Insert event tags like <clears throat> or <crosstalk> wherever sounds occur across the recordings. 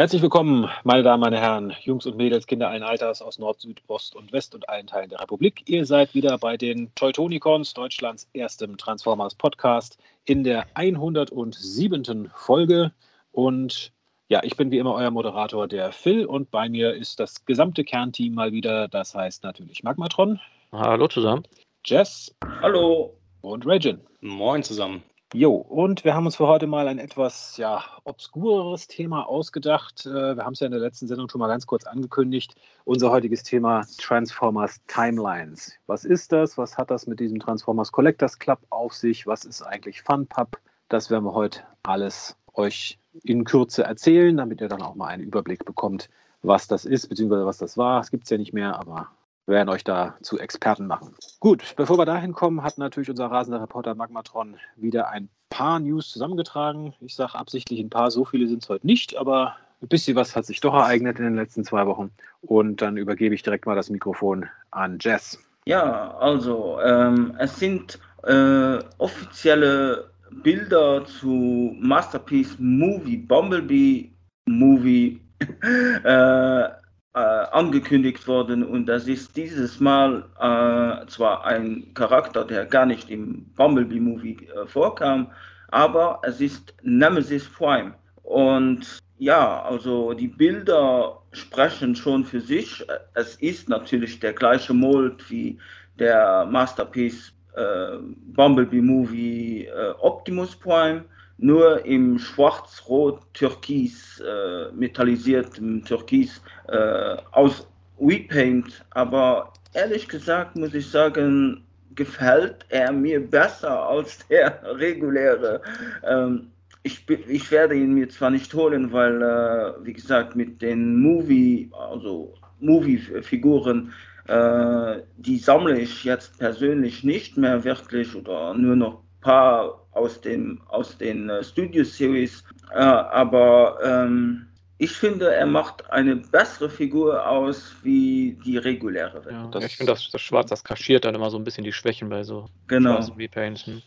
Herzlich willkommen, meine Damen, meine Herren, Jungs und Mädels, Kinder allen Alters aus Nord, Süd, Ost und West und allen Teilen der Republik. Ihr seid wieder bei den Teutonicons, Deutschlands erstem Transformers Podcast, in der 107. Folge. Und ja, ich bin wie immer euer Moderator, der Phil, und bei mir ist das gesamte Kernteam mal wieder. Das heißt natürlich Magmatron. Hallo zusammen. Jess. Hallo. Und Regin. Moin zusammen. Jo, und wir haben uns für heute mal ein etwas ja, obskureres Thema ausgedacht. Äh, wir haben es ja in der letzten Sendung schon mal ganz kurz angekündigt. Unser heutiges Thema Transformers Timelines. Was ist das? Was hat das mit diesem Transformers Collectors Club auf sich? Was ist eigentlich FunPub? Das werden wir heute alles euch in Kürze erzählen, damit ihr dann auch mal einen Überblick bekommt, was das ist, beziehungsweise was das war. Es gibt es ja nicht mehr, aber wir werden euch da zu Experten machen. Gut, bevor wir dahin kommen, hat natürlich unser rasender Reporter Magmatron wieder ein paar News zusammengetragen. Ich sage absichtlich ein paar, so viele sind es heute nicht, aber ein bisschen was hat sich doch ereignet in den letzten zwei Wochen. Und dann übergebe ich direkt mal das Mikrofon an Jess. Ja, also ähm, es sind äh, offizielle Bilder zu Masterpiece Movie, Bumblebee Movie <laughs> äh, angekündigt worden und das ist dieses Mal äh, zwar ein Charakter, der gar nicht im Bumblebee Movie äh, vorkam, aber es ist Nemesis Prime und ja, also die Bilder sprechen schon für sich. Es ist natürlich der gleiche Mold wie der Masterpiece äh, Bumblebee Movie äh, Optimus Prime, nur im schwarz-rot-türkis äh, metallisierten Türkis äh, aus Repaint. Aber ehrlich gesagt muss ich sagen, gefällt er mir besser als der <laughs> reguläre. Ähm, ich, ich, werde ihn mir zwar nicht holen, weil, äh, wie gesagt, mit den Movie, also Movie-Figuren äh, die sammle ich jetzt persönlich nicht mehr wirklich oder nur noch paar aus, dem, aus den äh, Studio Series. Äh, aber ähm, ich finde, er macht eine bessere Figur aus wie die reguläre. Ja, ich finde, das, das Schwarz, das kaschiert dann immer so ein bisschen die Schwächen bei so genau. Repaints. Hm.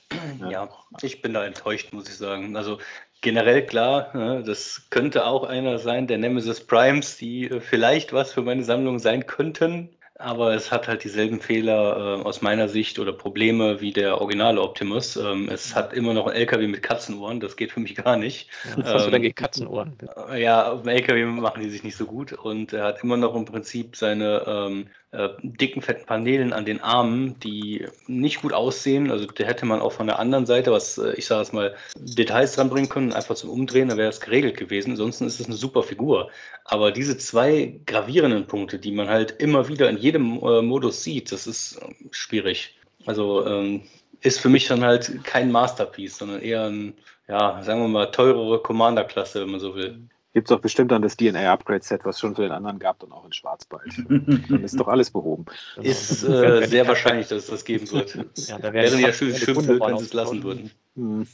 Ja, ich bin da enttäuscht, muss ich sagen. Also generell klar, ne, das könnte auch einer sein, der Nemesis Primes, die äh, vielleicht was für meine Sammlung sein könnten aber es hat halt dieselben Fehler äh, aus meiner Sicht oder Probleme wie der originale Optimus. Ähm, es hat immer noch ein LKW mit Katzenohren, das geht für mich gar nicht. Was hast du denn gegen Katzenohren? Ja, auf dem LKW machen die sich nicht so gut und er hat immer noch im Prinzip seine ähm, äh, dicken, fetten Paneelen an den Armen, die nicht gut aussehen. Also da hätte man auch von der anderen Seite, was äh, ich sage es mal, Details dran bringen können, einfach zum Umdrehen, dann wäre es geregelt gewesen. Ansonsten ist es eine super Figur. Aber diese zwei gravierenden Punkte, die man halt immer wieder in jedem äh, Modus sieht, das ist äh, schwierig. Also ähm, ist für mich dann halt kein Masterpiece, sondern eher ein, ja, sagen wir mal, teurere Commander-Klasse, wenn man so will. Gibt es doch bestimmt dann das DNA-Upgrade-Set, was schon für den anderen gab, dann auch in Schwarz bald. <laughs> dann ist doch alles behoben. Ist <laughs> äh, sehr wahrscheinlich, dass es das geben wird. Ja, da wäre ja schön schimpfen, wenn sie es lassen würden. Hm.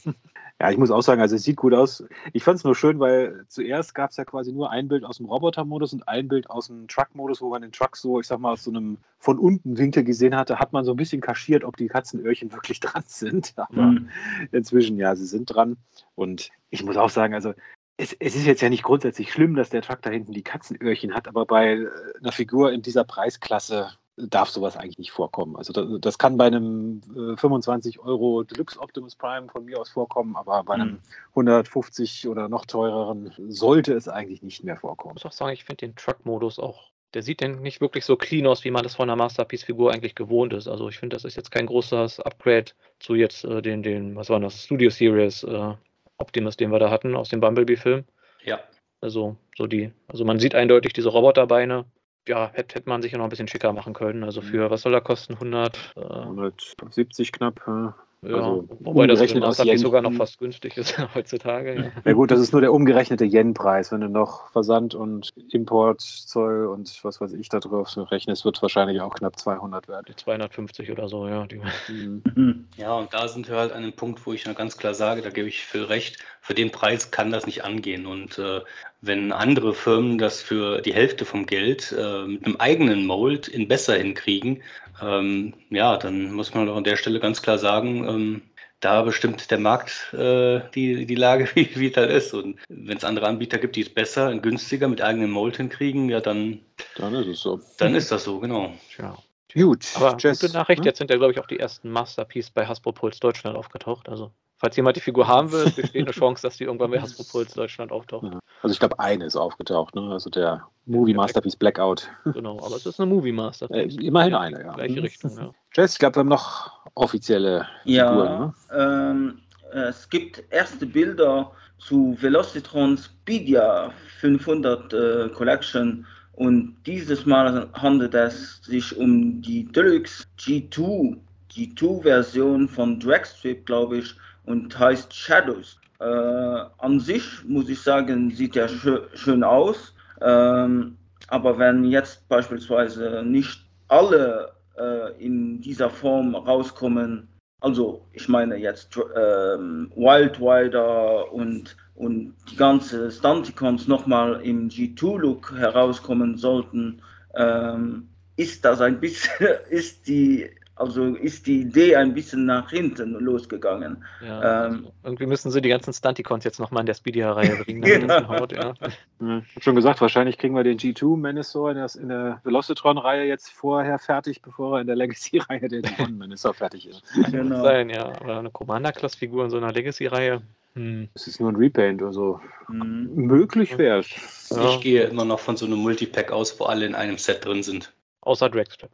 Ja, ich muss auch sagen, also es sieht gut aus. Ich fand es nur schön, weil zuerst gab es ja quasi nur ein Bild aus dem Roboter-Modus und ein Bild aus dem Truck-Modus, wo man den Truck so, ich sag mal, aus so einem von unten Winkel gesehen hatte, hat man so ein bisschen kaschiert, ob die Katzenöhrchen <laughs> wirklich dran sind. Aber mhm. inzwischen, ja, sie sind dran. Und ich muss auch sagen, also es, es, ist jetzt ja nicht grundsätzlich schlimm, dass der Truck da hinten die Katzenöhrchen hat, aber bei äh, einer Figur in dieser Preisklasse darf sowas eigentlich nicht vorkommen. Also das, das kann bei einem äh, 25 Euro Deluxe Optimus Prime von mir aus vorkommen, aber bei einem 150 mhm. oder noch teureren sollte es eigentlich nicht mehr vorkommen. Ich muss auch sagen, ich finde den Truck-Modus auch, der sieht denn nicht wirklich so clean aus, wie man das von einer Masterpiece-Figur eigentlich gewohnt ist. Also ich finde, das ist jetzt kein großes Upgrade zu jetzt äh, den, den, was war das, Studio Series äh, Optimus, den wir da hatten aus dem Bumblebee-Film. Ja. Also, so die, also man sieht eindeutig diese Roboterbeine. Ja, hätte, hätte man sich ja noch ein bisschen schicker machen können. Also für, mhm. was soll er kosten? 100? Äh, 170 knapp. Ja, also wobei das umgerechnet sogar noch fast günstig ist <laughs> heutzutage. Ja. ja. gut, das ist nur der umgerechnete Yen-Preis. Wenn du noch Versand und Importzoll und was weiß ich da drauf rechnest, wird es wahrscheinlich auch knapp 200 werden. 250 oder so, ja. <laughs> Mhm. Ja, und da sind wir halt an einem Punkt, wo ich noch ganz klar sage, da gebe ich viel recht, für den Preis kann das nicht angehen. Und äh, wenn andere Firmen das für die Hälfte vom Geld äh, mit einem eigenen Mold in besser hinkriegen, ähm, ja, dann muss man doch an der Stelle ganz klar sagen, ähm, da bestimmt der Markt äh, die, die Lage, <laughs> wie, wie es halt ist. Und wenn es andere Anbieter gibt, die es besser und günstiger mit eigenen Mold hinkriegen, ja, dann, Dann ist es so. dann ist das so, genau. Tja. Gut. Aber Jess, gute Nachricht, hm? jetzt sind ja, glaube ich, auch die ersten Masterpiece bei Hasbro Puls Deutschland aufgetaucht. Also, falls jemand die Figur haben will, besteht eine <laughs> Chance, dass die irgendwann bei Hasbro Puls Deutschland auftaucht. Ja. Also ich glaube, eine ist aufgetaucht, ne? Also der Movie Masterpiece Blackout. <laughs> Genau, aber es ist eine Movie Masterpiece. Äh, immerhin eine, ja. Gleiche Mhm. Richtung, ja. Jess, ich glaube, wir haben noch offizielle Ja, Figuren, ne? ähm, es gibt erste Bilder zu Velocitron Speedia 500 äh, Collection und dieses Mal handelt es sich um die Deluxe G2, G2-Version von Dragstrip, glaube ich, und heißt Shadows. Äh, an sich muss ich sagen, sieht er schö schön aus, ähm, aber wenn jetzt beispielsweise nicht alle äh, in dieser Form rauskommen, also ich meine jetzt ähm, Wild Rider und, und die ganze Stunticons nochmal im G2-Look herauskommen sollten, ähm, ist das ein bisschen, <laughs> ist die, also ist die Idee ein bisschen nach hinten losgegangen. ja Ähm, also irgendwie müssen sie die ganzen Stunticons jetzt nochmal in der Speedia-Reihe bringen, damit das hinhaut, ja. <laughs> Ja, ich hab schon gesagt, wahrscheinlich kriegen wir den G2 Manisaur in, in der Velocitron-Reihe jetzt vorher fertig, bevor er in der Legacy-Reihe der G1 Manisaur fertig ist. Kann Genau. sein, ja. Oder eine Commander-Class-Figur in so einer Legacy-Reihe. Hm. Es ist nur ein Repaint, also Mhm. möglich wäre es. Ja. Ich gehe immer noch von so einem Multipack aus, wo alle in einem Set drin sind. Außer Dragstrip.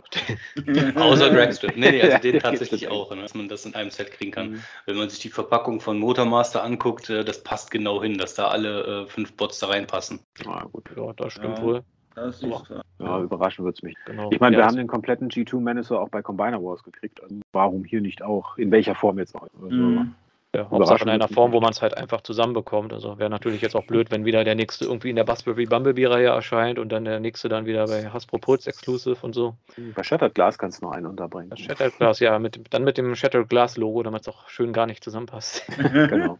<laughs> Außer Dragstrip. Nee, nee, also Ja, den tatsächlich auch, ne, dass man das in einem Set kriegen kann. Mhm. Wenn man sich die Verpackung von Motormaster anguckt, äh, das passt genau hin, dass da alle äh, fünf Bots da reinpassen. Ja, gut. Ja, das stimmt Ja. wohl. Das ist, äh, Ja, überraschen wird es mich. Genau. Ich meine, Ja, wir haben den kompletten G2 Manisaur auch bei Combiner Wars gekriegt. Also warum hier nicht auch? In welcher Form jetzt auch? Also, mhm. Ja, Hauptsache in einer Form, wo man es halt einfach zusammenbekommt. Also wäre natürlich jetzt auch blöd, wenn wieder der nächste irgendwie in der Busbury Bumblebee-Reihe erscheint und dann der nächste dann wieder bei Hasbro Pulse Exclusive und so. Bei Shattered Glass kannst du noch einen unterbringen. Das Shattered Glass, ja, mit, dann mit dem Shattered Glass Logo, damit es auch schön gar nicht zusammenpasst. <laughs> Genau.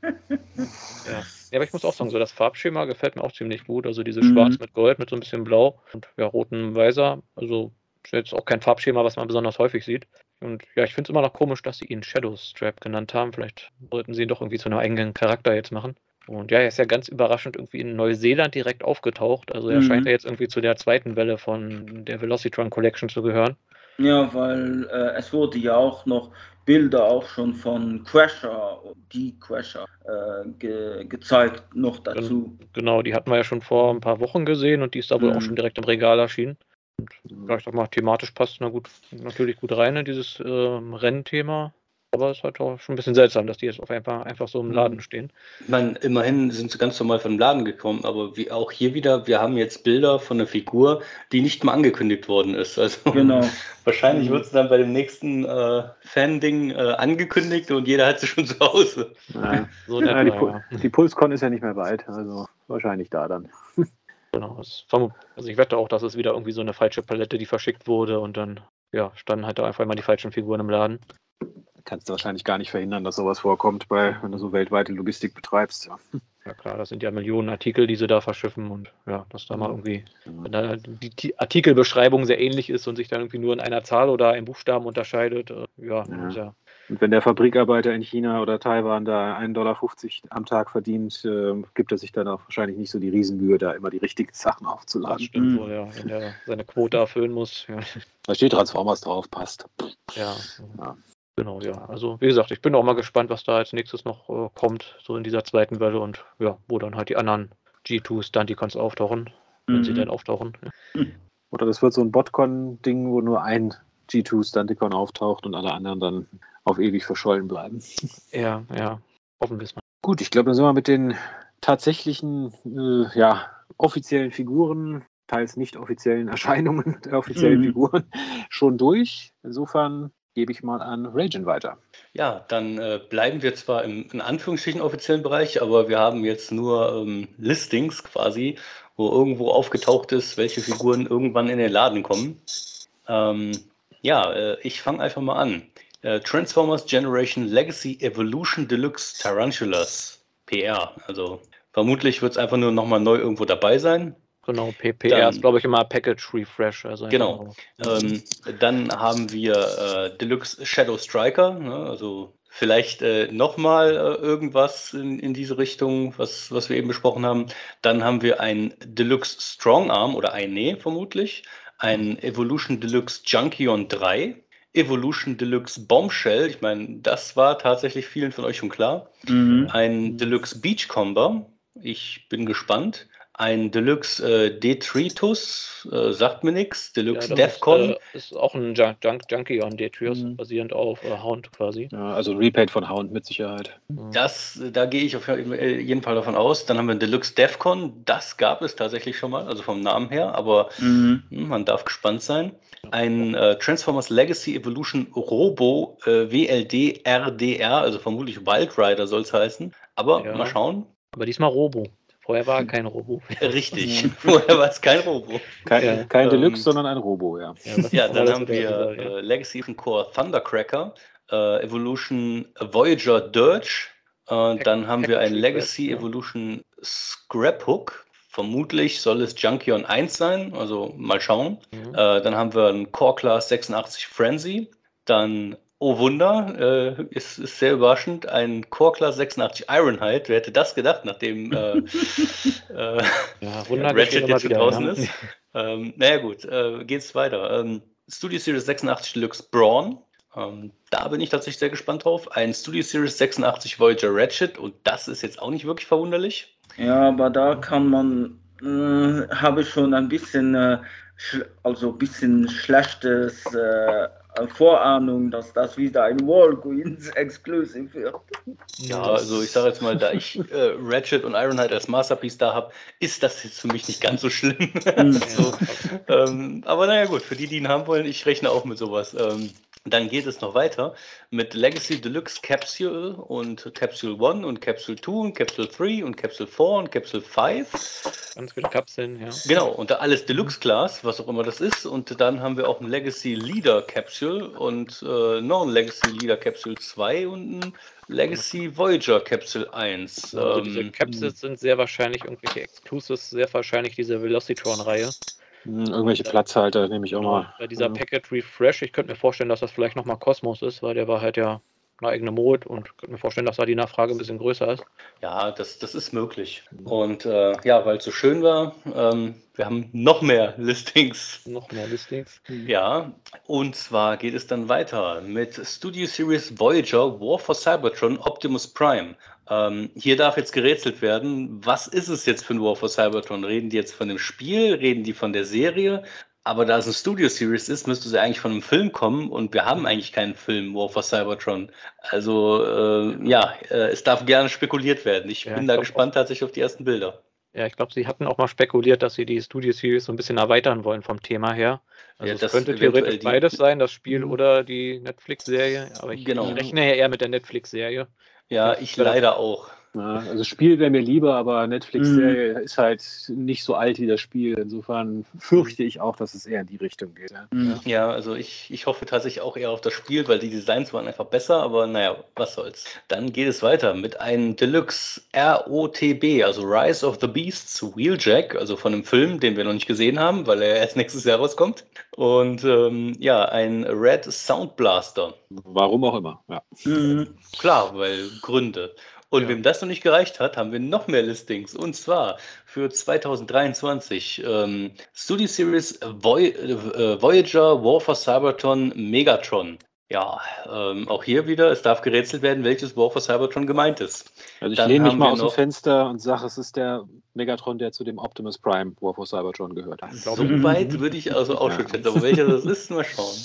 Ja. ja, aber ich muss auch sagen, so das Farbschema gefällt mir auch ziemlich gut. Also diese Mhm. Schwarz mit Gold, mit so ein bisschen Blau und ja, roten Weiser. Also ist jetzt auch kein Farbschema, was man besonders häufig sieht. Und ja, ich finde es immer noch komisch, dass sie ihn Shadow Strap genannt haben. Vielleicht sollten sie ihn doch irgendwie zu einem eigenen Charakter jetzt machen. Und ja, er ist ja ganz überraschend irgendwie in Neuseeland direkt aufgetaucht. Also er Mhm. scheint ja jetzt irgendwie zu der zweiten Welle von der Velocitron Collection zu gehören. Ja, weil äh, es wurde ja auch noch Bilder auch schon von Crasher, die Crasher, äh, ge gezeigt noch dazu. Genau, die hatten wir ja schon vor ein paar Wochen gesehen und die ist da wohl Mhm. auch schon direkt im Regal erschienen. Ich sag mal, thematisch passt na gut, natürlich gut rein in dieses ähm, Rennthema. Aber es ist halt auch schon ein bisschen seltsam, dass die jetzt auf einfach, einfach so im Laden stehen. Ich meine, immerhin sind sie ganz normal vom Laden gekommen, aber wie auch hier wieder, wir haben jetzt Bilder von einer Figur, die nicht mal angekündigt worden ist. <laughs> Also Genau. wahrscheinlich Mhm. wird sie dann bei dem nächsten äh, Fan-Ding äh, angekündigt und jeder hat sie schon <laughs> zu Hause. Ja. So Ja, die, Pu die Pulscon ist ja nicht mehr weit, also wahrscheinlich da dann. <laughs> Genau. Also ich wette auch, dass es wieder irgendwie so eine falsche Palette, die verschickt wurde und dann ja, standen halt da einfach immer die falschen Figuren im Laden. Kannst du wahrscheinlich gar nicht verhindern, dass sowas vorkommt, bei, wenn du so weltweite Logistik betreibst. Ja. Ja klar, das sind ja Millionen Artikel, die sie da verschiffen und ja, dass da mal irgendwie, wenn da die, Artikelbeschreibung sehr ähnlich ist und sich dann irgendwie nur in einer Zahl oder einem Buchstaben unterscheidet, äh, ja, Ja. ist ja Und wenn der Fabrikarbeiter in China oder Taiwan da 1,50 Dollar am Tag verdient, äh, gibt er sich dann auch wahrscheinlich nicht so die Riesenmühe, da immer die richtigen Sachen Das aufzuladen. stimmt Mhm. wohl, ja. Wenn der seine Quote erfüllen muss. Ja. Da steht Transformers drauf, passt. ja. Ja. Genau, ja. Also wie gesagt, ich bin auch mal gespannt, was da als nächstes noch äh, kommt, so in dieser zweiten Welle und ja, wo dann halt die anderen G2 Stunticons auftauchen, wenn sie Mhm. denn auftauchen. Oder das wird so ein Botcon-Ding, wo nur ein G2 Stunticon auftaucht und alle anderen dann auf ewig verschollen bleiben. Ja, ja. Hoffen wir es mal. Gut, ich glaube, dann sind wir mit den tatsächlichen, äh, ja, offiziellen Figuren, teils nicht offiziellen Erscheinungen <laughs> der offiziellen Mhm. Figuren schon durch. Insofern gebe ich mal an Ragen weiter. Ja, dann äh, bleiben wir zwar im in Anführungsstrichen offiziellen Bereich, aber wir haben jetzt nur ähm, Listings quasi, wo irgendwo aufgetaucht ist, welche Figuren irgendwann in den Laden kommen. Ähm, ja, äh, ich fange einfach mal an. Äh, Transformers Generation Legacy Evolution Deluxe Tarantulas PR. Also vermutlich wird es einfach nur nochmal neu irgendwo dabei sein. Genau, PPR Dann- ist, glaube ich, immer Package Refresh. Also Genau. Ähm, dann haben wir äh, Deluxe Shadow Striker, ne, also Vielleicht äh, nochmal äh, irgendwas in, in diese Richtung, was, was wir eben besprochen haben. Dann haben wir ein Deluxe Strong Arm oder ein Nee vermutlich, ein Evolution Deluxe Junkion 3, Evolution Deluxe Bombshell, ich meine, das war tatsächlich vielen von euch schon klar. Mhm. Ein Deluxe Beachcomber, ich bin gespannt. Ein Deluxe äh, Detritus, äh, sagt mir nichts. Deluxe Ja, das Defcon. Ist, äh, ist auch ein Junk, Junk, Junkie on Detrius, Mhm. basierend auf äh, Hound quasi. Ja, also ein Repaint von Hound mit Sicherheit. Mhm. Das, da gehe ich auf jeden Fall davon aus. Dann haben wir ein Deluxe Defcon. Das gab es tatsächlich schon mal, also vom Namen her, aber Mhm. hm, man darf gespannt sein. Ein äh, Transformers Legacy Evolution Robo äh, WLD RDR, also vermutlich Wild Rider soll es heißen. Aber Ja. mal schauen. Aber diesmal Robo. Vorher war er kein Robo. <laughs> Richtig. <laughs> Vorher war es kein Robo. Kein, Ja. kein Ähm, Deluxe, sondern ein Robo, ja. was Ja, dann haben wir äh, Legacy Evolution Core Thundercracker, äh, Evolution Voyager Dirge, äh, dann haben wir ein Legacy. Evolution Scraphook. Vermutlich soll es Junkion 1 sein, also mal schauen. Mhm. Äh, dann haben wir ein Core Class 86 Frenzy. Dann, oh Wunder, äh, ist, ist sehr überraschend, ein Core Class 86 Ironhide. Wer hätte das gedacht, nachdem äh, <laughs> äh, Ja, Ratchet jetzt draußen ja. ist. Ähm, naja gut, äh, geht's weiter. Ähm, Studio Series 86 Deluxe Brawn. Ähm, da bin ich tatsächlich sehr gespannt drauf. Ein Studio Series 86 Voyager Ratchet und das ist jetzt auch nicht wirklich verwunderlich. Ja, aber da kann man, äh, habe ich schon ein bisschen, äh, also ein bisschen schlechtes äh, Vorahnung, dass das wieder ein Walgreens <laughs> Exclusive wird. Ja, also ich sage jetzt mal, da ich äh, Ratchet und Ironhide als Masterpiece da habe, ist das jetzt für mich nicht ganz so schlimm. <laughs> Mhm. so, ähm, aber naja gut, für die, die ihn haben wollen, ich rechne auch mit sowas. Ähm, dann geht es noch weiter mit Legacy Deluxe Capsule und Capsule 1 und Capsule 2 und Capsule 3 und Capsule 4 und Capsule 5. Ganz viele Kapseln, ja. Genau, und da alles Deluxe Class, was auch immer das ist. Und dann haben wir auch ein Legacy Leader Capsule und äh, noch ein Legacy Leader Capsule 2 und ein Legacy Voyager Capsule 1. Also diese Ähm, Capsules sind sehr wahrscheinlich irgendwelche Exclusives, sehr wahrscheinlich diese Velocitron-Reihe. Hm, irgendwelche Platzhalter nehme ich auch mal. Bei dieser Ja. Packet Refresh, ich könnte mir vorstellen, dass das vielleicht nochmal Kosmos ist, weil der war halt ja eine eigene Mode und könnte mir vorstellen, dass da die Nachfrage ein bisschen größer ist. ja, das, das ist möglich. Und äh, ja, weil es so schön war, ähm, wir haben noch mehr <laughs> Listings Noch mehr Listings. Ja, und zwar geht es dann weiter mit Studio Series Voyager War for Cybertron Optimus Prime. Ähm, hier darf jetzt gerätselt werden, was ist es jetzt für ein War for Cybertron? Reden die jetzt von dem Spiel? Reden die von der Serie? Aber da es ein Studio Series ist, müsste sie eigentlich von einem Film kommen und wir haben eigentlich keinen Film War for Cybertron. Also äh, ja, äh, es darf gerne spekuliert werden. Ich Ja, bin ich da gespannt tatsächlich auf die ersten Bilder. Ja, ich glaube, sie hatten auch mal spekuliert, dass sie die Studio Series so ein bisschen erweitern wollen vom Thema her. Also Ja, es könnte theoretisch beides sein, das Spiel Mhm. oder die Netflix-Serie. Aber ich, Genau. ich rechne ja eher mit der Netflix-Serie. Ja, ich leider auch. Ja, also Spiel wäre mir lieber, aber Netflix-Serie ist halt nicht so alt wie das Spiel. Insofern fürchte ich auch, dass es eher in die Richtung geht. Ja. Mhm. Ja, also ich, ich hoffe tatsächlich auch eher auf das Spiel, weil die Designs waren einfach besser, aber naja, was soll's. Dann geht es weiter mit einem Deluxe ROTB, also Rise of the Beasts Wheeljack, also von einem Film, den wir noch nicht gesehen haben, weil er erst nächstes Jahr rauskommt. Und ähm, ja, ein Red Sound Blaster. Warum auch immer. Ja. Mhm. Klar, weil Gründe. Und Ja. wem das noch nicht gereicht hat, haben wir noch mehr Listings. Und zwar für 2023 ähm, Studio Series Voy äh, Voyager War for Cybertron Megatron. Ja, ähm, auch hier wieder, es darf gerätselt werden, welches War for Cybertron gemeint ist. Also ich Dann lehne mich mal aus dem Fenster und sage, es ist der Megatron, der zu dem Optimus Prime War for Cybertron gehört. So weit würde ich also auch schon schätzen, aber welcher das <laughs> ist, mal schauen.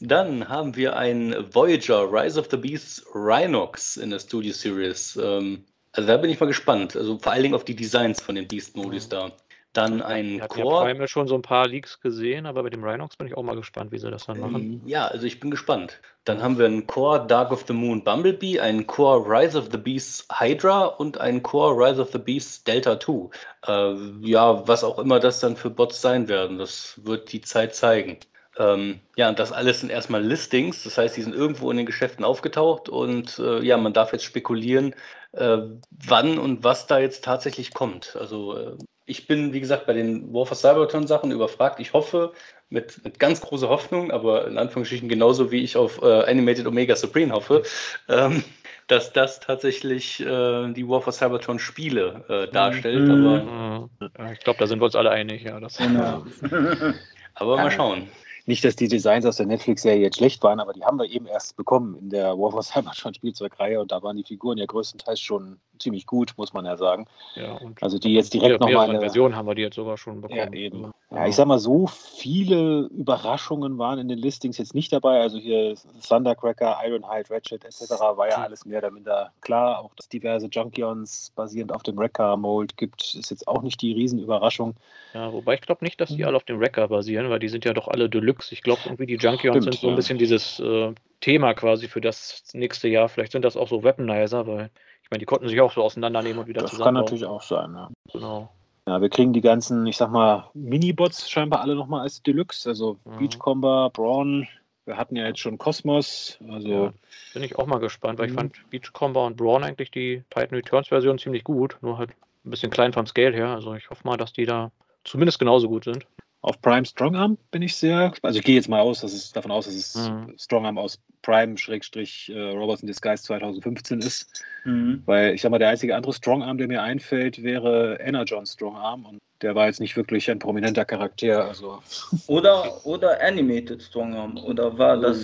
Dann haben wir ein Voyager Rise of the Beasts Rhinox in der Studio Series. Ähm, also da bin ich mal gespannt. Also vor allen Dingen auf die Designs von den Beast-Modis da. Dann ein Wir ja Core. Primal schon so ein paar Leaks gesehen, aber bei dem Rhinox bin ich auch mal gespannt, wie sie das dann machen. Ja, also ich bin gespannt. Dann haben wir einen Core Dark of the Moon Bumblebee, einen Core Rise of the Beasts Hydra und einen Core Rise of the Beasts Delta 2. Äh, ja, was auch immer das dann für Bots sein werden, das wird die Zeit zeigen. Ähm, ja, und das alles sind erstmal Listings, das heißt, die sind irgendwo in den Geschäften aufgetaucht und äh, ja, man darf jetzt spekulieren, wann und was da jetzt tatsächlich kommt. Also äh, ich bin, wie gesagt, bei den War for Cybertron Sachen überfragt. Ich hoffe, mit, mit, ganz großer Hoffnung, aber in Anführungsstrichen genauso wie ich auf äh, Animated Omega Supreme hoffe, ähm, dass das tatsächlich äh, die War for Cybertron Spiele äh, darstellt. Mhm. Aber ja, ich glaube, da sind wir uns alle einig. Ja, das, genau. <laughs> aber mal schauen. Nicht, dass die Designs aus der Netflix-Serie jetzt schlecht waren, aber die haben wir eben erst bekommen in der War for Cybertron <laughs> Spielzeugreihe und da waren die Figuren ja größtenteils schon ziemlich gut, muss man ja sagen. Ja, also die jetzt direkt nochmal. In Version haben wir die jetzt sogar schon bekommen. Ja, eben. Ja, ich sag mal, so viele Überraschungen waren in den Listings jetzt nicht dabei. Also hier Thundercracker, Ironhide, Ratchet etc. war ja alles mehr oder minder klar. Auch dass diverse Junkions basierend auf dem Wrecker-Mold gibt, ist jetzt auch nicht die Riesenüberraschung. Ja, wobei ich glaube nicht, dass die mhm. alle auf dem Wrecker basieren, weil die sind ja doch alle Deluxe. Ich glaube irgendwie die Junkions sind so ein bisschen dieses äh, Thema quasi für das nächste Jahr. Vielleicht sind das auch so Weaponizer, weil ich meine, die konnten sich auch so auseinandernehmen und wieder das zusammen. Das kann natürlich auch sein, ja. Genau. Ja, wir kriegen die ganzen, ich sag mal, Minibots scheinbar alle nochmal als Deluxe. Also mhm. Beachcomber, Braun. Wir hatten ja jetzt schon Kosmos. Also ja, bin ich auch mal gespannt, weil mhm. ich fand Beachcomber und Braun eigentlich die Titan Returns Version ziemlich gut. Nur halt ein bisschen klein vom Scale her. Also ich hoffe mal, dass die da zumindest genauso gut sind. Auf Prime Strongarm bin ich sehr. Also ich gehe jetzt mal aus, dass es davon aus, dass es mhm. Strongarm aus Prime-Robots äh, in Disguise 2015 ist. Mhm. Weil ich sag mal, der einzige andere Strongarm, der mir einfällt, wäre Energon Strongarm. Und der war jetzt nicht wirklich ein prominenter Charakter. Also. <laughs> Oder, oder Animated Strongarm. Oder war das.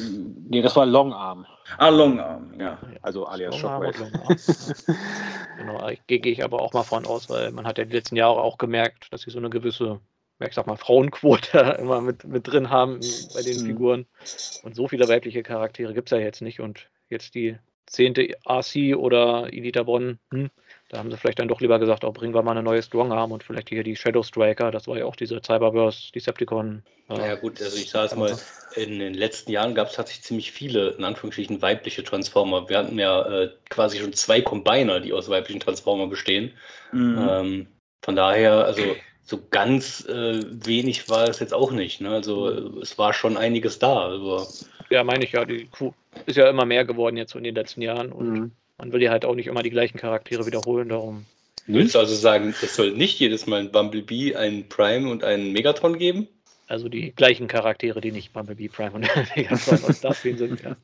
Nee, das war Longarm. Ah, Longarm, ja. Also alias Shockwave. <laughs> genau, gehe ich aber auch mal von aus, weil man hat ja die letzten Jahre auch gemerkt, dass sie so eine gewisse ich sag mal, Frauenquote <laughs> immer mit, mit drin haben bei den mhm. Figuren. Und so viele weibliche Charaktere gibt es ja jetzt nicht. Und jetzt die zehnte RC oder Elita Bonn, hm, da haben sie vielleicht dann doch lieber gesagt, auch oh, bringen wir mal eine neue Strongarm und vielleicht hier die Shadow Striker, das war ja auch diese Cyberverse, Decepticon. Äh, naja gut, also ich sage es mal, in den letzten Jahren gab es tatsächlich ziemlich viele, in Anführungsstrichen, weibliche Transformer. Wir hatten ja äh, quasi schon zwei Combiner, die aus weiblichen Transformer bestehen. Mhm. Ähm, von daher, also so ganz äh, wenig war es jetzt auch nicht. Ne? Also äh, es war schon einiges da. Also. Ja, meine ich ja. Die Crew ist ja immer mehr geworden jetzt in den letzten Jahren und mhm. man will ja halt auch nicht immer die gleichen Charaktere wiederholen. Darum. Willst du also sagen, es soll nicht jedes Mal ein Bumblebee, einen Prime und einen Megatron geben? Also die gleichen Charaktere, die nicht Bumblebee, Prime und Megatron aus Starfield sind, ja.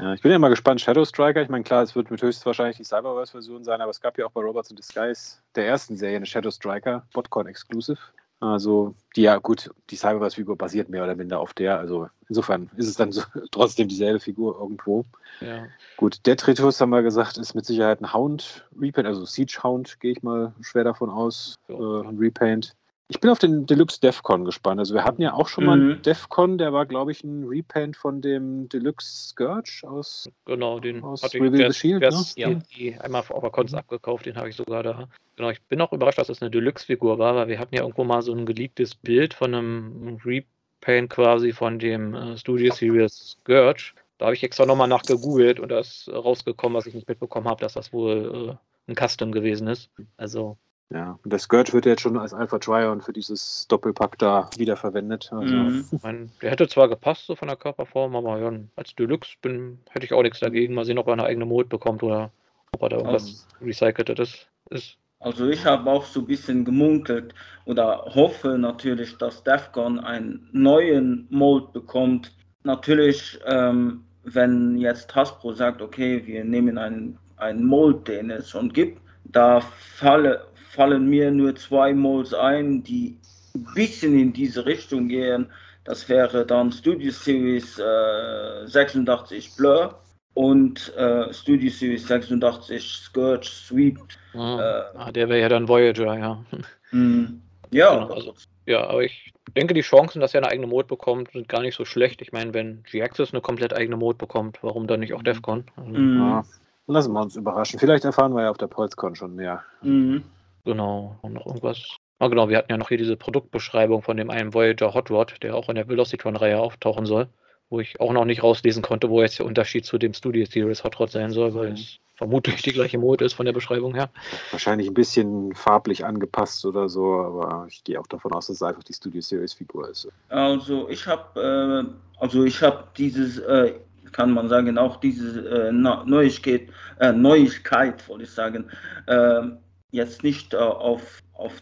Ja, ich bin ja mal gespannt. Shadow Striker, ich meine, klar, es wird mit höchstwahrscheinlich die Cyberverse-Version sein, aber es gab ja auch bei Robots in Disguise der ersten Serie eine Shadow Striker, Botcon Exclusive. Also, die ja, gut, die Cyberverse-Figur basiert mehr oder minder auf der. Also, insofern ist es dann so, <laughs> trotzdem dieselbe Figur irgendwo. Ja. Gut, Detritus, haben wir gesagt, ist mit Sicherheit ein Hound Repaint, also Siege Hound, gehe ich mal schwer davon aus. So. Äh, ein Repaint. Ich bin auf den Deluxe Defcon gespannt. Also wir hatten ja auch schon mhm. mal einen Defcon, der war, glaube ich, ein Repaint von dem Deluxe Scourge aus. Genau, den aus hatte ich the Shield, ne? ja, einmal auf der Cons mhm. abgekauft, den habe ich sogar da. Genau, ich bin auch überrascht, dass das eine Deluxe-Figur war, weil wir hatten ja irgendwo mal so ein geleaktes Bild von einem Repaint quasi von dem äh, Studio Series Scourge. Da habe ich extra nochmal nachgegoogelt und da ist rausgekommen, was ich nicht mitbekommen habe, dass das wohl äh, ein Custom gewesen ist. Also ja, und der Scourge wird ja jetzt schon als Alpha Trion für dieses Doppelpack da wiederverwendet. Also. Mhm. Meine, der hätte zwar gepasst so von der Körperform, aber ja, als Deluxe bin, hätte ich auch nichts dagegen. Mal sehen, ob er eine eigene Mode bekommt oder ob er da irgendwas also, recyceltes ist. Also ich habe auch so ein bisschen gemunkelt oder hoffe natürlich, dass Defcon einen neuen Mode bekommt. Natürlich, ähm, wenn jetzt Hasbro sagt, okay, wir nehmen einen, einen Mold, den es schon gibt, da falle, fallen mir nur zwei Modes ein, die ein bisschen in diese Richtung gehen. Das wäre dann Studio Series äh, 86 Blur und äh, Studio Series 86 Scourge Sweep. Ah, äh, ah, der wäre ja dann Voyager, ja. <laughs> Mh, ja. Genau, also, ja, aber ich denke, die Chancen, dass er eine eigene Mode bekommt, sind gar nicht so schlecht. Ich meine, wenn G-Axis eine komplett eigene Mode bekommt, warum dann nicht auch DEFCON? Also, mhm. ja, lassen wir uns überraschen. Vielleicht erfahren wir ja auf der PolzCon schon mehr. Mhm. Genau. Und noch irgendwas. Ah, genau, wir hatten ja noch hier diese Produktbeschreibung von dem einen Voyager Hot Rod, der auch in der Velocitron-Reihe auftauchen soll. wo ich auch noch nicht rauslesen konnte, wo jetzt der Unterschied zu dem Studio Series Hot Rod sein soll, weil es vermutlich die gleiche Mode ist von der Beschreibung her. Wahrscheinlich ein bisschen farblich angepasst oder so, aber ich gehe auch davon aus, dass es einfach die Studio Series Figur ist. Also ich habe, äh, also ich habe dieses, äh, kann man sagen, auch diese äh, Neuigkeit, äh, Neuigkeit, wollte ich sagen, äh, jetzt nicht äh, auf, auf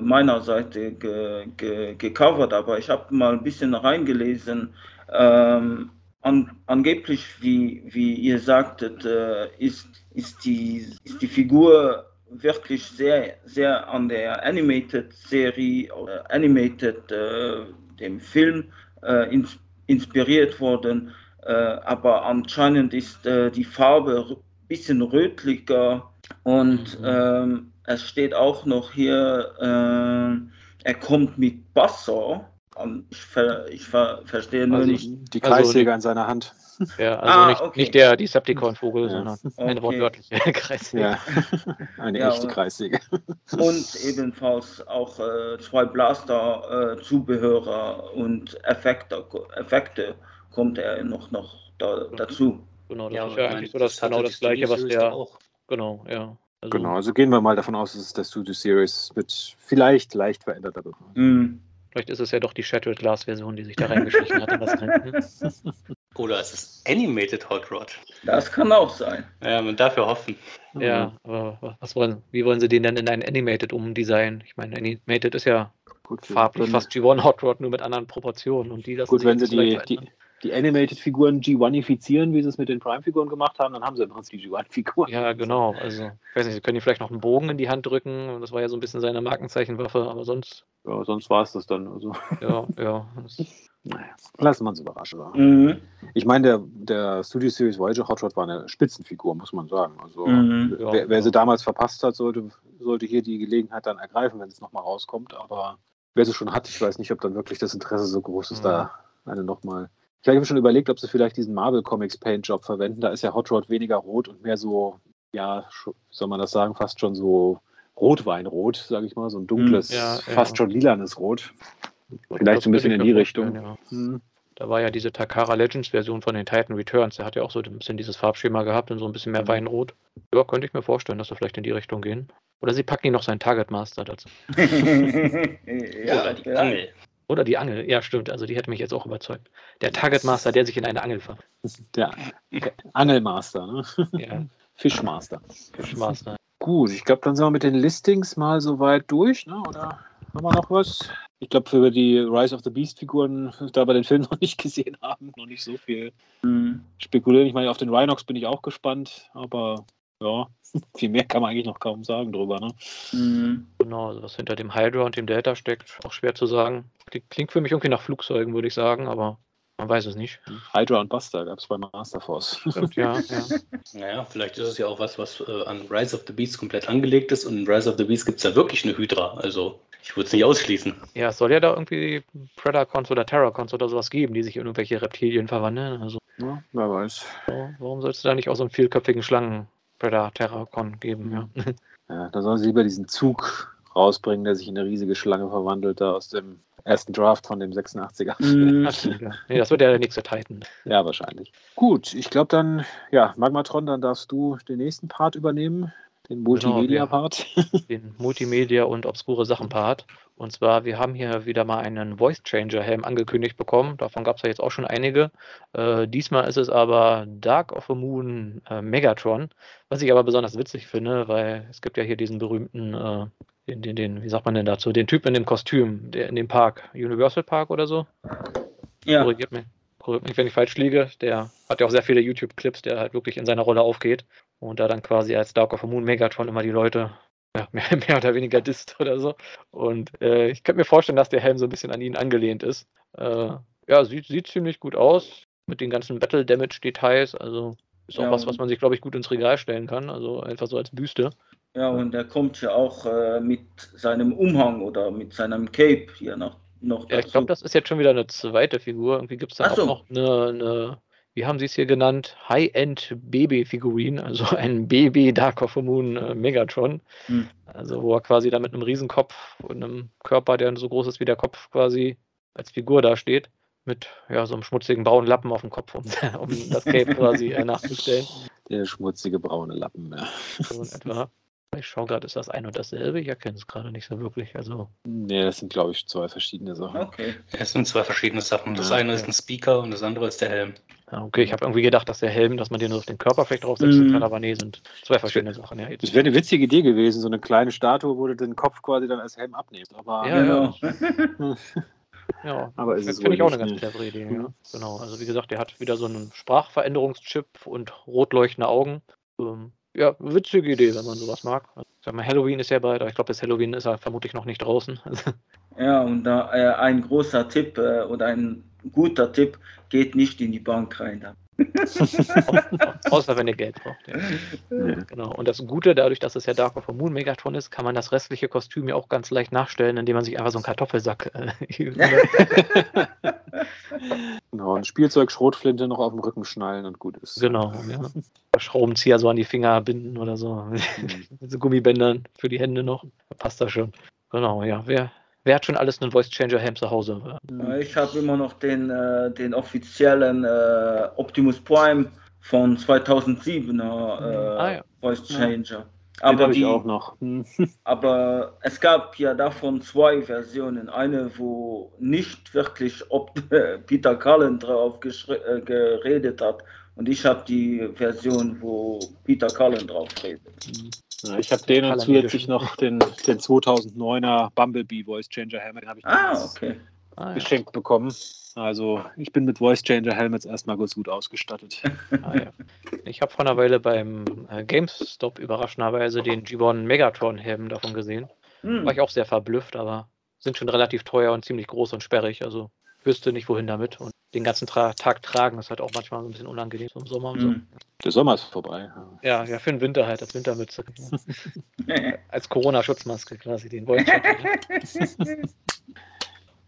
meiner Seite ge, ge, gecovert, aber ich habe mal ein bisschen reingelesen. Ähm, an, angeblich, wie, wie ihr sagtet, äh, ist, ist, die, ist die Figur wirklich sehr, sehr an der Animated-Serie oder Animated, äh, dem Film, äh, ins, inspiriert worden. Äh, aber anscheinend ist äh, die Farbe ein bisschen rötlicher und mhm. ähm, es steht auch noch hier, äh, er kommt mit Wasser ich, ver, ich ver, verstehe nur also nicht. Die Kreissäge also, an seiner Hand. Ja, <laughs> also ah, nicht, okay. nicht, der Decepticon-Vogel, ja. sondern okay. eine wortwörtliche <laughs> Kreissäge. Ja. <laughs> eine ja, echte Kreissäge. Und ebenfalls auch äh, zwei Blaster-Zubehörer äh, und Effekte, Effekte kommt er noch, noch da, dazu. Genau, das ja, ist ja eigentlich so das, genau das gleiche, was der auch. Genau, ja. Also, genau, also gehen wir mal davon aus, dass es der Studio Series mit vielleicht leicht veränderter Bewegung. Mhm. Vielleicht ist es ja doch die Shattered Glass Version, die sich da reingeschlichen hat das Rennen. <laughs> Oder es ist Animated Hot Rod. Das kann auch sein. Ja, man darf ja hoffen. Ja, aber was wollen, wie wollen sie den denn in ein Animated umdesignen? Ich meine, Animated ist ja Gut, farblich fast G1 Hot Rod, nur mit anderen Proportionen. Und die Gut, wenn sie die, die, die Animated-Figuren G1ifizieren, wie sie es mit den Prime-Figuren gemacht haben, dann haben sie im Prinzip die G1-Figuren. Ja, genau. Also, ich weiß nicht, sie können die vielleicht noch einen Bogen in die Hand drücken. Das war ja so ein bisschen seine Markenzeichenwaffe, aber sonst. Ja, sonst war es das dann. Also. Ja, ja. <laughs> naja, lassen wir uns überraschen. Mhm. Ich meine, der, der Studio Series Voyager Hot Rod war eine Spitzenfigur, muss man sagen. Also, mhm. wer, wer ja. sie damals verpasst hat, sollte, sollte hier die Gelegenheit dann ergreifen, wenn es nochmal rauskommt. Aber wer sie schon hat, ich weiß nicht, ob dann wirklich das Interesse so groß ist, mhm. da eine nochmal ich habe schon überlegt, ob sie vielleicht diesen Marvel Comics Paint Job verwenden. Da ist ja Hot Rod weniger rot und mehr so, ja, soll man das sagen, fast schon so Rotweinrot, sage ich mal, so ein dunkles, hm, ja, fast ja. schon lilanes Rot. Vielleicht so ein bisschen in die Richtung. Ja. Hm. Da war ja diese Takara Legends Version von den Titan Returns. Der hat ja auch so ein bisschen dieses Farbschema gehabt und so ein bisschen mehr hm. Weinrot. Ja, könnte ich mir vorstellen, dass wir vielleicht in die Richtung gehen. Oder sie packen ihn noch seinen Target Master dazu. <laughs> <laughs> ja, Oder die Angel. Oder die Angel, ja stimmt, also die hätte mich jetzt auch überzeugt. Der Targetmaster, der sich in eine Angel verwandelt. Der Angelmaster, ne? Ja. Fischmaster. Fischmaster. Gut, ich glaube, dann sind wir mit den Listings mal so weit durch, ne? Oder haben wir noch was? Ich glaube, für die Rise of the Beast-Figuren, da wir den Film <laughs> noch nicht gesehen haben, noch nicht so viel mhm. spekulieren. Ich meine, auf den Rhinox bin ich auch gespannt, aber ja, <laughs> viel mehr kann man eigentlich noch kaum sagen drüber. Ne? Mhm. Genau, also was hinter dem Hydra und dem Delta steckt, auch schwer zu sagen. Klingt für mich irgendwie nach Flugzeugen, würde ich sagen, aber man weiß es nicht. Hydra und Buster gab es bei Master Force. <laughs> ja, ja. Naja, vielleicht ist es ja auch was, was äh, an Rise of the Beast komplett angelegt ist. Und in Rise of the Beast gibt es ja wirklich eine Hydra. Also ich würde es nicht ausschließen. Ja, es soll ja da irgendwie Predacons oder Terracons oder sowas geben, die sich in irgendwelche Reptilien verwandeln. Also, ja, wer weiß. So, warum sollst du da nicht auch so einen vielköpfigen Schlangen Predator-Con geben, ja. Ja, da sollen sie lieber diesen Zug rausbringen, der sich in eine riesige Schlange verwandelt, da aus dem ersten Draft von dem 86er. Mm. nee, das wird ja der nächste Titan. Ja, wahrscheinlich. Gut, ich glaube dann, ja, Magmatron, dann darfst du den nächsten Part übernehmen. Den genau, Multimedia-Part. Genau, <laughs> den Multimedia- und obskure Sachen-Part. Und zwar, wir haben hier wieder mal einen Voice Changer-Helm angekündigt bekommen. Davon gab es ja jetzt auch schon einige. Äh, diesmal ist es aber Dark of the Moon äh, Megatron. Was ich aber besonders witzig finde, weil es gibt ja hier diesen berühmten, äh, den, den, den, wie sagt man denn dazu, den Typ in dem Kostüm, der in dem Park, Universal Park oder so. Ja. Korrigiert mich, korrigiert mich, wenn ich falsch liege. Der hat ja auch sehr viele YouTube-Clips, der halt wirklich in seiner Rolle aufgeht und da dann quasi als Dark of the Moon Megatron immer die Leute ja, <laughs> mehr, mehr, oder weniger disst oder so. Und äh, ich könnte mir vorstellen, dass der Helm so ein bisschen an ihn angelehnt ist. Äh, ja, sieht, sieht ziemlich gut aus mit den ganzen Battle Damage Details. Also ist auch ja, was, was man sich, glaube ich, gut ins Regal stellen kann. Also einfach so als Büste. Ja, und er kommt ja auch äh, mit seinem Umhang oder mit seinem Cape hier noch. noch ja, ich glaube, das ist jetzt schon wieder eine zweite Figur. Irgendwie gibt es da so. auch noch eine, eine wie haben Sie es hier genannt, High-End Baby-Figurin, also <laughs> ein Baby Dark of the Moon äh, Megatron. Hm. Also wo er quasi da mit einem Riesenkopf und einem Körper, der so groß ist wie der Kopf quasi als Figur dasteht. mit ja, so einem schmutzigen braunen Lappen auf dem Kopf, um, <laughs> um das Cape quasi äh, nachzustellen. Der schmutzige braune Lappen, ja. So etwa. Ich schaue gerade, ist das ein und dasselbe? Ich erkenne es gerade nicht so wirklich. Also, Nee, das sind, glaube ich, zwei verschiedene Sachen. Okay. Es sind zwei verschiedene Sachen. Das Ja, eine ist ein Speaker und das andere ist der Helm. ja, okay, ich habe irgendwie gedacht, dass der Helm, dass man den nur auf den Körper vielleicht draufsetzen Mhm. kann, aber nee, sind zwei verschiedene Sachen. Ja. Das wäre eine witzige Idee gewesen, so eine kleine Statue, wo du den Kopf quasi dann als Helm abnimmst. Aber Ja, Genau. <laughs> Ja, Aber ist es finde ich auch eine ganz clevere Idee. Ja. Mhm. Genau, also wie gesagt, der hat wieder so einen Sprachveränderungschip und rot leuchtende Augen. Ähm, ja, witzige Idee, wenn man sowas mag. Also, sag mal, Halloween ist ja bald, aber ich glaube, bis Halloween ist er vermutlich noch nicht draußen. <laughs> Ja, und da äh, ein großer Tipp äh, oder ein guter Tipp, geht nicht in die Bank rein. <laughs> Außer wenn ihr Geld braucht. Ja. Ja. Genau. Und das Gute, dadurch, dass es ja Dark of the Moon Megatron ist, kann man das restliche Kostüm ja auch ganz leicht nachstellen, indem man sich einfach so einen Kartoffelsack äh, <laughs> <laughs> Genau, ein Spielzeug, Schrotflinte noch auf dem Rücken schnallen und gut ist. Genau, ja. Schraubenzieher so an die Finger binden oder so. Mit so Gummibändern für die Hände noch. Passt das schon. Genau, ja. Wer, wer hat schon alles einen Voice Changer Helm zu Hause? Ich habe immer noch den, äh, den offiziellen äh, Optimus Prime von 2007er äh, Ah, ja. Voice Changer. Den Aber, habe ich die, auch noch. Hm. <laughs> aber es gab ja davon zwei Versionen. Eine, wo nicht wirklich ob <laughs> Peter Cullen drauf äh, geredet hat. Und ich habe die Version, wo Peter Cullen drauf redet. Ja, ich habe den und zusätzlich noch den, den 2009er Bumblebee Voice Changer Helmet. Den habe ich Ah, okay. Ah, ja. geschenkt bekommen. Also ich bin mit Voice Changer Helmets erstmal ganz gut ausgestattet. <laughs> Ah, ja. Ich habe vor einer Weile beim äh, GameStop überraschenderweise den G1 Megatron Helm davon gesehen. Hm. War ich auch sehr verblüfft, aber sind schon relativ teuer und ziemlich groß und sperrig. Also wüsste nicht, wohin damit. Und den ganzen Tra Tag tragen ist halt auch manchmal so ein bisschen unangenehm im Sommer und so. Hm. Der Sommer ist vorbei. Ja, ja, für den Winter halt, als Wintermütze. <laughs> als Corona-Schutzmaske quasi, den Changer. <laughs>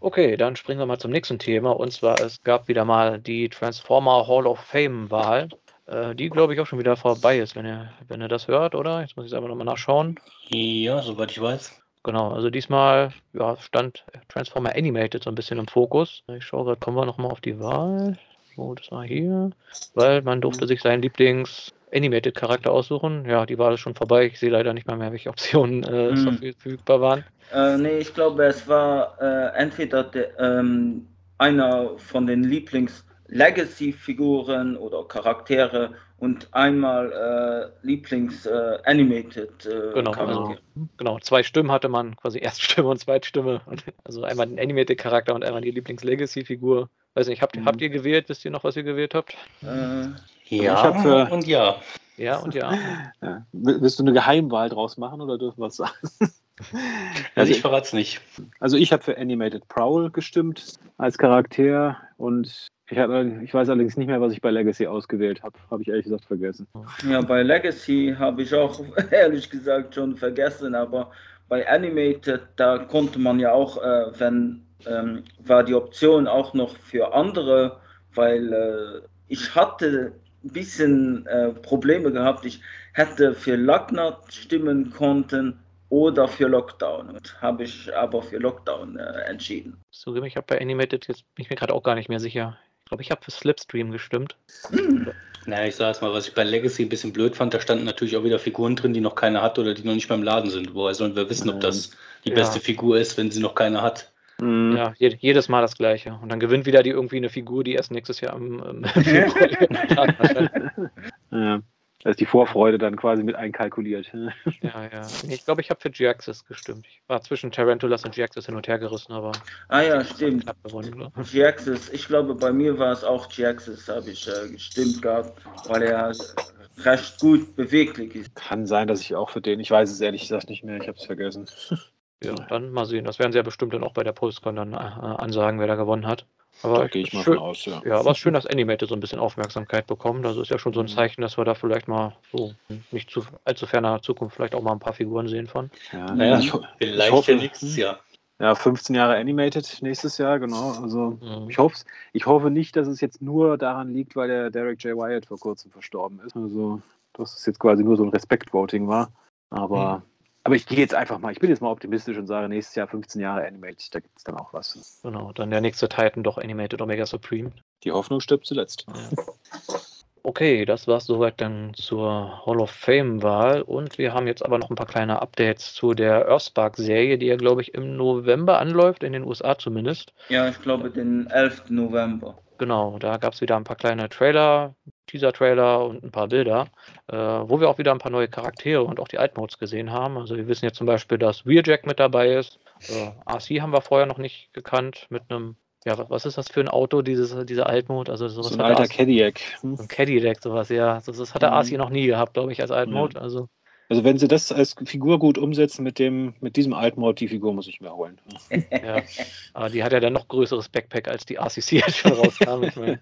Okay, dann springen wir mal zum nächsten Thema. Und zwar, es gab wieder mal die Transformer Hall of Fame-Wahl, äh, die, glaube ich, auch schon wieder vorbei ist, wenn ihr, wenn ihr das hört, oder? Jetzt muss ich es einfach nochmal nachschauen. Ja, soweit ich weiß. Genau, also diesmal ja, stand Transformer Animated so ein bisschen im Fokus. Ich schaue gerade, kommen wir nochmal auf die Wahl. So, das war hier. Weil man durfte sich seinen Lieblings-Animated-Charakter aussuchen. Ja, die Wahl ist schon vorbei. Ich sehe leider nicht mal mehr, welche Optionen äh, dafür verfügbar waren. Äh, nee, ich glaube, es war äh, entweder de, ähm, einer von den Lieblings-Legacy-Figuren oder Charaktere und einmal äh, Lieblings-Animated äh, Genau, Charaktere. also, genau, zwei Stimmen hatte man, quasi Erststimme und Zweitstimme. Also einmal den Animated-Charakter und einmal die Lieblings-Legacy-Figur. Weiß nicht, habt, Mhm. habt ihr gewählt? Wisst ihr noch, was ihr gewählt habt? Äh, Ja hab für- und ja. Ja und ja. <laughs> Ja. Will- Willst du eine Geheimwahl draus machen oder dürfen wir es sagen? <laughs> Also ich verrate es nicht. Also ich habe für Animated Prowl gestimmt als Charakter und ich, hab, ich weiß allerdings nicht mehr, was ich bei Legacy ausgewählt habe. Habe ich ehrlich gesagt vergessen. ja, bei Legacy habe ich auch <laughs> ehrlich gesagt schon vergessen, aber bei Animated, da konnte man ja auch, äh, wenn, ähm, war die Option auch noch für andere, weil äh, ich hatte ein bisschen äh, Probleme gehabt. Ich hätte für Lacknat stimmen konnten oder für Lockdown und habe ich aber für Lockdown äh, entschieden. Zugeben, ich habe bei Animated, jetzt bin ich mir gerade auch gar nicht mehr sicher. Ich glaube, ich habe für Slipstream gestimmt. <clears throat> Naja, ich sage es mal, was ich bei Legacy ein bisschen blöd fand, da standen natürlich auch wieder Figuren drin, die noch keiner hat oder die noch nicht beim Laden sind. Woher sollen wir wissen, ob das die Ja. beste Figur ist, wenn sie noch keine hat? Mhm. Ja, je, jedes Mal das gleiche. Und dann gewinnt wieder die irgendwie eine Figur, die erst nächstes Jahr im, im <laughs> Februar. <laughs> Ja. Da ist die Vorfreude dann quasi mit einkalkuliert. <laughs> Ja, ja. Ich glaube, ich habe für G-Axis gestimmt. Ich war zwischen Tarantulas und G-Axis hin und her gerissen, aber Ah ja, stimmt. G-Axis, ich glaube, bei mir war es auch G-Axis, habe ich äh, gestimmt gehabt, weil er recht gut beweglich ist. Kann sein, dass ich auch für den, ich weiß es ehrlich gesagt nicht mehr, ich habe es vergessen. <laughs> Ja, dann mal sehen. Das werden sie ja bestimmt dann auch bei der Postcon dann äh, ansagen, wer da gewonnen hat. Aber Da gehe ich mal schön, von aus, ja. Ja, aber es ist schön, dass Animated so ein bisschen Aufmerksamkeit bekommt. Das ist ja schon so ein Mhm. Zeichen, dass wir da vielleicht mal so nicht zu allzu ferner Zukunft vielleicht auch mal ein paar Figuren sehen von. Ja, Naja, ich, Vielleicht ich hoffe, ja nächstes Jahr. Ja, 15 Jahre Animated nächstes Jahr, genau. Also Mhm. ich hoffe ich hoffe nicht, dass es jetzt nur daran liegt, weil der Derek J. Wyatt vor kurzem verstorben ist. Also, dass es jetzt quasi nur so ein Respekt-Voting war. Aber Aber ich gehe jetzt einfach mal, ich bin jetzt mal optimistisch und sage, nächstes Jahr 15 Jahre Animated, da gibt es dann auch was. Genau, dann der nächste Titan doch Animated Omega Supreme. Die Hoffnung stirbt zuletzt. Ja. Okay, das war's soweit dann zur Hall of Fame-Wahl. Und wir haben jetzt aber noch ein paar kleine Updates zu der Earthspark-Serie, die ja, glaube ich, im November anläuft, in den USA zumindest. Ja, ich glaube den 11. November. Genau, da gab es wieder ein paar kleine Trailer, Teaser-Trailer und ein paar Bilder, äh, wo wir auch wieder ein paar neue Charaktere und auch die Altmodes gesehen haben. Also wir wissen jetzt zum Beispiel, dass Wheeljack mit dabei ist. Äh, RC haben wir vorher noch nicht gekannt mit einem ja, was ist das für ein Auto, dieses, dieser Altmode? Also sowas so ein alter Cadillac. Hm? So ein Cadillac, sowas, ja. Das, das hat der mhm. Asi noch nie gehabt, glaube ich, als Altmode. Ja. Also, also wenn sie das als Figur gut umsetzen mit dem, mit diesem Altmode, die Figur muss ich mir holen. ja. Aber die hat ja dann noch größeres Backpack, als die RCC <laughs> jetzt schon rauskam. Ich meine,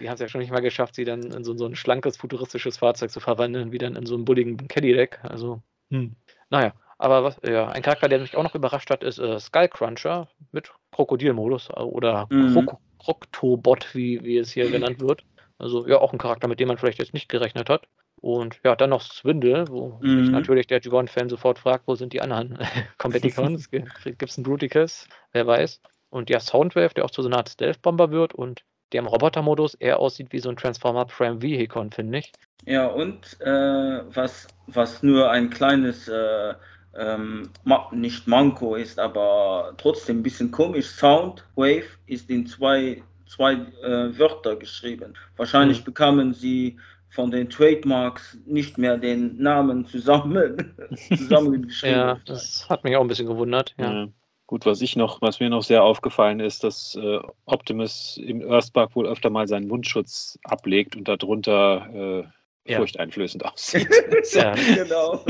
die haben es ja schon nicht mal geschafft, sie dann in so, so, ein schlankes, futuristisches Fahrzeug zu verwandeln, wie dann in so einen bulligen Cadillac. Also, hm. naja. Aber was, ja, ein Charakter, der mich auch noch überrascht hat, ist äh, Skullcruncher mit Krokodilmodus äh, oder mhm. Kroktobot, wie, wie es hier genannt wird. Also ja, auch ein Charakter, mit dem man vielleicht jetzt nicht gerechnet hat. Und ja, dann noch Swindle, wo mhm. sich natürlich der Gigon-Fan sofort fragt, wo sind die anderen Competitions? Gibt es einen Bruticus? Wer weiß. Und ja, Soundwave, der auch zu so einer Art Stealth-Bomber wird und der im Roboter-Modus eher aussieht wie so ein Transformer Prime Vehicon, finde ich. Ja, und äh, was, was nur ein kleines äh, ähm, nicht Manko ist, aber trotzdem ein bisschen komisch. Soundwave ist in zwei, zwei äh, Wörter geschrieben. Wahrscheinlich mhm. bekamen sie von den Trademarks nicht mehr den Namen zusammen <laughs> zusammengeschrieben. ja, das hat mich auch ein bisschen gewundert. Ja. ja. Gut, was ich noch, was mir noch sehr aufgefallen ist, dass äh, Optimus im Earthspark wohl öfter mal seinen Mundschutz ablegt und darunter äh, ja. furchteinflößend aussieht. <laughs> ja, genau.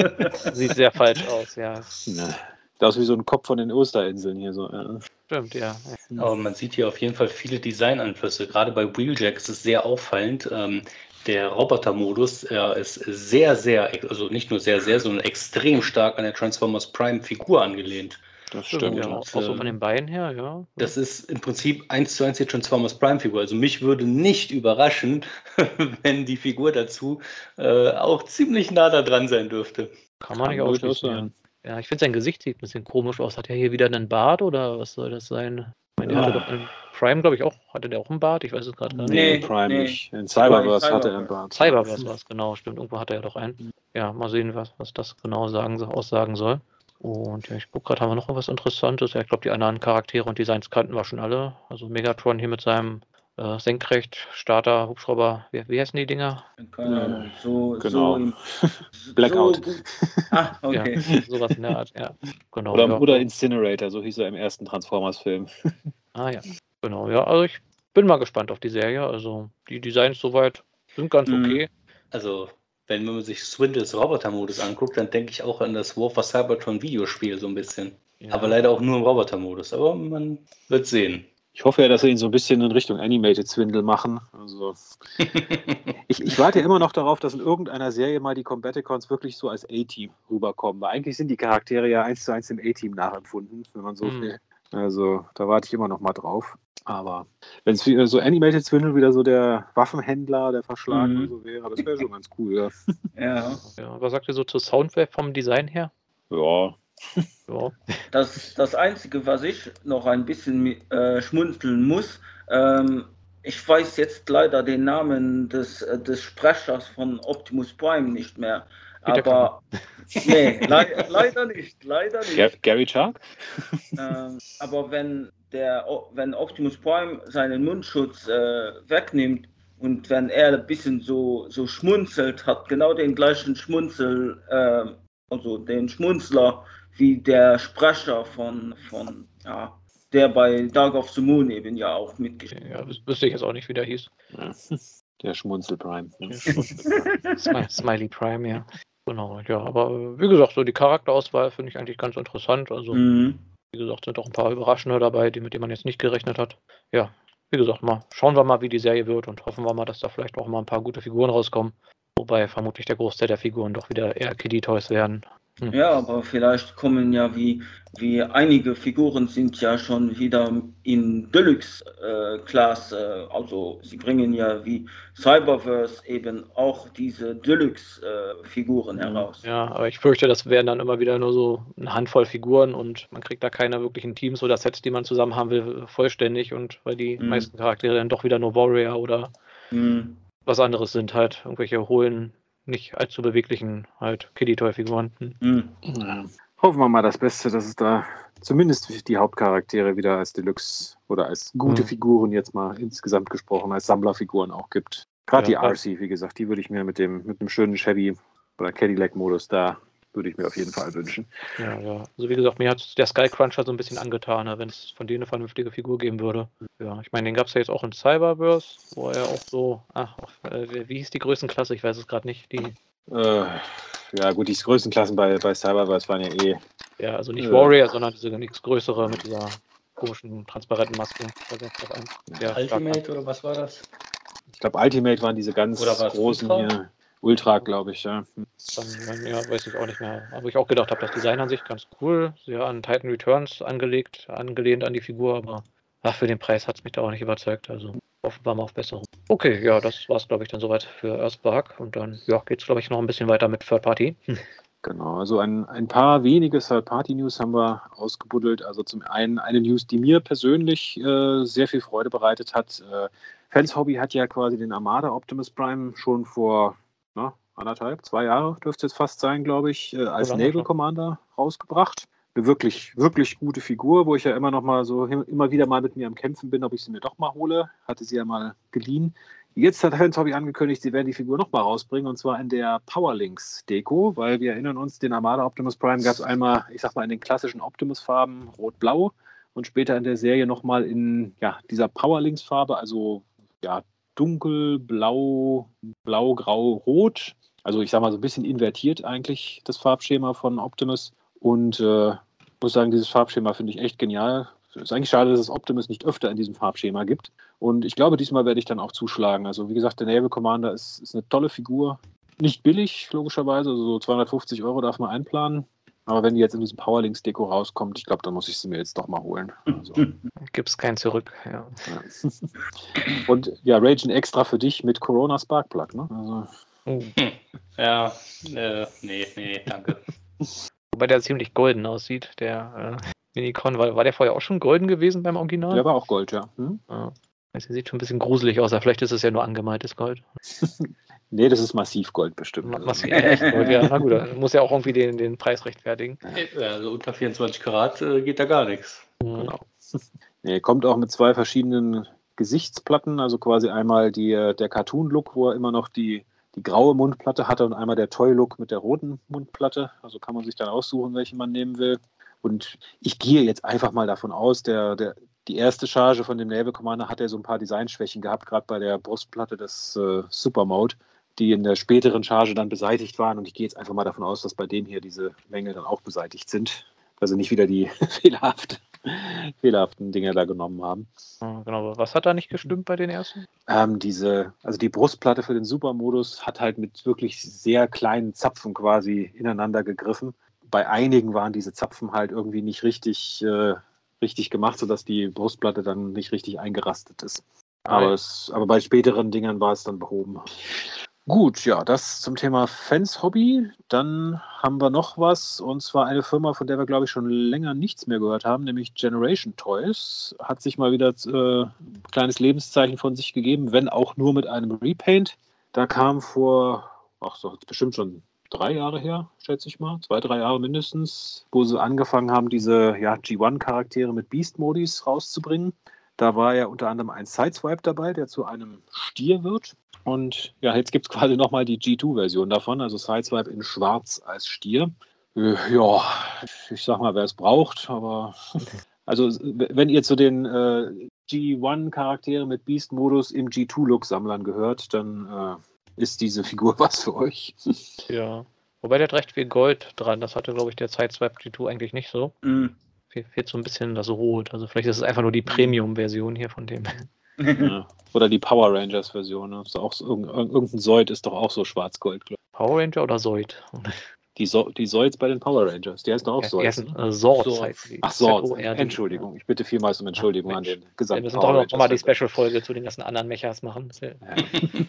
Sieht sehr falsch aus, ja. Na, das wie so ein Kopf von den Osterinseln hier so. Ja. Stimmt, ja. Aber man sieht hier auf jeden Fall viele Designanflüsse. Gerade bei Wheeljack ist es sehr auffallend. Ähm, der Roboter-Modus äh, ist sehr, sehr, also nicht nur sehr, sehr, sondern extrem stark an der Transformers Prime-Figur angelehnt. Das stimmt. Ja, auch so von den Beinen her, ja. Das ist im Prinzip eins zu eins die Transformers Prime-Figur. Also mich würde nicht überraschen, <laughs> wenn die Figur dazu äh, auch ziemlich nah da dran sein dürfte. Kann man nicht ausschließen. Ja, ich finde sein Gesicht sieht ein bisschen komisch aus. Hat er hier wieder einen Bart oder was soll das sein? Ich meine, der hatte doch in Prime, glaube ich, auch. Hatte der auch einen Bart? Ich weiß es gerade gar nicht. Nee, Prime nee. nicht. In Cyberverse hatte er einen Bart. Cyberverse war es, genau. Stimmt, irgendwo hatte er doch einen. Ja, mal sehen, was, was das genau sagen, aussagen soll. Und ja, ich gucke gerade, haben wir noch was Interessantes? Ja, ich glaube, die anderen Charaktere und Designs kannten wir schon alle. Also Megatron hier mit seinem äh, Senkrecht-Starter, Hubschrauber, wie, wie heißen die Dinger? Keine Ahnung, so, genau. so <laughs> Blackout. So ah, <laughs> okay. Ja, sowas in der Art, ja. Genau, oder, ja. oder Incinerator, so hieß er im ersten Transformers-Film. ah ja, genau, ja. Also ich bin mal gespannt auf die Serie. Also die Designs soweit sind ganz mhm. okay. Also wenn man sich Swindles Roboter-Modus anguckt, dann denke ich auch an das War for Cybertron Videospiel so ein bisschen. Ja. Aber leider auch nur im Roboter-Modus. Aber man wird sehen. Ich hoffe ja, dass sie ihn so ein bisschen in Richtung Animated Swindle machen. Also <laughs> ich, ich, warte ja immer noch darauf, dass in irgendeiner Serie mal die Combaticons wirklich so als A-Team rüberkommen. Weil eigentlich sind die Charaktere ja eins zu eins im A-Team nachempfunden, wenn man so mhm. will. Also da warte ich immer noch mal drauf. Aber wenn es so Animated Swindle wieder so der Waffenhändler, der Verschlagene mhm. so wäre, das wäre schon ganz cool, ja. <laughs> ja. ja. Was sagt ihr so zur Soundwave vom Design her? Ja. <laughs> ja. Das, das Einzige, was ich noch ein bisschen äh, schmunzeln muss, ähm, ich weiß jetzt leider den Namen des, äh, des Sprechers von Optimus Prime nicht mehr. Aber <laughs> nee, le leider nicht, leider nicht. Gary Chark? Ähm, aber wenn der, wenn Optimus Prime seinen Mundschutz äh, wegnimmt und wenn er ein bisschen so, so schmunzelt, hat genau den gleichen Schmunzel, äh, also den Schmunzler wie der Sprecher von, von ja, der bei Dark of the Moon eben ja auch mitgespielt hat. Ja, das wüsste ich jetzt auch nicht, wie der hieß. Ja. Der Schmunzel Prime. Ne? Der Smiley Prime, ja. Genau, ja, aber wie gesagt, so die Charakterauswahl finde ich eigentlich ganz interessant. Also, mhm. wie gesagt, sind auch ein paar Überraschende dabei, die, mit denen man jetzt nicht gerechnet hat. Ja, wie gesagt, mal schauen wir mal, wie die Serie wird und hoffen wir mal, dass da vielleicht auch mal ein paar gute Figuren rauskommen. Wobei vermutlich der Großteil der Figuren doch wieder eher Kiddie-Toys werden. Hm. Ja, aber vielleicht kommen ja wie, wie einige Figuren sind ja schon wieder in Deluxe-Klasse. Äh, also sie bringen ja wie Cyberverse eben auch diese Deluxe-Figuren äh, heraus. Ja, aber ich fürchte, das wären dann immer wieder nur so eine Handvoll Figuren und man kriegt da keine wirklichen Teams oder Sets, die man zusammen haben will, vollständig und weil die mhm. meisten Charaktere dann doch wieder nur Warrior oder mhm. was anderes sind, halt irgendwelche hohlen nicht allzu beweglichen halt Kitty-Toy-Figuren. Mhm. Ja. Hoffen wir mal das Beste, dass es da zumindest die Hauptcharaktere wieder als Deluxe oder als gute mhm. Figuren jetzt mal insgesamt gesprochen, als Sammlerfiguren auch gibt. Gerade ja, die RC, wie gesagt, die würde ich mir mit dem mit einem schönen Chevy oder Cadillac-Modus da würde ich mir auf jeden Fall wünschen. Ja, ja. Also wie gesagt, mir hat der Skycruncher so ein bisschen angetan, ne, wenn es von denen eine vernünftige Figur geben würde. Ja, ich meine, den gab es ja jetzt auch in Cyberverse, wo er auch so, ach, äh, wie hieß die Größenklasse? Ich weiß es gerade nicht. Die, äh, ja, gut, die Größenklassen bei, bei Cyberverse waren ja eh. Ja, also nicht äh, Warrior, sondern diese nichts größere mit dieser komischen, transparenten Maske. Ja, Ultimate oder was war das? Ich glaube, Ultimate waren diese ganz großen hier. Ultra, glaube ich, ja. Dann, ja, weiß ich auch nicht mehr. Aber ich auch gedacht habe, das Design an sich ganz cool. Sehr an Titan Returns angelegt, angelehnt an die Figur, aber ach, für den Preis hat es mich da auch nicht überzeugt. Also offenbar mal auf Besserung. Okay, ja, das war es, glaube ich, dann soweit für Earthspark. Und dann ja, geht es, glaube ich, noch ein bisschen weiter mit Third Party. Genau, also ein, ein paar wenige Third-Party-News haben wir ausgebuddelt. Also zum einen eine News, die mir persönlich äh, sehr viel Freude bereitet hat. Äh, Fans Hobby hat ja quasi den Armada Optimus Prime schon vor na, anderthalb, zwei Jahre dürfte es fast sein, glaube ich, äh, als Naval Commander rausgebracht. Eine wirklich, wirklich gute Figur, wo ich ja immer noch mal so immer wieder mal mit mir am Kämpfen bin, ob ich sie mir doch mal hole. Hatte sie ja mal geliehen. Jetzt hat Hans Hobby angekündigt, sie werden die Figur noch mal rausbringen und zwar in der Powerlinks Deko, weil wir erinnern uns, den Armada Optimus Prime gab es einmal, ich sag mal, in den klassischen Optimus-Farben Rot-Blau und später in der Serie noch mal in ja, dieser Powerlinks-Farbe, also ja, dunkel, blau, blau, grau, rot. Also ich sage mal so ein bisschen invertiert eigentlich das Farbschema von Optimus. Und äh, muss sagen, dieses Farbschema finde ich echt genial. Es ist eigentlich schade, dass es Optimus nicht öfter in diesem Farbschema gibt. Und ich glaube, diesmal werde ich dann auch zuschlagen. Also wie gesagt, der Naval Commander ist, ist eine tolle Figur. Nicht billig, logischerweise. Also so 250 Euro darf man einplanen. Aber wenn die jetzt in diesem Powerlinks-Deko rauskommt, ich glaube, dann muss ich sie mir jetzt doch mal holen. Also. <laughs> Gibt es keinen zurück, ja. ja. Und ja, Ragen extra für dich mit Corona Sparkplug, ne? Also. Oh. Ja, äh, nee, nee, danke. <laughs> Wobei der ziemlich golden aussieht, der äh, Minicon. War, war der vorher auch schon golden gewesen beim Original? Der war auch Gold, ja. Hm? ja. Also, sieht schon ein bisschen gruselig aus, aber vielleicht ist es ja nur angemaltes Gold. <laughs> Nee, das ist Massivgold bestimmt. Massiv, <laughs> Gold, ja. Na gut, muss ja auch irgendwie den, den Preis rechtfertigen. Also unter 24 Karat äh, geht da gar nichts. Mhm. Genau. Nee, kommt auch mit zwei verschiedenen Gesichtsplatten, also quasi einmal die, äh, der Cartoon-Look, wo er immer noch die, die graue Mundplatte hatte und einmal der Toy-Look mit der roten Mundplatte. Also kann man sich dann aussuchen, welche man nehmen will. Und ich gehe jetzt einfach mal davon aus, der, der, die erste Charge von dem Naval Commander hat ja so ein paar Designschwächen gehabt, gerade bei der Brustplatte des äh, Supermode die in der späteren Charge dann beseitigt waren. Und ich gehe jetzt einfach mal davon aus, dass bei dem hier diese Mängel dann auch beseitigt sind. Also nicht wieder die <laughs> fehlerhaft, fehlerhaften Dinge da genommen haben. Genau, was hat da nicht gestimmt bei den ersten? Ähm, diese, also die Brustplatte für den Supermodus hat halt mit wirklich sehr kleinen Zapfen quasi ineinander gegriffen. Bei einigen waren diese Zapfen halt irgendwie nicht richtig, äh, richtig gemacht, sodass die Brustplatte dann nicht richtig eingerastet ist. Aber, es, aber bei späteren Dingern war es dann behoben. Gut, ja, das zum Thema Fans-Hobby. Dann haben wir noch was, und zwar eine Firma, von der wir, glaube ich, schon länger nichts mehr gehört haben, nämlich Generation Toys. Hat sich mal wieder äh, ein kleines Lebenszeichen von sich gegeben, wenn auch nur mit einem Repaint. Da kam vor, ach so, bestimmt schon drei Jahre her, schätze ich mal, zwei, drei Jahre mindestens, wo sie angefangen haben, diese ja, G1-Charaktere mit Beast-Modis rauszubringen. Da war ja unter anderem ein Sideswipe dabei, der zu einem Stier wird. Und ja, jetzt gibt es quasi nochmal die G2-Version davon, also Sideswipe in Schwarz als Stier. Äh, ja, ich sag mal, wer es braucht, aber <laughs> also wenn ihr zu den äh, G1-Charakteren mit Beast-Modus im G2-Look-Sammlern gehört, dann äh, ist diese Figur <laughs> was für euch. Ja. Wobei der hat recht viel Gold dran. Das hatte, glaube ich, der Sideswipe G2 eigentlich nicht so. Mhm. Fehlt so ein bisschen das Rot. Also vielleicht ist es einfach nur die Premium-Version hier von dem. <laughs> Ja. Oder die Power Rangers-Version. Ne? Ist auch so, irgendein Soid ist doch auch so schwarz-gold. Power Ranger oder Soid? Die, so die Zoids bei den Power Rangers, die heißen doch auch Die Zoids. heißen äh. Zords. heißen die. Ach, Sorts. Entschuldigung. Ich bitte vielmals um Entschuldigung Ja, an den Ja, gesamten wir müssen doch noch mal die Special-Folge zu den ganzen anderen Mechas machen. Ja- <laughs>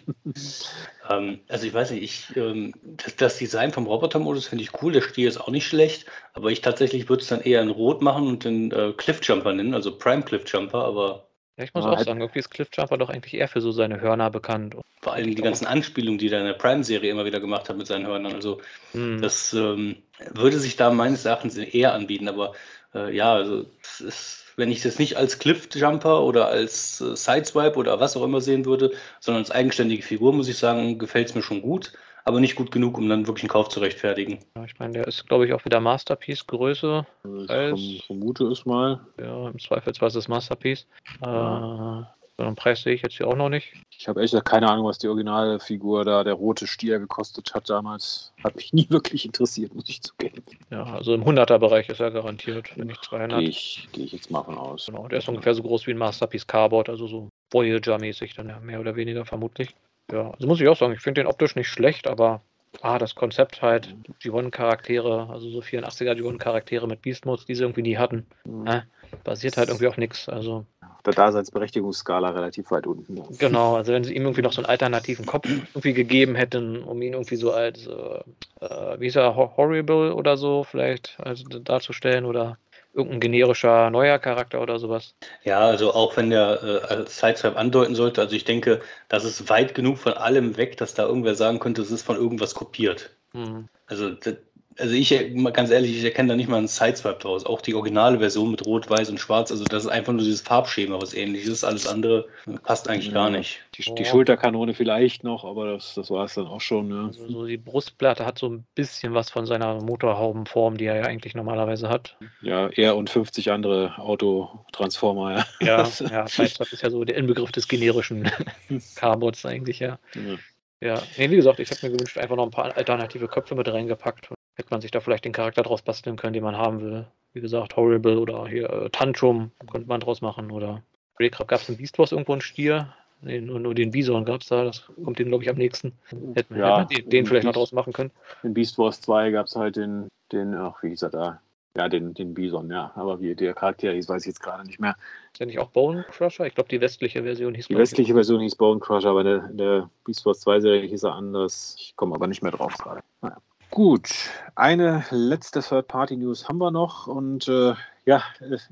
Ähm, also ich weiß nicht, ich, ähm, das, das Design vom Roboter-Modus finde ich cool, der Stier ist auch nicht schlecht, aber ich tatsächlich würde es dann eher in Rot machen und den äh, Cliffjumper nennen, also Prime Cliffjumper, aber Ja, ich muss Ja, auch halt- sagen, irgendwie ist Cliffjumper doch eigentlich eher für so seine Hörner bekannt. vor allem die ganzen Anspielungen, die er in der Prime-Serie immer wieder gemacht hat mit seinen Hörnern, also Hm. das ähm, würde sich da meines Erachtens eher anbieten, aber äh, ja, also ist, wenn ich das nicht als Cliffjumper oder als äh, Sideswipe oder was auch immer sehen würde, sondern als eigenständige Figur, muss ich sagen, gefällt es mir schon gut, aber nicht gut genug, um dann wirklich einen Kauf zu rechtfertigen. Ja, ich meine, der ist, glaube ich, auch wieder Masterpiece-Größe. Ich Als- verm- vermute es mal. Ja, im Zweifelsfall ist es Masterpiece. Ja. Äh, so einen Preis sehe ich jetzt hier auch noch nicht. Ich habe ehrlich gesagt keine Ahnung, was die Originalfigur da, der rote Stier, gekostet hat damals. Hat mich <laughs> nie wirklich interessiert, muss ich zugeben. Ja, also im 100er-Bereich ist er garantiert, wenn nicht 200. Gehe ich, geh ich jetzt mal von aus. Genau, der ist ungefähr so groß wie ein Masterpiece Cardboard, also so Voyager-mäßig dann ja mehr oder weniger vermutlich. Ja, also muss ich auch sagen, ich finde den optisch nicht schlecht, aber ah, das Konzept halt, G1-Charaktere, also so 84er G1-Charaktere mit Beast Modes, die sie irgendwie nie hatten, Mhm. äh, basiert halt irgendwie auf nichts. Also Auf der Daseinsberechtigungsskala relativ weit unten. Genau, also wenn sie ihm irgendwie noch <laughs> so einen alternativen Kopf irgendwie gegeben hätten, um ihn irgendwie so als, äh, äh, wie ist er, Hor- Horrible oder so vielleicht also darzustellen oder irgendein generischer neuer Charakter oder sowas. Ja, also auch wenn der äh, als Sideswipe andeuten sollte, also ich denke, das ist weit genug von allem weg, dass da irgendwer sagen könnte, es ist von irgendwas kopiert. Hm. Also, das, also ich, mal ganz ehrlich, ich erkenne da nicht mal einen Sideswipe draus. Auch die originale Version mit Rot, Weiß und Schwarz, also das ist einfach nur dieses Farbschema, was ähnlich ist. Alles andere passt eigentlich gar Ja. nicht. Die, die Oh. Schulterkanone vielleicht noch, aber das, das war es dann auch schon. Ne? Also so die Brustplatte hat so ein bisschen was von seiner Motorhaubenform, die er ja eigentlich normalerweise hat. Ja, er und 50 andere Autotransformer. Ja. Ja, <laughs> ja Sideswipe ist ja so der Inbegriff des generischen <laughs> Carbots eigentlich, ja. Ja. Ja, nee, wie gesagt, ich habe mir gewünscht, einfach noch ein paar alternative Köpfe mit reingepackt. Hätte man sich da vielleicht den Charakter draus basteln können, den man haben will. Wie gesagt, Horrible oder hier äh, Tantrum könnte man draus machen. Oder Breakrab gab es im Beast Wars irgendwo einen Stier. Nee, nur, nur den Bison gab es da, das kommt dem, glaube ich, am nächsten. Hätten wir Ja, hätte man den, den vielleicht noch Beast- draus machen können. In Beast Wars 2 gab es halt den, den, ach, wie hieß er da? Ja, den, den Bison, ja. Aber wie der Charakter hieß, weiß ich jetzt gerade nicht mehr. Ist ja nicht auch Bone Crusher? Ich glaube, die westliche Version hieß Die westliche Version hieß Bone Crusher, aber in der, in der Beast Wars 2 Serie hieß er anders. Ich komme aber nicht mehr drauf gerade. Naja. Gut, eine letzte Third-Party-News haben wir noch und äh, ja,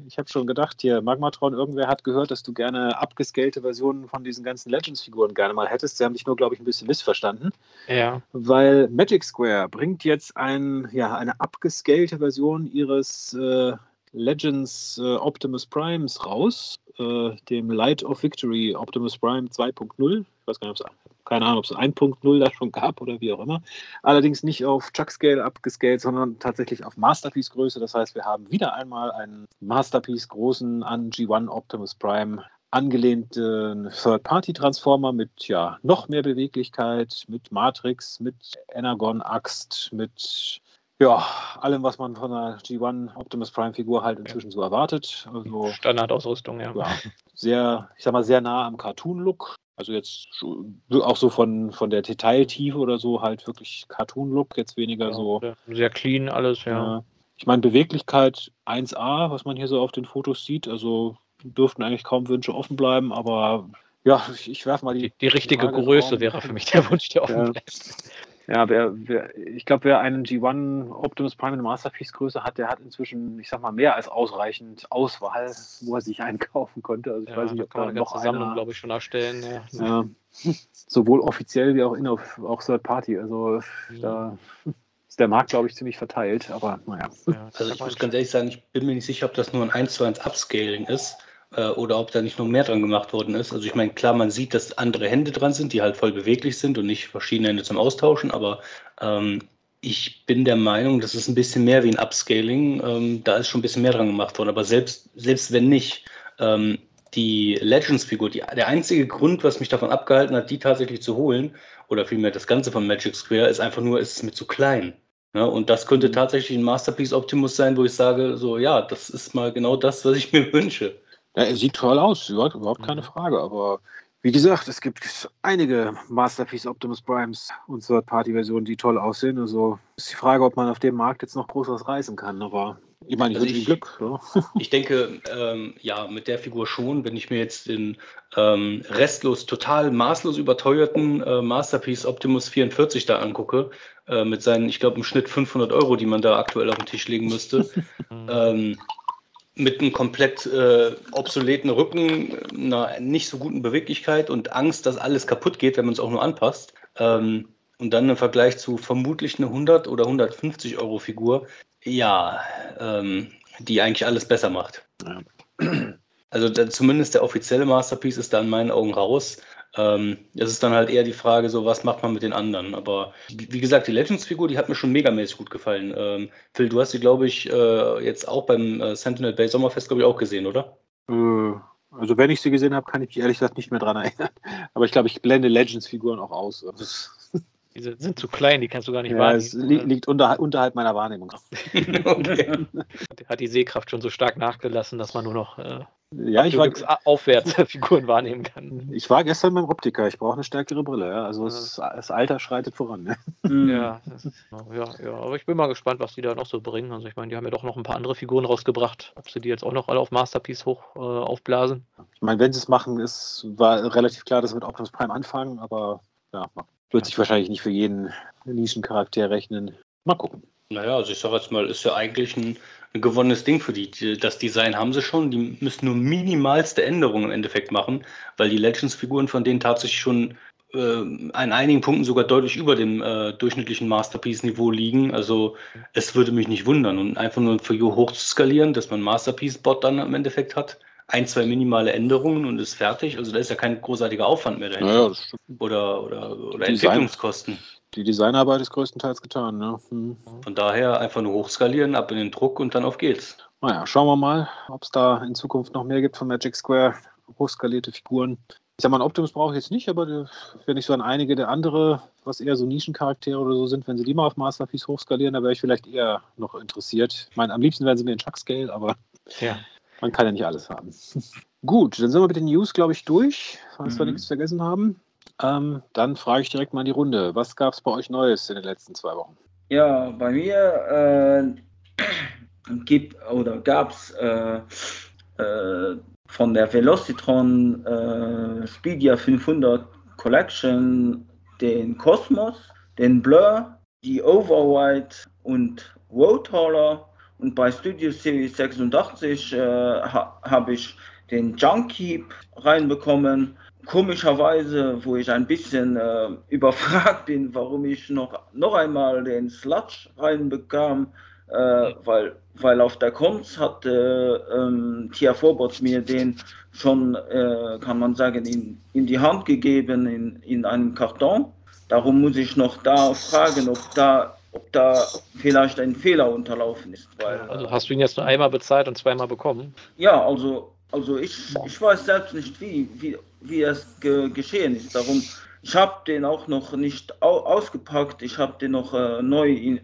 ich habe schon gedacht, hier, Magmatron, irgendwer hat gehört, dass du gerne abgescalte Versionen von diesen ganzen Legends-Figuren gerne mal hättest. Sie haben dich nur, glaube ich, ein bisschen missverstanden, Ja, weil Magic Square bringt jetzt ein, ja, eine abgescalte Version ihres äh, Legends äh, Optimus Primes raus, äh, dem Light of Victory Optimus Prime 2.0. Ich weiß gar nicht, ob es keine Ahnung, ob es 1.0 da schon gab oder wie auch immer. Allerdings nicht auf Chuck Scale abgescaled, sondern tatsächlich auf Masterpiece Größe. Das heißt, wir haben wieder einmal einen Masterpiece großen an G1 Optimus Prime angelehnten Third-Party-Transformer mit ja noch mehr Beweglichkeit, mit Matrix, mit Energon-Axt, mit ja, allem, was man von einer G1 Optimus Prime-Figur halt inzwischen so erwartet. Also Standardausrüstung, ja. ja, sehr, ich sag mal, sehr nah am Cartoon-Look. Also jetzt auch so von, von der Detailtiefe oder so halt wirklich Cartoon-Look, jetzt weniger so. Ja, Sehr clean alles, ja. Äh, ich meine, Beweglichkeit 1A, was man hier so auf den Fotos sieht, also dürften eigentlich kaum Wünsche offen bleiben, aber ja, ich, ich werfe mal die. Die, die richtige Größe Raum. wäre für mich der Wunsch, der offen Ja. bleibt. Ja, wer, wer, ich glaube, wer einen G1 Optimus Prime in Masterpiece-Größe hat, der hat inzwischen, ich sag mal, mehr als ausreichend Auswahl, wo er sich <laughs> einkaufen konnte. Also ich Ja, weiß nicht, da ob kann da man eine noch ganze Sammlung, einer, glaube ich, schon erstellen. Ja. <laughs> ja, sowohl offiziell wie auch in auch Third Party. Also Mhm. da <laughs> ist der Markt, glaube ich, ziemlich verteilt. Aber naja. Ja, Also ich muss ganz ehrlich sagen, ich bin mir nicht sicher, ob das nur ein 1 zu 1 Upscaling ist äh, oder ob da nicht noch mehr dran gemacht worden ist. Also ich meine, klar, man sieht, dass andere Hände dran sind, die halt voll beweglich sind und nicht verschiedene Hände zum Austauschen, aber ähm, ich bin der Meinung, das ist ein bisschen mehr wie ein Upscaling. Ähm, da ist schon ein bisschen mehr dran gemacht worden. Aber selbst, selbst wenn nicht, ähm, die Legends-Figur, der einzige Grund, was mich davon abgehalten hat, die tatsächlich zu holen, oder vielmehr das Ganze von Magic Square, ist einfach nur, es ist mir zu klein. Ja, und das könnte Mhm. tatsächlich ein Masterpiece Optimus sein, wo ich sage, so ja, das ist mal genau das, was ich mir wünsche. Ja, er sieht toll aus, überhaupt, keine Mhm. Frage. Aber Wie gesagt, es gibt einige Masterpiece Optimus Primes und Third-Party-Versionen, die toll aussehen. Also ist die Frage, ob man auf dem Markt jetzt noch groß was reißen kann. Aber ich meine, ich Also wünsche Glück. Ja. <laughs> Ich denke, ähm, ja, mit der Figur schon, wenn ich mir jetzt den ähm, restlos, total maßlos überteuerten äh, Masterpiece Optimus 44 da angucke, äh, mit seinen, ich glaube, im Schnitt 500 Euro, die man da aktuell auf den Tisch legen müsste, <laughs> ähm, mit einem komplett äh, obsoleten Rücken, einer nicht so guten Beweglichkeit und Angst, dass alles kaputt geht, wenn man es auch nur anpasst. Ähm, und dann im Vergleich zu vermutlich eine 100 oder 150 Euro Figur, ja, ähm, die eigentlich alles besser macht. Ja. Also da, zumindest der offizielle Masterpiece ist da in meinen Augen raus. Ähm, das ist dann halt eher die Frage, so was macht man mit den anderen. Aber wie gesagt, die Legends-Figur, die hat mir schon megamäßig gut gefallen. Ähm, Phil, du hast sie, glaube ich, äh, jetzt auch beim äh, Sentinel Bay Sommerfest, glaube ich, auch gesehen, oder? Äh, Also wenn ich sie gesehen habe, kann ich mich ehrlich gesagt nicht mehr dran <laughs> erinnern. Aber ich glaube, ich blende Legends-Figuren auch aus. Das, Die sind zu klein, die kannst du gar nicht ja, es wahrnehmen. li liegt unter, unterhalb meiner Wahrnehmung. <laughs> okay. Hat die Sehkraft schon so stark nachgelassen, dass man nur noch äh, Ja, ich war, aufwärts <laughs> Figuren wahrnehmen kann. ich war gestern beim Optiker. Ich brauche eine stärkere Brille. Ja? Also es, das Alter schreitet voran. Ne? Mhm. Ja, das ist, ja, ja, aber ich bin mal gespannt, was die da noch so bringen. Also ich meine, die haben ja doch noch ein paar andere Figuren rausgebracht. Ob sie die jetzt auch noch alle auf Masterpiece hoch äh, aufblasen. Ich meine, wenn sie es machen, ist, war relativ klar, dass wir mit Optimus Prime anfangen. Aber ja, wird sich wahrscheinlich nicht für jeden Nischencharakter rechnen. Mal gucken. Naja, also ich sage jetzt mal, ist ja eigentlich ein, ein gewonnenes Ding für die. Das Design haben sie schon, die müssen nur minimalste Änderungen im Endeffekt machen, weil die Legends-Figuren von denen tatsächlich schon äh, an einigen Punkten sogar deutlich über dem äh, durchschnittlichen Masterpiece-Niveau liegen. Also es würde mich nicht wundern. Und einfach nur für You hoch zu skalieren, dass man Masterpiece-Bot dann im Endeffekt hat, ein, zwei minimale Änderungen und ist fertig. Also da ist ja kein großartiger Aufwand mehr dahinter. das stimmt. Oder, oder, oder Design. Entwicklungskosten. Die Designarbeit ist größtenteils getan. Ne? Hm. Von daher einfach nur hochskalieren, ab in den Druck und dann auf geht's. Naja, schauen wir mal, ob es da in Zukunft noch mehr gibt von Magic Square. Hochskalierte Figuren. Ich sag mal, einen Optimus brauche ich jetzt nicht, aber die- wenn ich so an einige der andere, was eher so Nischencharaktere oder so sind, wenn sie die mal auf Masterpiece hochskalieren, da wäre ich vielleicht eher noch interessiert. Ich meine, am liebsten wären sie mir in Chuck Scale, aber Ja. Man kann ja nicht alles haben. Gut, dann sind wir mit den News, glaube ich, durch, falls wir Mhm. nichts vergessen haben. Ähm, dann frage ich direkt mal in die Runde. Was gab es bei euch Neues in den letzten zwei Wochen? Ja, bei mir äh, gibt oder gab es äh, äh, von der Velocitron äh, Speedia 500 Collection den Cosmos, den Blur, die Overwhite und Roadhauler und bei Studio Series 86 äh, ha, habe ich den Junkheap reinbekommen. Komischerweise, wo ich ein bisschen äh, <laughs> überfragt bin, warum ich noch, noch einmal den Sludge reinbekam, äh, weil, weil auf der Cons hatte ähm, Tia Vorbots mir den schon, äh, kann man sagen, in, in die Hand gegeben in, in einem Karton. Darum muss ich noch da fragen, ob da, ob da vielleicht ein Fehler unterlaufen ist. Also hast du ihn jetzt nur einmal bezahlt und zweimal bekommen? ja, also, also ich, ich weiß selbst nicht, wie, wie, wie es ge geschehen ist. Darum, ich habe den auch noch nicht au ausgepackt. Ich habe den noch äh, neu in,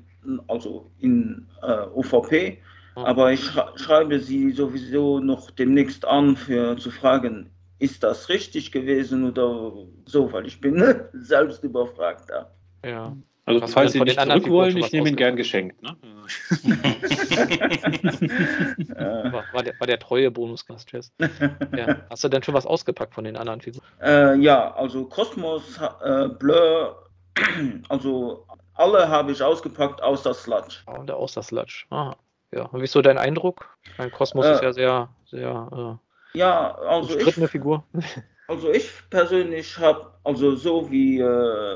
also in äh, OVP. Hm. Aber ich schreibe sie sowieso noch demnächst an, für zu fragen, ist das richtig gewesen oder so, weil ich bin <laughs> selbst überfragt da. Ja. Also, Hast du falls denn Sie von nicht den anderen zurück wollen, Figuren ich nehme was ihn gern geschenkt. Ne? <laughs> War, war, der, war der treue Bonusgast, Jess. <laughs> Ja. Hast du denn schon was ausgepackt von den anderen Figuren? Äh, ja, also Kosmos, äh, Blur, <clears throat> also alle habe ich ausgepackt, außer Sludge. Ah, und der Auster Sludge. Aha. Ja. Und wie ist so dein Eindruck? Mein Kosmos Äh, ist ja sehr, sehr Ja, äh, also ich, Figur. <laughs> also ich persönlich habe, also so wie äh,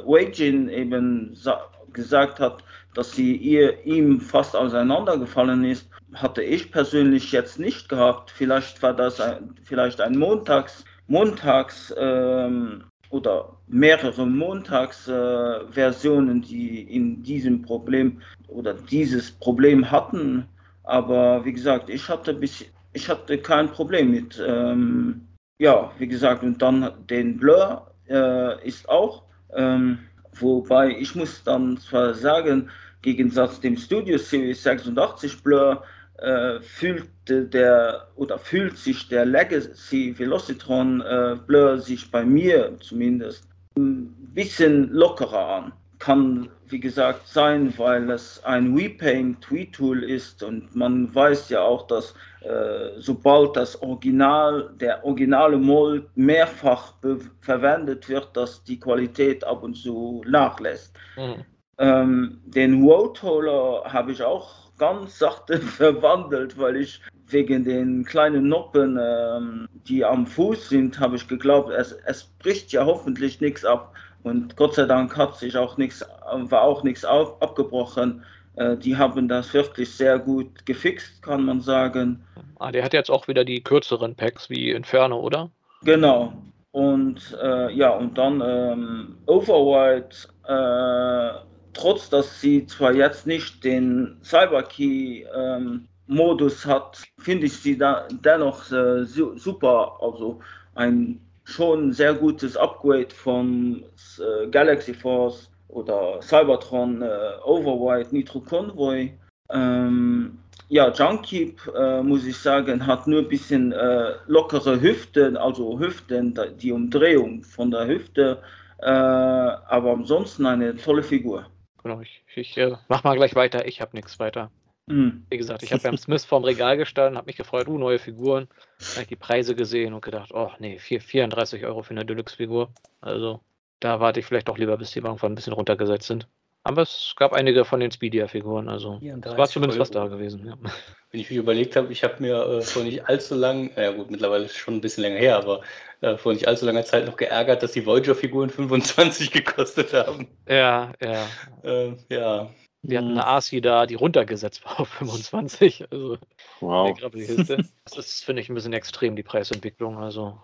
Wei-Jin eben sa- gesagt hat, dass sie ihr, ihm fast auseinandergefallen ist, hatte ich persönlich jetzt nicht gehabt. Vielleicht war das ein, vielleicht ein Montags, Montags ähm, oder mehrere Montagsversionen, äh, die in diesem Problem oder dieses Problem hatten. Aber wie gesagt, ich hatte bis ich hatte kein Problem mit. Ähm, ja, wie gesagt, und dann den Blur äh, ist auch. Ähm, wobei ich muss dann zwar sagen, Gegensatz dem Studio Series 86 Blur äh, fühlte der oder fühlt sich der Legacy Velocitron äh, Blur sich bei mir zumindest ein bisschen lockerer an. Kann wie gesagt sein, weil es ein Repaint Tweet Tool ist und man weiß ja auch, dass äh, sobald das Original, der originale Mold mehrfach verwendet wird, dass die Qualität ab und zu nachlässt. Mhm. Ähm, den Roadholer habe ich auch ganz <laughs> sachte verwandelt, weil ich wegen den kleinen Noppen, ähm, die am Fuß sind, habe ich geglaubt, es, es bricht ja hoffentlich nichts ab. Und Gott sei Dank hat sich auch nichts, war auch nichts auf, abgebrochen. Äh, die haben das wirklich sehr gut gefixt, kann man sagen. Ah, der hat jetzt auch wieder die kürzeren Packs wie Inferno, oder? Genau. Und äh, ja, und dann ähm, Override, äh, trotz dass sie zwar jetzt nicht den Cyberkey ähm, Modus hat, finde ich sie da dennoch äh, super. Also ein schon sehr gutes Upgrade von äh, Galaxy Force oder Cybertron äh, Override Nitro Convoy. Ähm, ja, Junkkeep, äh, muss ich sagen, hat nur ein bisschen äh, lockere Hüften, also Hüften, die Umdrehung von der Hüfte, äh, aber ansonsten eine tolle Figur. Genau, ich, ich äh, mach mal gleich weiter, ich habe nichts weiter. Mhm. Wie gesagt, ich habe beim Smith vorm Regal gestanden, habe mich gefreut, uh, neue Figuren. Habe ich die Preise gesehen und gedacht, oh nee, 4, 34 Euro für eine Deluxe-Figur. Also da warte ich vielleicht auch lieber, bis die irgendwann ein bisschen runtergesetzt sind. Aber es gab einige von den Speedia-Figuren, also es war zumindest Euro. was da gewesen. Ja. <laughs> Wenn ich mich überlegt habe, ich habe mir äh, vor nicht allzu lang, ja gut, mittlerweile schon ein bisschen länger her, aber äh, vor nicht allzu langer Zeit noch geärgert, dass die Voyager-Figuren 25 <laughs> gekostet haben. Ja, ja. Äh, ja, wir hatten eine mhm. ASI da, die runtergesetzt war auf 25. Also, wow. <laughs> Das ist, finde ich, ein bisschen extrem, die Preisentwicklung. Also.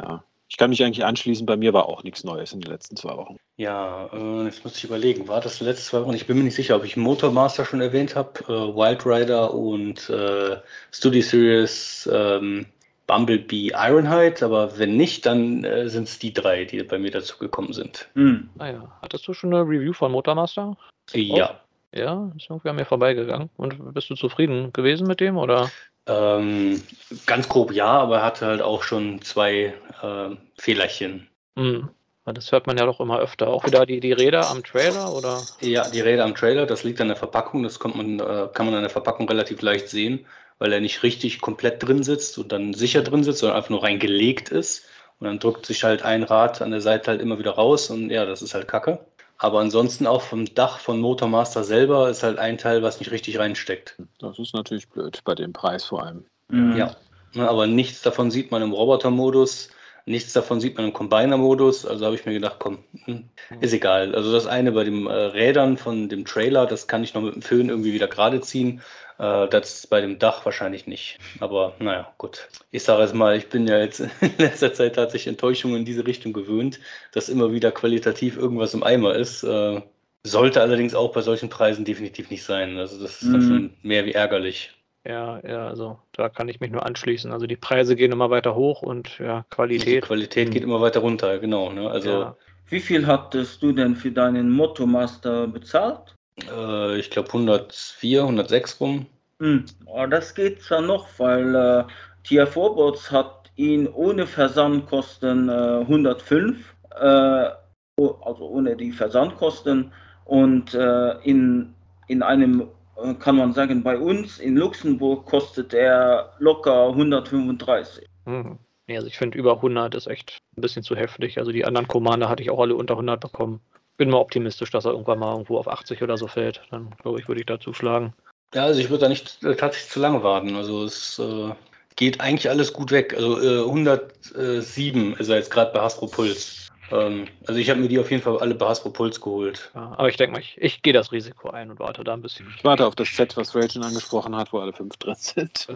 Ja. Ich kann mich eigentlich anschließen, bei mir war auch nichts Neues in den letzten zwei Wochen. Ja, äh, jetzt muss ich überlegen, war das letzte zwei Wochen? Ich bin mir nicht sicher, ob ich Motormaster schon erwähnt habe, äh, Wild Rider und äh, Studio Series ähm, Bumblebee Ironhide, aber wenn nicht, dann äh, sind es die drei, die bei mir dazu gekommen sind. Hm. Ah ja. Hattest du schon eine Review von Motormaster? Ja. Ja, ist irgendwie an mir vorbeigegangen. Und bist du zufrieden gewesen mit dem, oder? Ähm, ganz grob ja, aber er hatte halt auch schon zwei äh, Fehlerchen. Mhm. Das hört man ja doch immer öfter. Auch wieder die, die Räder am Trailer, oder? Ja, die Räder am Trailer, das liegt an der Verpackung. Das kommt man, äh, kann man an der Verpackung relativ leicht sehen, weil er nicht richtig komplett drin sitzt und dann sicher drin sitzt, sondern einfach nur reingelegt ist. Und dann drückt sich halt ein Rad an der Seite halt immer wieder raus und ja, das ist halt Kacke. Aber ansonsten auch vom Dach von Motormaster selber ist halt ein Teil, was nicht richtig reinsteckt. Das ist natürlich blöd, bei dem Preis vor allem. Mhm. Ja, ne, aber nichts davon sieht man im Robotermodus, nichts davon sieht man im Combiner-Modus. Also habe ich mir gedacht, komm, hm, ist egal. Also das eine bei den äh, Rädern von dem Trailer, das kann ich noch mit dem Föhn irgendwie wieder gerade ziehen. Äh, das ist bei dem Dach wahrscheinlich nicht. Aber naja, gut. Ich sage es mal, ich bin ja jetzt <laughs> in letzter Zeit tatsächlich Enttäuschungen in diese Richtung gewöhnt, dass immer wieder qualitativ irgendwas im Eimer ist. Äh, sollte allerdings auch bei solchen Preisen definitiv nicht sein. Also das ist mhm. dann schon mehr wie ärgerlich. Ja, ja, also da kann ich mich nur anschließen. Also die Preise gehen immer weiter hoch und ja, Qualität. Die Qualität geht immer weiter runter, genau. Ne? Also ja. Wie viel hattest du denn für deinen Motomaster bezahlt? Äh, ich glaube 104, 106 rum. Hm. Oh, das geht zwar noch, weil äh, TIA Forbots hat ihn ohne Versandkosten äh, 105, äh, also ohne die Versandkosten und äh, in, in einem, äh, kann man sagen, bei uns in Luxemburg kostet er locker 135. Hm. Ja, also ich finde über 100 ist echt ein bisschen zu heftig. Also die anderen Commander hatte ich auch alle unter 100 bekommen. Bin mal optimistisch, dass er irgendwann mal irgendwo auf 80 oder so fällt. Dann glaube ich, würde ich da zuschlagen. Ja, also ich würde da nicht äh, tatsächlich zu lange warten. Also es äh, geht eigentlich alles gut weg. Also äh, 107 ist er jetzt gerade bei Hasbro Puls. Ähm, also ich habe mir die auf jeden Fall alle bei Hasbro Puls geholt. Ja, aber ich denke mal, ich, ich gehe das Risiko ein und warte da ein bisschen. Ich warte auf das Set, was Rachel angesprochen hat, wo alle fünf drin sind.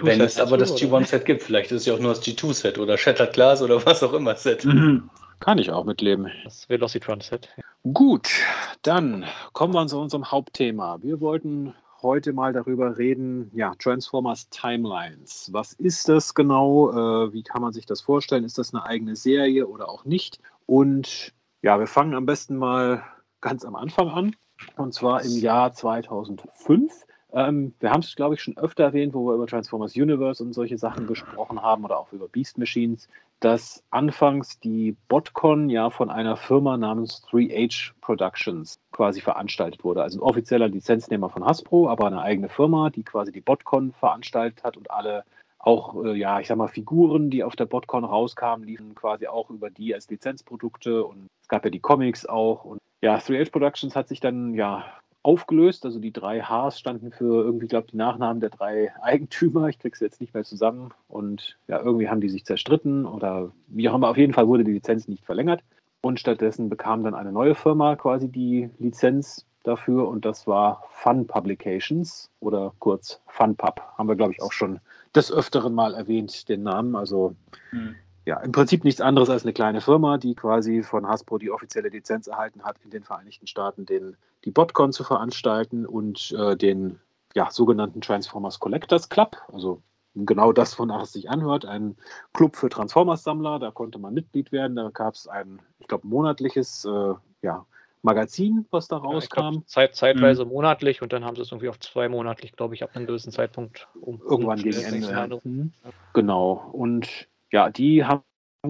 Wenn es aber das G1-Set gibt, vielleicht ist es ja auch nur das G2-Set oder Shattered Glass oder was auch immer Set. Mhm. Kann ich auch mitleben. Das Velocitron-Set. Gut, dann kommen wir zu unserem Hauptthema. Wir wollten heute mal darüber reden, ja, Transformers Timelines. Was ist das genau? Äh, wie kann man sich das vorstellen? Ist das eine eigene Serie oder auch nicht? Und ja, wir fangen am besten mal ganz am Anfang an. Und zwar im Jahr 2005 Ähm, wir haben es, glaube ich, schon öfter erwähnt, wo wir über Transformers Universe und solche Sachen gesprochen haben oder auch über Beast Machines, dass anfangs die BotCon ja von einer Firma namens 3H Productions quasi veranstaltet wurde. Also ein offizieller Lizenznehmer von Hasbro, aber eine eigene Firma, die quasi die BotCon veranstaltet hat und alle auch, äh, ja, ich sag mal, Figuren, die auf der BotCon rauskamen, liefen quasi auch über die als Lizenzprodukte und es gab ja die Comics auch. Und ja, 3H Productions hat sich dann ja aufgelöst. Also die drei Hs standen für irgendwie, glaube ich, die Nachnamen der drei <laughs> Eigentümer. Ich kriege sie jetzt nicht mehr zusammen. Und ja, irgendwie haben die sich zerstritten oder wie auch immer. Auf jeden Fall wurde die Lizenz nicht verlängert. Und stattdessen bekam dann eine neue Firma quasi die Lizenz dafür und das war Fun Publications oder kurz FunPub. Haben wir, glaube ich, auch schon des Öfteren mal erwähnt, den Namen. Also hm. Ja, im Prinzip nichts anderes als eine kleine Firma, die quasi von Hasbro die offizielle Lizenz erhalten hat, in den Vereinigten Staaten den, die BotCon zu veranstalten und äh, den ja, sogenannten Transformers Collectors Club. Also genau das, wonach es sich anhört, ein Club für Transformers-Sammler. Da konnte man Mitglied werden. Da gab es ein, ich glaube, monatliches äh, ja, Magazin, was da rauskam. Ja, Zeit, zeitweise mhm. monatlich und dann haben sie es irgendwie auf zwei monatlich, glaube ich, ab einem gewissen Zeitpunkt um. Irgendwann gegen Ende. Mhm. Genau. Und ja, die haben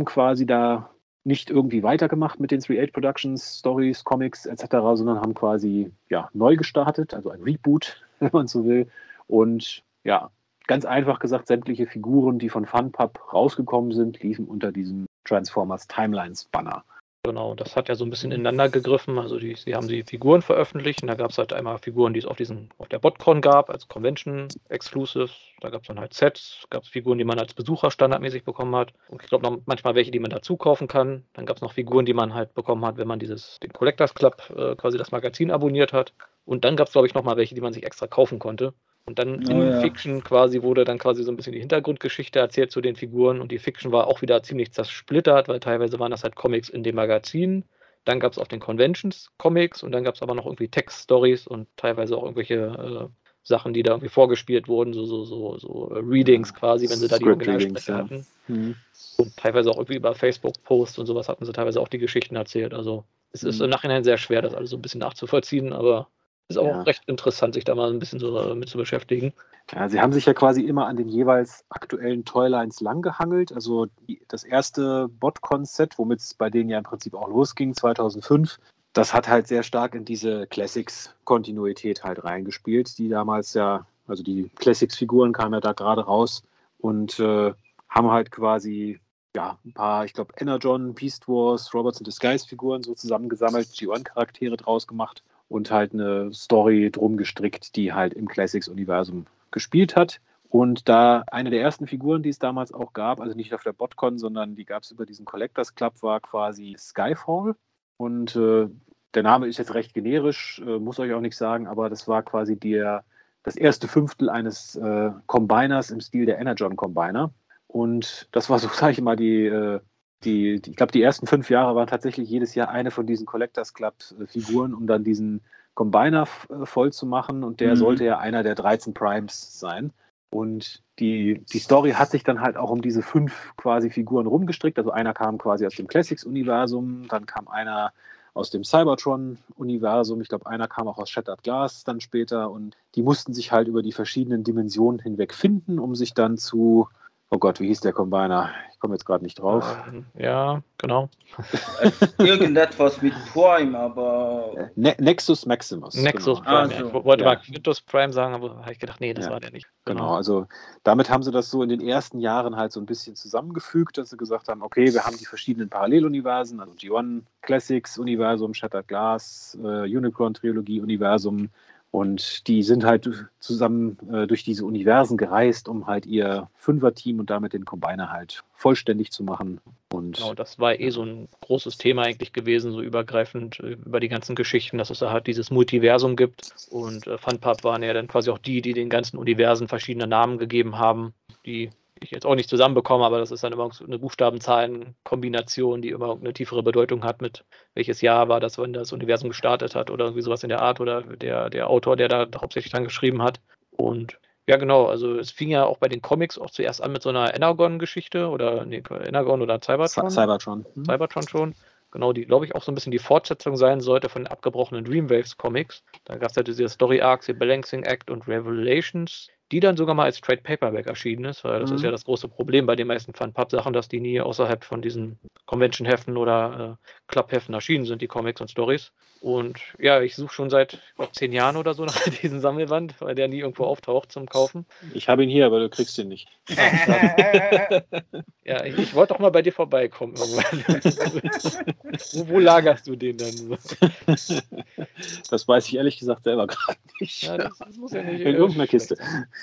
quasi da nicht irgendwie weitergemacht mit den 3-8 Productions, Stories, Comics etc., sondern haben quasi ja, neu gestartet, also ein Reboot, <laughs> wenn man so will. Und ja, ganz einfach gesagt, sämtliche Figuren, die von FunPub rausgekommen sind, liefen unter diesem Transformers Timelines Banner. Genau, das hat ja so ein bisschen ineinander gegriffen. Also die, sie haben die Figuren veröffentlicht und da gab es halt einmal Figuren, die es auf diesen, auf der BotCon gab, als Convention Exclusive. Da gab es dann halt Sets, gab es Figuren, die man als Besucher standardmäßig bekommen hat. Und ich glaube noch manchmal welche, die man dazu kaufen kann. Dann gab es noch Figuren, die man halt bekommen hat, wenn man dieses, den Collectors Club äh, quasi das Magazin abonniert hat. Und dann gab es, glaube ich, nochmal welche, die man sich extra kaufen konnte. Und dann oh, in ja. Fiction quasi wurde dann quasi so ein bisschen die Hintergrundgeschichte erzählt zu den Figuren und die Fiction war auch wieder ziemlich zersplittert, weil teilweise waren das halt Comics in dem Magazin. Dann gab es auf den Conventions Comics und dann gab es aber noch irgendwie Text-Stories und teilweise auch irgendwelche äh, Sachen, die da irgendwie vorgespielt wurden, so, so, so, so äh, Readings quasi, wenn sie da die Originalsprecher ja. hatten. Mhm. Und teilweise auch irgendwie über Facebook-Posts und sowas hatten sie teilweise auch die Geschichten erzählt. Also es ist mhm. im Nachhinein sehr schwer, das alles so ein bisschen nachzuvollziehen, aber ist auch ja. recht interessant, sich da mal ein bisschen so äh, mit zu beschäftigen. Ja, sie haben sich ja quasi immer an den jeweils aktuellen Toylines langgehangelt. Also die, das erste Bot-Konzept, womit es bei denen ja im Prinzip auch losging, 2005, das hat halt sehr stark in diese Classics-Kontinuität halt reingespielt, die damals ja, also die Classics-Figuren kamen ja da gerade raus und äh, haben halt quasi ja, ein paar, ich glaube, Energon, Beast Wars, Robots in Disguise-Figuren so zusammengesammelt, G1-Charaktere draus gemacht und halt eine Story drum gestrickt, die halt im Classics-Universum gespielt hat. Und da eine der ersten Figuren, die es damals auch gab, also nicht auf der BotCon, sondern die gab es über diesen Collectors Club, war quasi Skyfall. Und äh, der Name ist jetzt recht generisch, äh, muss euch auch nicht sagen, aber das war quasi der, das erste Fünftel eines äh, Combiners im Stil der Energon Combiner. Und das war so, <laughs> sage ich mal, die, äh, die, die ich glaube, die ersten fünf Jahre waren tatsächlich jedes Jahr eine von diesen Collectors Club-Figuren, um dann diesen Combiner äh, voll zu machen. Und der mhm. sollte ja einer der 13 Primes sein. Und die, die Story hat sich dann halt auch um diese fünf quasi Figuren rumgestrickt. Also einer kam quasi aus dem Classics-Universum, dann kam einer aus dem Cybertron-Universum. Ich glaube, einer kam auch aus Shattered Glass dann später. Und die mussten sich halt über die verschiedenen Dimensionen hinweg finden, um sich dann zu Oh Gott, wie hieß der Combiner? Ich komme jetzt gerade nicht drauf. Ähm, ja, genau. Irgendetwas mit Prime, aber. Ne Nexus Maximus. Nexus genau. Prime. Also, ich wollte ja. mal Quintus Prime sagen, aber habe ich gedacht, nee, das ja. war der nicht. Genau. genau. also damit haben sie das so in den ersten Jahren halt so ein bisschen zusammengefügt, dass sie gesagt haben, okay, wir haben die verschiedenen Paralleluniversen, also G1 Classics Universum, Shattered Glass, äh, Unicron Trilogie Universum, und die sind halt zusammen äh, durch diese Universen gereist, um halt ihr Fünfer-Team und damit den Combiner halt vollständig zu machen. Und genau, das war eh so ein großes Thema eigentlich gewesen, so übergreifend äh, über die ganzen Geschichten, dass es da halt dieses Multiversum gibt. Und äh, Funpub waren ja dann quasi auch die, die den ganzen Universen verschiedene Namen gegeben haben, die ich jetzt auch nicht zusammenbekomme, aber das ist dann immer eine Buchstabenzahlen-Kombination, die immer eine tiefere Bedeutung hat, mit welches Jahr war das, wenn das Universum gestartet hat oder irgendwie sowas in der Art oder der, der Autor, der da hauptsächlich dran geschrieben hat. Und ja, genau, also es fing ja auch bei den Comics auch zuerst an mit so einer Energon-Geschichte oder nee, Energon oder Cybertron. Cybertron. Hm. Cybertron schon. genau, die, glaube ich, auch so ein bisschen die Fortsetzung sein sollte von den abgebrochenen Dreamwaves Comics. Da gab es ja diese Story Arcs, die Balancing Act und Revelations, die dann sogar mal als Trade Paperback erschienen ist, weil das mhm. ist ja das große Problem bei den meisten Fun-Pub-Sachen, dass die nie außerhalb von diesen Convention-Heften oder äh, Club-Heften erschienen sind, die Comics und Stories. Und ja, ich suche schon seit glaub, zehn Jahren oder so <laughs> nach diesem Sammelband, weil der nie irgendwo auftaucht zum Kaufen. Ich habe ihn hier, aber du kriegst ihn nicht. <laughs> <laughs> ja, ich, ich wollte doch mal bei dir vorbeikommen irgendwann. wo, wo, lagerst du den denn? das weiß ich ehrlich gesagt selber gerade nicht. Ja, das, das muss ja nicht in irgendeiner Kiste.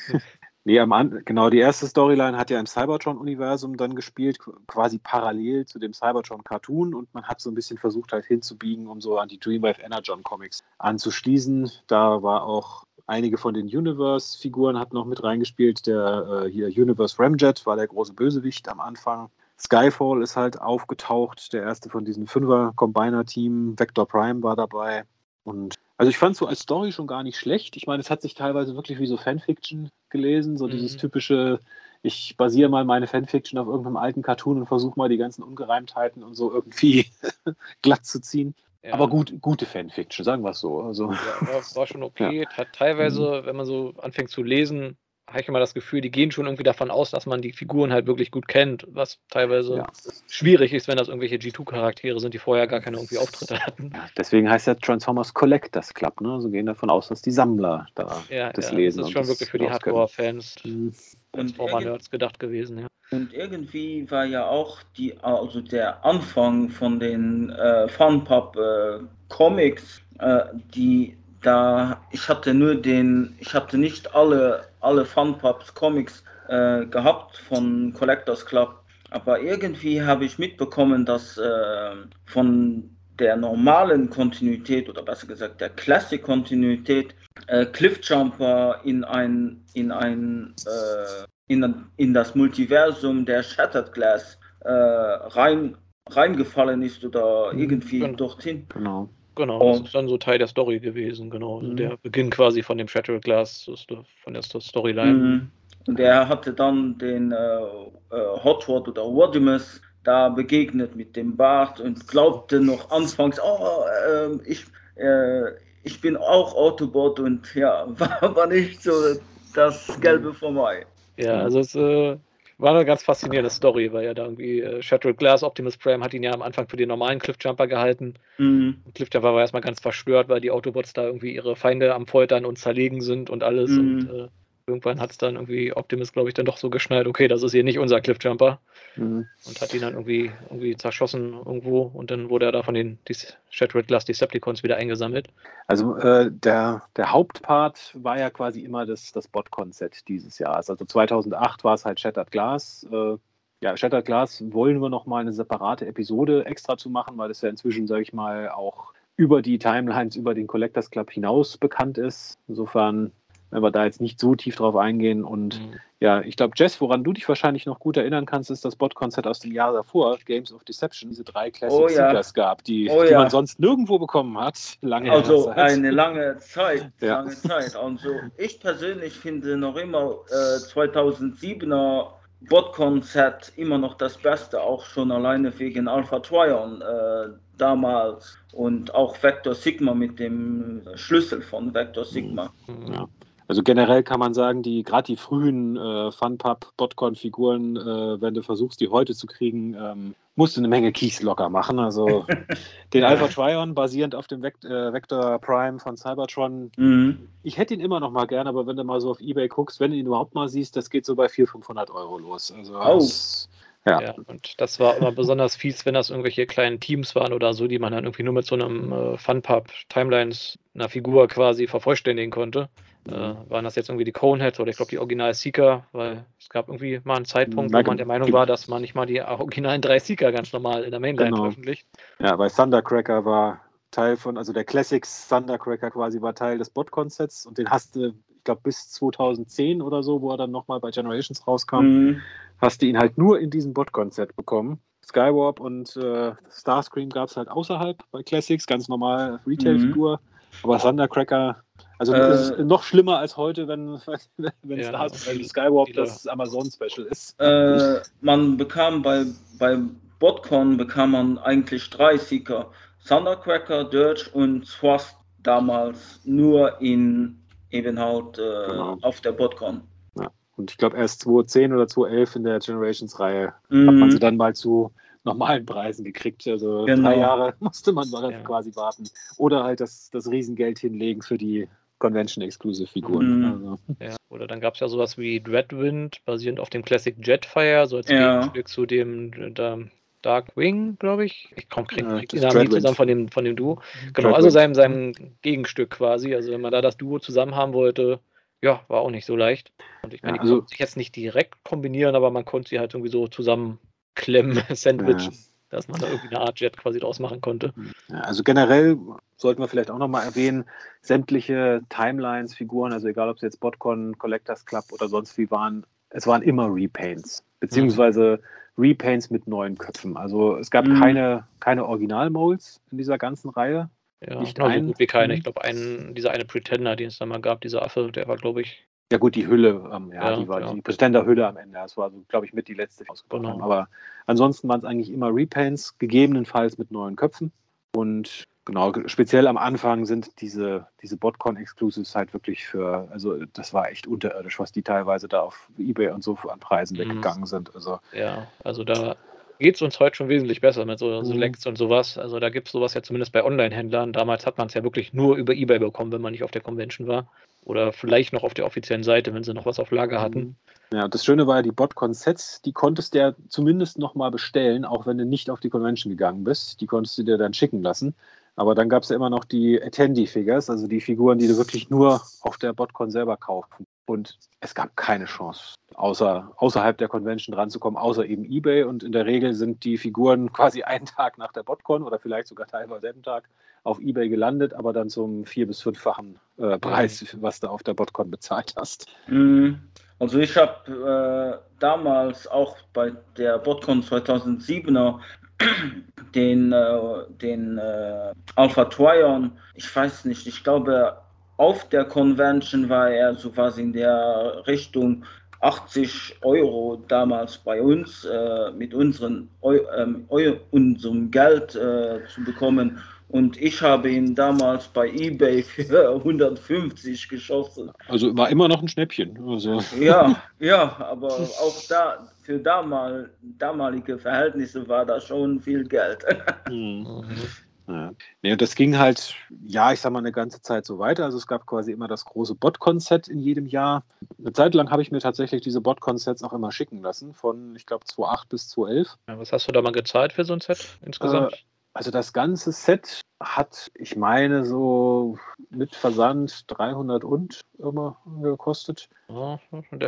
<laughs> Nee, am, genau, die erste Storyline hat ja im Cybertron-Universum dann gespielt, quasi parallel zu dem Cybertron-Cartoon und man hat so ein bisschen versucht halt hinzubiegen, um so an die Dreamwave Energon-Comics anzuschließen. Da war auch einige von den Universe-Figuren hat noch mit reingespielt. Der äh, hier Universe Ramjet war der große Bösewicht am Anfang. Skyfall ist halt aufgetaucht, der erste von diesen Fünfer-Combiner-Team. Vector Prime war dabei. Und also ich fand es so als Story schon gar nicht schlecht. Ich meine, es hat sich teilweise wirklich wie so Fanfiction gelesen, so mhm. dieses typische, ich basiere mal meine Fanfiction auf irgendeinem alten Cartoon und versuche mal die ganzen Ungereimtheiten und so irgendwie <laughs> glatt zu ziehen. Ja. Aber gut, gute Fanfiction, sagen wir es so. Also, ja, war, war schon <laughs> okay. Ja. Hat teilweise, mhm. wenn man so anfängt zu lesen, habe ich immer das Gefühl, die gehen schon irgendwie davon aus, dass man die Figuren halt wirklich gut kennt, was teilweise ja. schwierig ist, wenn das irgendwelche G2-Charaktere sind, die vorher gar keine irgendwie Auftritte hatten. Ja, <laughs> deswegen heißt ja Transformers Collectors Club, ne? Also gehen davon aus, dass die Sammler da ja, das lesen. Das ist schon wirklich für die Hardcore-Fans mhm. Transformer-Nerds gedacht gewesen, ja. Und irgendwie war ja auch die, also der Anfang von den äh, Funpub-Comics, äh, die da, ich hatte nur den, ich hatte nicht alle, alle Funpups Comics äh, gehabt von Collectors Club, aber irgendwie habe ich mitbekommen, dass äh, von der normalen Kontinuität oder besser gesagt der Classic-Kontinuität äh, Cliffjumper in ein, in ein äh, in, in das Multiversum der Shattered Glass äh, rein, reingefallen ist oder mhm. irgendwie genau. dorthin. Genau. Genau, das ist dann so Teil der Story gewesen, genau. Also mhm. Der Beginn quasi von dem Shattered Glass, von der Storyline. Mhm. Und er hatte dann den äh, äh, Hotword oder Wadimus da begegnet mit dem Bart und glaubte noch anfangs, oh, äh, ich, äh, ich bin auch Autobot und ja, <laughs> war, war nicht so das Gelbe vorbei. Ja, also es äh, war eine ganz faszinierende Story, weil ja da irgendwie äh, Shattered Glass, Optimus Prime hat ihn ja am Anfang für den normalen Cliffjumper gehalten. Mhm. Cliffjumper war erstmal ganz verstört, weil die Autobots da irgendwie ihre Feinde am Foltern und zerlegen sind und alles. Mhm. Und äh, irgendwann hat es dann irgendwie Optimus, glaube ich, dann doch so geschnallt, okay, das ist hier nicht unser Cliffjumper. Mhm. Und hat ihn dann irgendwie, irgendwie zerschossen irgendwo und dann wurde er da von den Shattered Glass Decepticons wieder eingesammelt. Also äh, der, der Hauptpart war ja quasi immer das, das Bot-Konzept dieses Jahres. Also 2008 war es halt Shattered Glass. Äh, ja, Shattered Glass wollen wir nochmal eine separate Episode extra zu machen, weil das ja inzwischen, sage ich mal, auch über die Timelines, über den Collectors Club hinaus bekannt ist. Insofern wenn wir da jetzt nicht so tief drauf eingehen. Und mhm. ja, ich glaube, Jess, woran du dich wahrscheinlich noch gut erinnern kannst, ist das Bot-Konzert aus dem Jahr davor, Games of Deception, diese drei Classic oh, ja. Seekers gab, die, oh, die ja. man sonst nirgendwo bekommen hat. Lange also Zeit. eine lange Zeit, <laughs> ja. lange Zeit. Also ich persönlich finde noch immer äh, 2007er Bot-Konzert immer noch das Beste, auch schon alleine wegen Alpha Trion äh, damals und auch Vector Sigma mit dem Schlüssel von Vector Sigma. Ja. Also generell kann man sagen, die gerade die frühen äh, Funpub-Botcon-Figuren, äh, wenn du versuchst, die heute zu kriegen, ähm, musst du eine Menge Keys locker machen. Also <laughs> den Alpha Trion basierend auf dem Vect äh, Vector Prime von Cybertron. Mhm. Ich hätte ihn immer noch mal gern, aber wenn du mal so auf Ebay guckst, wenn du ihn überhaupt mal siehst, das geht so bei 400, 500 Euro los. Also oh. das, ja. ja. und das war immer besonders fies, wenn das irgendwelche kleinen Teams waren oder so, die man dann irgendwie nur mit so einem äh, Funpub-Timelines einer Figur quasi vervollständigen konnte. Äh, waren das jetzt irgendwie die Coneheads oder ich glaube die Original Seeker, weil es gab irgendwie mal einen Zeitpunkt, wo man der Meinung war, dass man nicht mal die originalen drei Seeker ganz normal in der Mainline genau. veröffentlicht. Ja, weil Thundercracker war Teil von, also der Classics Thundercracker quasi war Teil des Bot-Konzepts und den hast du, ich glaube, bis 2010 oder so, wo er dann nochmal bei Generations rauskam, mhm. hast du ihn halt nur in diesem Bot-Konzept bekommen. Skywarp und äh, Starscream gab es halt außerhalb bei Classics, ganz normal Retail-Figur. Mhm. Aber Thundercracker also äh, noch schlimmer als heute, wenn, <laughs> wenn ja, Star Skywarp das Amazon-Special ist. Äh, man bekam bei, bei BotCon bekam man eigentlich drei Seeker. Thundercracker, Dirge und Thrust damals nur in eben halt äh, genau. auf der BotCon. Ja. Und ich glaube erst 2010 oder 2011 in der Generations-Reihe mhm. hat man sie dann mal zu normalen Preisen gekriegt. Also genau. drei Jahre <laughs> musste man ja. quasi warten. Oder halt das, das Riesengeld hinlegen für die Convention-Exclusive-Figuren. Mhm. Also. Ja, oder dann gab es ja sowas wie Dreadwind, basierend auf dem Classic Jetfire, so als ja. Gegenstück zu dem da, Dark Wing, glaube ich. Ich komme krieg, krieg die Namen nicht zusammen von dem, von dem Duo. Mhm. Genau, also seinem, seinem Gegenstück quasi. Also wenn man da das Duo zusammen haben wollte, ja, war auch nicht so leicht. Und ich meine, ja, also, die konnten sich jetzt nicht direkt kombinieren, aber man konnte sie halt irgendwie so zusammenklemmen, <laughs> sandwichen. Dass man da irgendwie eine Art Jet quasi draus machen konnte. Ja, also generell sollten wir vielleicht auch nochmal erwähnen, sämtliche Timelines, Figuren, also egal ob es jetzt Botcon, Collectors Club oder sonst wie waren, es waren immer Repaints, beziehungsweise. Repaints mit neuen Köpfen. Also es gab mhm. keine, keine Original-Molds in dieser ganzen Reihe. Ja, nicht also ein, gut wie keine. Ich glaube, dieser eine Pretender, den es da mal gab, dieser Affe, der war, glaube ich, ja gut, die Hülle, ähm, ja, ja, die war ja. die Pretender-Hülle am Ende. Das war, glaube ich, mit die letzte, die ausgebaut genau. haben. Aber ansonsten waren es eigentlich immer Repaints, gegebenenfalls mit neuen Köpfen. Und genau, speziell am Anfang sind diese, diese Botcon-Exclusives halt wirklich für, also das war echt unterirdisch, was die teilweise da auf Ebay und so an Preisen mhm. weggegangen sind. Also, ja, also da geht es uns heute schon wesentlich besser mit so Selects mhm. und sowas. Also da gibt es sowas ja zumindest bei Online-Händlern. Damals hat man es ja wirklich nur über Ebay bekommen, wenn man nicht auf der Convention war. Oder vielleicht noch auf der offiziellen Seite, wenn sie noch was auf Lager hatten. Mhm. Ja, das Schöne war ja, die Botcon-Sets, die konntest du ja zumindest nochmal bestellen, auch wenn du nicht auf die Convention gegangen bist. Die konntest du dir dann schicken lassen. Aber dann gab es ja immer noch die Attendee-Figures, also die Figuren, die du wirklich nur auf der Botcon selber kaufen. Und es gab keine Chance, außer, außerhalb der Convention ranzukommen, außer eben eBay. Und in der Regel sind die Figuren <laughs> quasi einen Tag nach der Botcon oder vielleicht sogar teilweise selben Tag auf eBay gelandet, aber dann zum vier- bis fünffachen äh, Preis, was du auf der Botcon bezahlt hast. Mhm. Also ich habe äh, damals auch bei der Botcon 2007er <clears throat> den, äh, den äh, Alpha Trion, ich weiß nicht, ich glaube auf der Convention war er so quasi in der Richtung 80 Euro damals bei uns äh, mit unseren, Eu, ähm, unserem Geld äh, zu bekommen. Und ich habe ihn damals bei eBay für <laughs> 150 geschossen. Also war immer noch ein Schnäppchen. Also. Ja, <laughs> ja, aber auch da für damal, damalige Verhältnisse war das schon viel Geld. Mhm. <laughs> Ja. Nee, und das ging halt, ja, ich sag mal, eine ganze Zeit so weiter. Also es gab quasi immer das große Botcon-Set in jedem Jahr. Eine Zeit lang habe ich mir tatsächlich diese Botcon-Sets auch immer schicken lassen, von, ich glaube, 2008 bis 2011. Ja, was hast du da mal gezahlt für so ein Set insgesamt? Äh, also das ganze Set hat, ich meine, so mit Versand 300 und immer gekostet. Ja,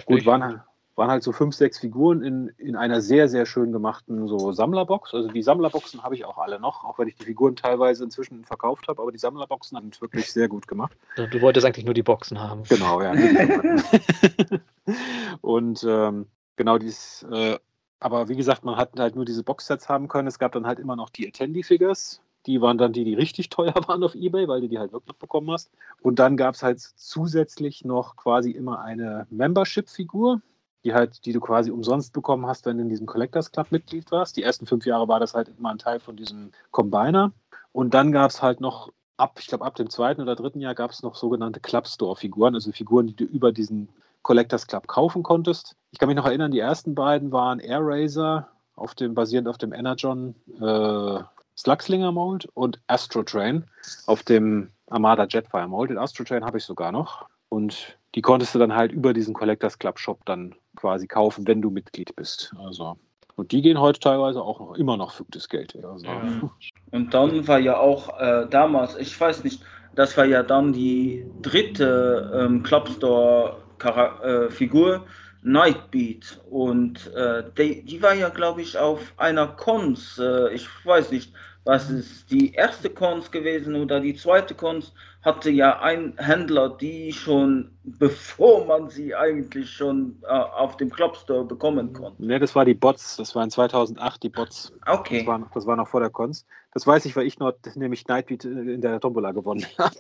Gut, waren, waren halt so fünf, sechs Figuren in, in einer sehr, sehr schön gemachten so Sammlerbox. Also die Sammlerboxen habe ich auch alle noch, auch wenn ich die Figuren teilweise inzwischen verkauft habe, aber die Sammlerboxen sind wirklich sehr gut gemacht. Du wolltest eigentlich nur die Boxen haben. Genau, ja. <laughs> und ähm, genau dieses, äh, aber wie gesagt, man hat halt nur diese Boxsets haben können. Es gab dann halt immer noch die Attendee-Figures. Die waren dann die, die richtig teuer <laughs> waren auf Ebay, weil du die halt wirklich bekommen hast. Und dann gab es halt zusätzlich noch quasi immer eine Membership-Figur die halt, die du quasi umsonst bekommen hast, wenn du in diesem Collectors Club Mitglied warst. Die ersten fünf Jahre war das halt immer ein Teil von diesem Combiner. Und dann gab es halt noch ab, ich glaube, ab dem zweiten oder dritten Jahr gab es noch sogenannte Club Store Figuren, also Figuren, die du über diesen Collectors Club kaufen konntest. Ich kann mich noch erinnern, die ersten beiden waren Air Razor, auf dem, basierend auf dem Energon äh, Slugslinger Mold und Astro Train auf dem Armada Jetfire Mold. Den Astro Train habe ich sogar noch. Und die konntest du dann halt über diesen Collectors Club Shop dann quasi kaufen, wenn du Mitglied bist. Also und die gehen heute teilweise auch noch immer noch für gutes Geld. Also. Ja. Und dann war ja auch äh, damals, ich weiß nicht, das war ja dann die dritte ähm, Clubstore-Figur, äh, Nightbeat. Und äh, die, die, war ja, glaube ich, auf einer Cons, äh, ich weiß nicht, was ist die erste Cons gewesen oder die zweite Cons hatte ja ein Händler, die schon, bevor man sie eigentlich schon äh, auf dem Club Store bekommen konnte. Ne, das war die Bots, das waren 2008 die Bots. Okay. Das war, noch, das war noch vor der Cons. Das weiß ich, weil ich noch nämlich Nightbeat in der Tombola gewonnen <laughs> habe.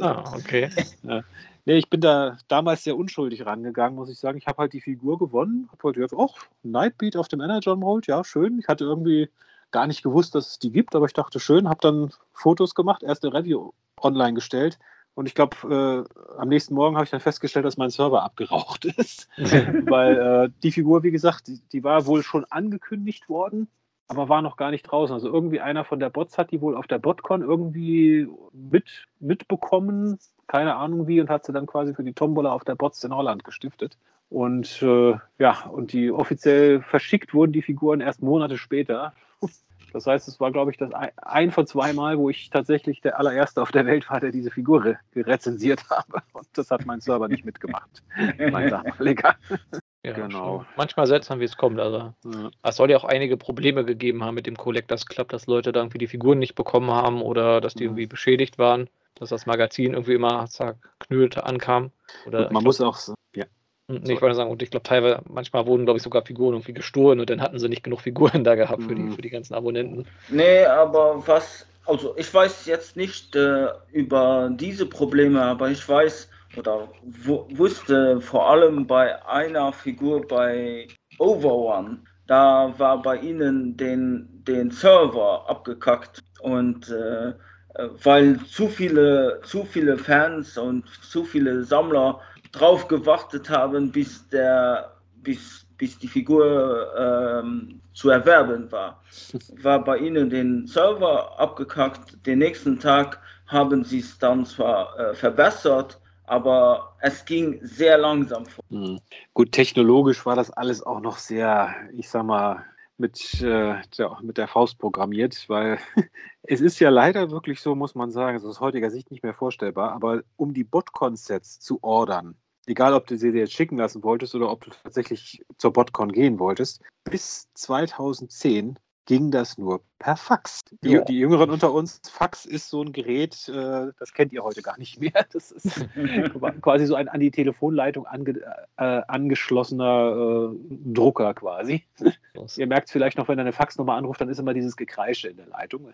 Ah, okay. Ja. Nee, ich bin da damals sehr unschuldig rangegangen, muss ich sagen. Ich habe halt die Figur gewonnen, habe halt gedacht, oh, Nightbeat auf dem Energon Mold, ja, schön. Ich hatte irgendwie gar nicht gewusst, dass es die gibt, aber ich dachte schön, habe dann Fotos gemacht, erste Review online gestellt und ich glaube, äh, am nächsten Morgen habe ich dann festgestellt, dass mein Server abgeraucht <laughs> ist, <laughs> weil äh, die Figur, wie gesagt, die, die, war wohl schon angekündigt worden, aber war noch gar nicht draußen. Also irgendwie einer von der Bots hat die wohl auf der Botcon irgendwie mit, mitbekommen, keine Ahnung wie, und hat sie dann quasi für die Tombola auf der Bots in Holland gestiftet. Und äh, ja, und die offiziell verschickt wurden die Figuren erst Monate später. <laughs> Das heißt, es war, glaube ich, das ein von zwei Mal, wo ich tatsächlich der allererste auf der Welt war, der diese Figur re rezensiert habe. Und das hat mein Server nicht mitgemacht. <laughs> mein damaliger. Ja, genau. Schon. Manchmal seltsam, wie es kommt. Also, ja. Es soll ja auch einige Probleme gegeben haben mit dem Collectors Club, dass Leute da irgendwie die Figuren nicht bekommen haben oder dass die mhm. irgendwie beschädigt waren, dass das Magazin irgendwie immer zerknüllt ankam. Oder man muss auch, ja. Hm, nee, ich wollte sagen, und ich glaube, teilweise, manchmal wurden, glaube ich, sogar Figuren irgendwie gestohlen und dann hatten sie nicht genug Figuren da gehabt für, die, mhm. für die ganzen Abonnenten. Nee, aber was, also ich weiß jetzt nicht äh, über diese Probleme, aber ich weiß oder wusste vor allem bei einer Figur bei Overone, da war bei ihnen den, den Server abgekackt und äh, weil zu viele, zu viele Fans und zu viele Sammler drauf gewartet haben, bis, der, bis, bis die Figur ähm, zu erwerben war. <laughs> War bei ihnen den Server abgekackt. Den nächsten Tag haben sie es dann zwar äh, verbessert, aber es ging sehr langsam vor. Mhm. Gut, technologisch war das alles auch noch sehr, ich sag mal, mit, äh, der, mit der Faust programmiert, weil <laughs> es ist ja leider wirklich so, muss man sagen, es ist aus heutiger Sicht nicht mehr vorstellbar, aber um die Bot-Concepts zu ordern, egal ob du sie dir jetzt schicken lassen wolltest oder ob du tatsächlich zur Botcon gehen wolltest, bis 2010 ging das nur per Fax. Die, ja. die, Jüngeren unter uns, Fax ist so ein Gerät, äh, das kennt ihr heute gar nicht mehr. Das ist <laughs> quasi so ein an die Telefonleitung ange, äh, angeschlossener äh, Drucker quasi. ihr merkt es vielleicht noch, wenn ihr eine Faxnummer anruft, dann ist immer dieses Gekreische in der Leitung.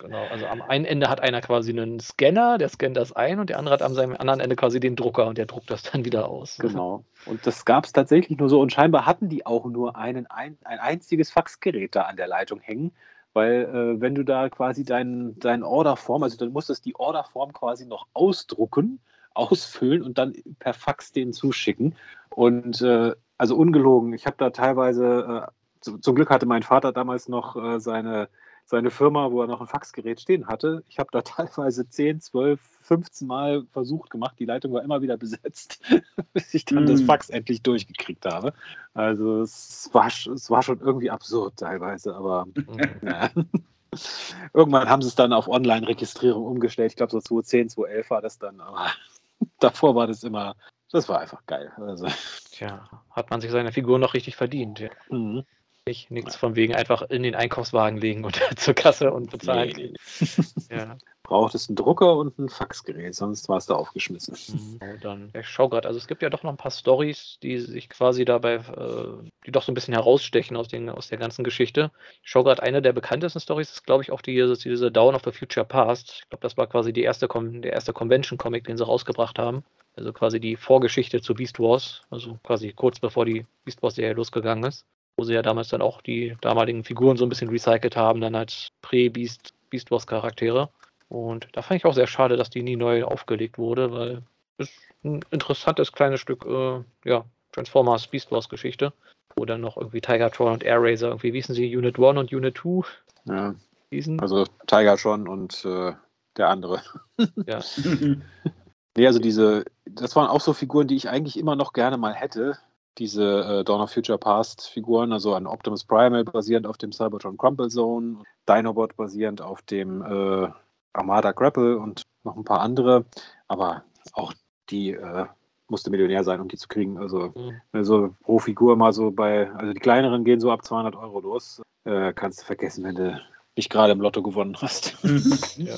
Genau, also am einen Ende hat einer quasi einen Scanner, der scannt das ein und der andere hat am seinem anderen Ende quasi den Drucker und der druckt das dann wieder aus. Genau. Und das gab es tatsächlich nur so und scheinbar hatten die auch nur einen, ein, ein einziges Faxgerät da an der Leitung hängen, weil äh, wenn du da quasi deinen dein Orderform, also dann musstest die Orderform quasi noch ausdrucken, ausfüllen und dann per Fax den zuschicken. Und äh, also ungelogen, ich habe da teilweise, äh, zum Glück hatte mein Vater damals noch äh, seine seine Firma, wo er noch ein Faxgerät stehen hatte. Ich habe da <laughs> teilweise 10, 12, 15 Mal versucht gemacht. Die Leitung war immer wieder besetzt, <laughs> bis ich dann mm. das Fax endlich durchgekriegt habe. Also es war, es war schon irgendwie absurd teilweise, aber mm. ja. <laughs> Irgendwann haben sie es dann auf Online-Registrierung umgestellt. Ich glaube, so 2010, 2011 war das dann, aber davor war das immer, das war einfach geil. Also. Tja, hat man sich seine Figur noch richtig verdient. Ja. Mhm. Nicht, nichts von wegen einfach in den Einkaufswagen legen und <laughs> zur Kasse und bezahlen. Nee, nee. <laughs> ja. Braucht es einen Drucker und ein Faxgerät, sonst war es da aufgeschmissen. Mhm. dann, ich schau gerade, also es gibt ja doch noch ein paar Stories, die sich quasi dabei, äh, die doch so ein bisschen herausstechen aus, den, aus der ganzen Geschichte. Ich schau gerade, eine der bekanntesten Stories ist, glaube ich, auch die, diese Dawn of the Future Past. Ich glaube, das war quasi die erste, der erste Convention-Comic, den sie rausgebracht haben. Also quasi die Vorgeschichte zu Beast Wars, also quasi kurz bevor die Beast Wars-Serie losgegangen ist wo sie ja damals dann auch die damaligen Figuren so ein bisschen recycelt haben, dann als Prä-Beast Beast Wars Charaktere. Und da fand ich auch sehr schade, dass die nie neu aufgelegt wurde, weil es ein interessantes kleines Stück, äh, ja, Transformers Beast Wars Geschichte, wo dann noch irgendwie Tigertron und Air Razor irgendwie, wie hießen sie, Unit 1 und Unit 2 ja. hießen. Also Tigertron und äh, der andere. <laughs> Ja. <laughs> nee, also diese, das waren auch so Figuren, die ich eigentlich immer noch gerne mal hätte diese äh, Dawn of Future Past Figuren, also an Optimus Primal basierend auf dem Cybertron Crumple Zone, Dinobot basierend auf dem äh, Armada Grapple und noch ein paar andere. Aber auch die äh, musste Millionär sein, um die zu kriegen. Also mhm. also pro Figur mal so bei, also die kleineren gehen so ab 200 Euro los. Äh, kannst du vergessen, wenn du nicht gerade im Lotto gewonnen hast. <laughs> ja.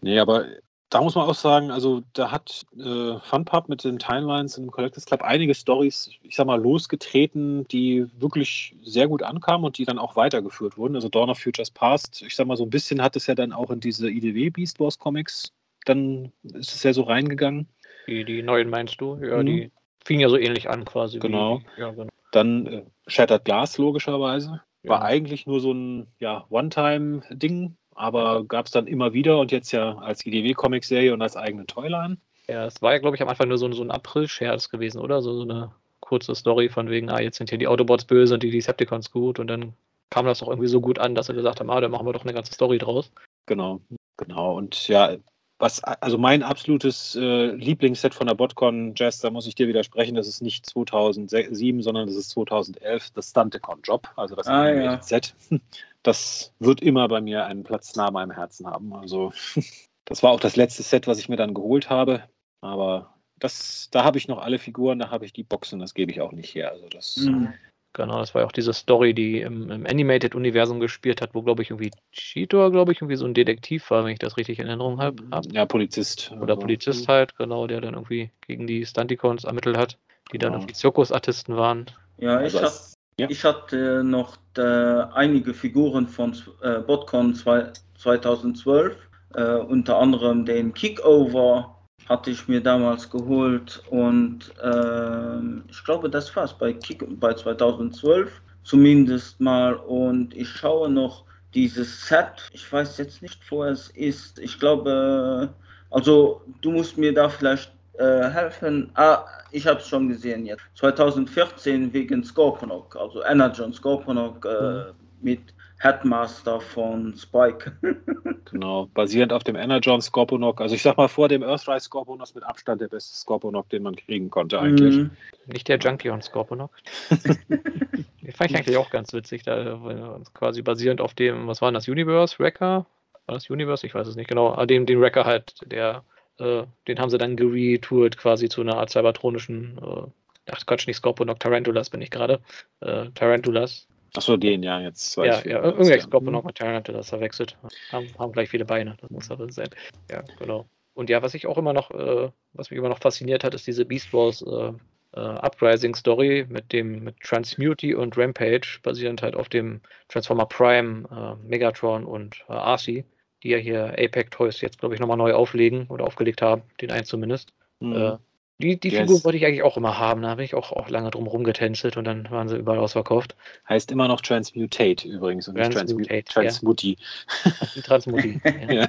Nee, aber da muss man auch sagen, also da hat äh, Funpub mit den Timelines im Collectors Club einige Stories, ich sag mal, losgetreten, die wirklich sehr gut ankamen und die dann auch weitergeführt wurden. Also Dawn of Futures Past, ich sag mal, so ein bisschen hat es ja dann auch in diese IDW Beast Wars Comics, dann ist es ja so reingegangen. Die, die neuen meinst du? Ja, mhm. die fingen ja so ähnlich an quasi. Genau. Wie, ja, genau. Dann äh, Shattered Glass logischerweise. War eigentlich nur so ein ja, One-Time-Ding, aber gab es dann immer wieder und jetzt ja als IDW-Comic-Serie und als eigene Toyline. Ja, es war ja, glaube ich, am Anfang nur so, so ein April-Scherz gewesen, oder? So, so eine kurze Story von wegen, ah, jetzt sind hier die Autobots böse und die Decepticons gut und dann kam das doch irgendwie so gut an, dass sie gesagt haben, ah, da machen wir doch eine ganze Story draus. Genau, genau. Und ja, was, also mein absolutes äh, Lieblingsset von der Botcon Jazz, da muss ich dir widersprechen, das ist nicht 2007, sondern das ist 2011, das Stunticon Job, also das ah, ja. Set. <laughs> Das wird immer bei mir einen Platz nah meinem Herzen haben. Also <laughs> das war auch das letzte Set, was ich mir dann geholt habe, aber das, da habe ich noch alle Figuren, da habe ich die Boxen, das gebe ich auch nicht her. Also das, mhm. Genau, das war ja auch diese Story, die im, im Animated-Universum gespielt hat, wo, glaube ich, irgendwie Cheetor, glaube ich, irgendwie so ein Detektiv war, wenn ich das richtig in Erinnerung habe. Ja, Polizist. Oder also, Polizist halt, genau, der dann irgendwie gegen die Stunticons ermittelt hat, die dann ja. irgendwie Zirkusartisten waren. Ja, ich, also hab, ja. ich hatte noch äh, einige Figuren von äh, Botcon 2012, äh, unter anderem den Kickover hatte ich mir damals geholt und äh, ich glaube, das war's bei, Kick, bei 2012 zumindest mal und ich schaue noch dieses Set. Ich weiß jetzt nicht, wo es ist. Ich glaube, also du musst mir da vielleicht äh, helfen. Ah, ich habe es schon gesehen jetzt. 2014 wegen Scorponok, also Energon Scorponok äh, mhm. mit Headmaster von Spike. <laughs> genau, basierend auf dem Energon Scorponok. Also ich sag mal, vor dem Earthrise Scorponok mit Abstand der beste Scorponok, den man kriegen konnte eigentlich. Mhm. Nicht der Junkion Scorponok. <laughs> den fand ich eigentlich auch ganz witzig, da quasi basierend auf dem, was war das, Universe, Wrecker? War das Universe? Ich weiß es nicht genau. Aber dem, den Wrecker halt, der, äh, den haben sie dann geretourt quasi zu einer Art cybertronischen, äh, ach Quatsch, nicht Scorponok, Tarantulas bin ich gerade. Äh, Tarantulas Achso, den ja jetzt. Ja, ja, irgendwie ja. Scorpion noch mit hatte das verwechselt. Haben, haben gleich viele Beine, das muss aber sein. Ja, genau. Und ja, was ich auch immer noch, äh, was mich immer noch fasziniert hat, ist diese Beast Wars äh, äh, Uprising Story mit dem mit Transmuty und Rampage, basierend halt auf dem Transformer Prime, äh, Megatron und äh, Arcee, die ja hier Apex Toys jetzt, glaube ich, nochmal neu auflegen oder aufgelegt haben, den einen zumindest. Mhm. Die, die yes. Figur wollte ich eigentlich auch immer haben. Da habe ich auch, auch lange drum rumgetänzelt und dann waren sie überall ausverkauft. Heißt immer noch Transmutate übrigens und Transmutate, nicht Transmuti. Ja. Transmuti. <laughs> ja. ja.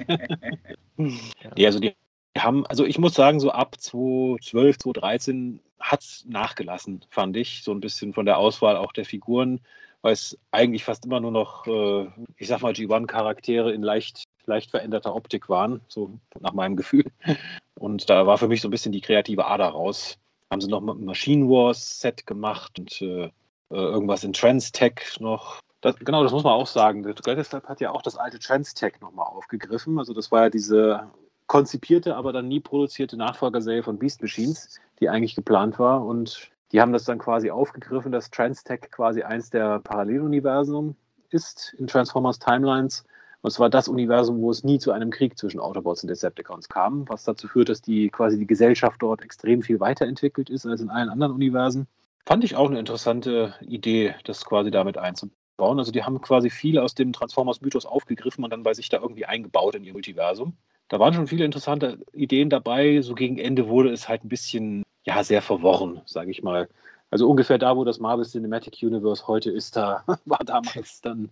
<laughs> ja. also die haben, also ich muss sagen, so ab 2012, 2013 hat es nachgelassen, fand ich. So ein bisschen von der Auswahl auch der Figuren, weil es eigentlich fast immer nur noch, äh, ich sag mal, G1-Charaktere in leicht leicht veränderter Optik waren, so nach meinem Gefühl. Und da war für mich so ein bisschen die kreative Ader raus. Haben sie noch ein Machine Wars Set gemacht und äh, äh irgendwas in Trans-Tech noch. Das, genau, das muss man auch sagen. Der Greatest hat ja auch das alte Trans-Tech nochmal aufgegriffen. Also das war ja diese konzipierte, aber dann nie produzierte Nachfolgerserie von Beast Machines, die eigentlich geplant war. Und die haben das dann quasi aufgegriffen, dass Trans-Tech quasi eins der Paralleluniversen ist in Transformers Timelines und zwar das Universum, wo es nie zu einem Krieg zwischen Autobots und Decepticons kam, was dazu führt, dass die quasi die Gesellschaft dort extrem viel weiterentwickelt ist als in allen anderen Universen. Fand ich auch eine interessante Idee, das quasi damit einzubauen. Also die haben quasi viel aus dem Transformers-Mythos aufgegriffen und dann bei sich da irgendwie eingebaut in ihr Multiversum. Da waren schon viele interessante Ideen dabei. So gegen Ende wurde es halt ein bisschen, ja, sehr verworren, sage ich mal. Also ungefähr da, wo das Marvel Cinematic Universe heute ist, da <laughs> war damals dann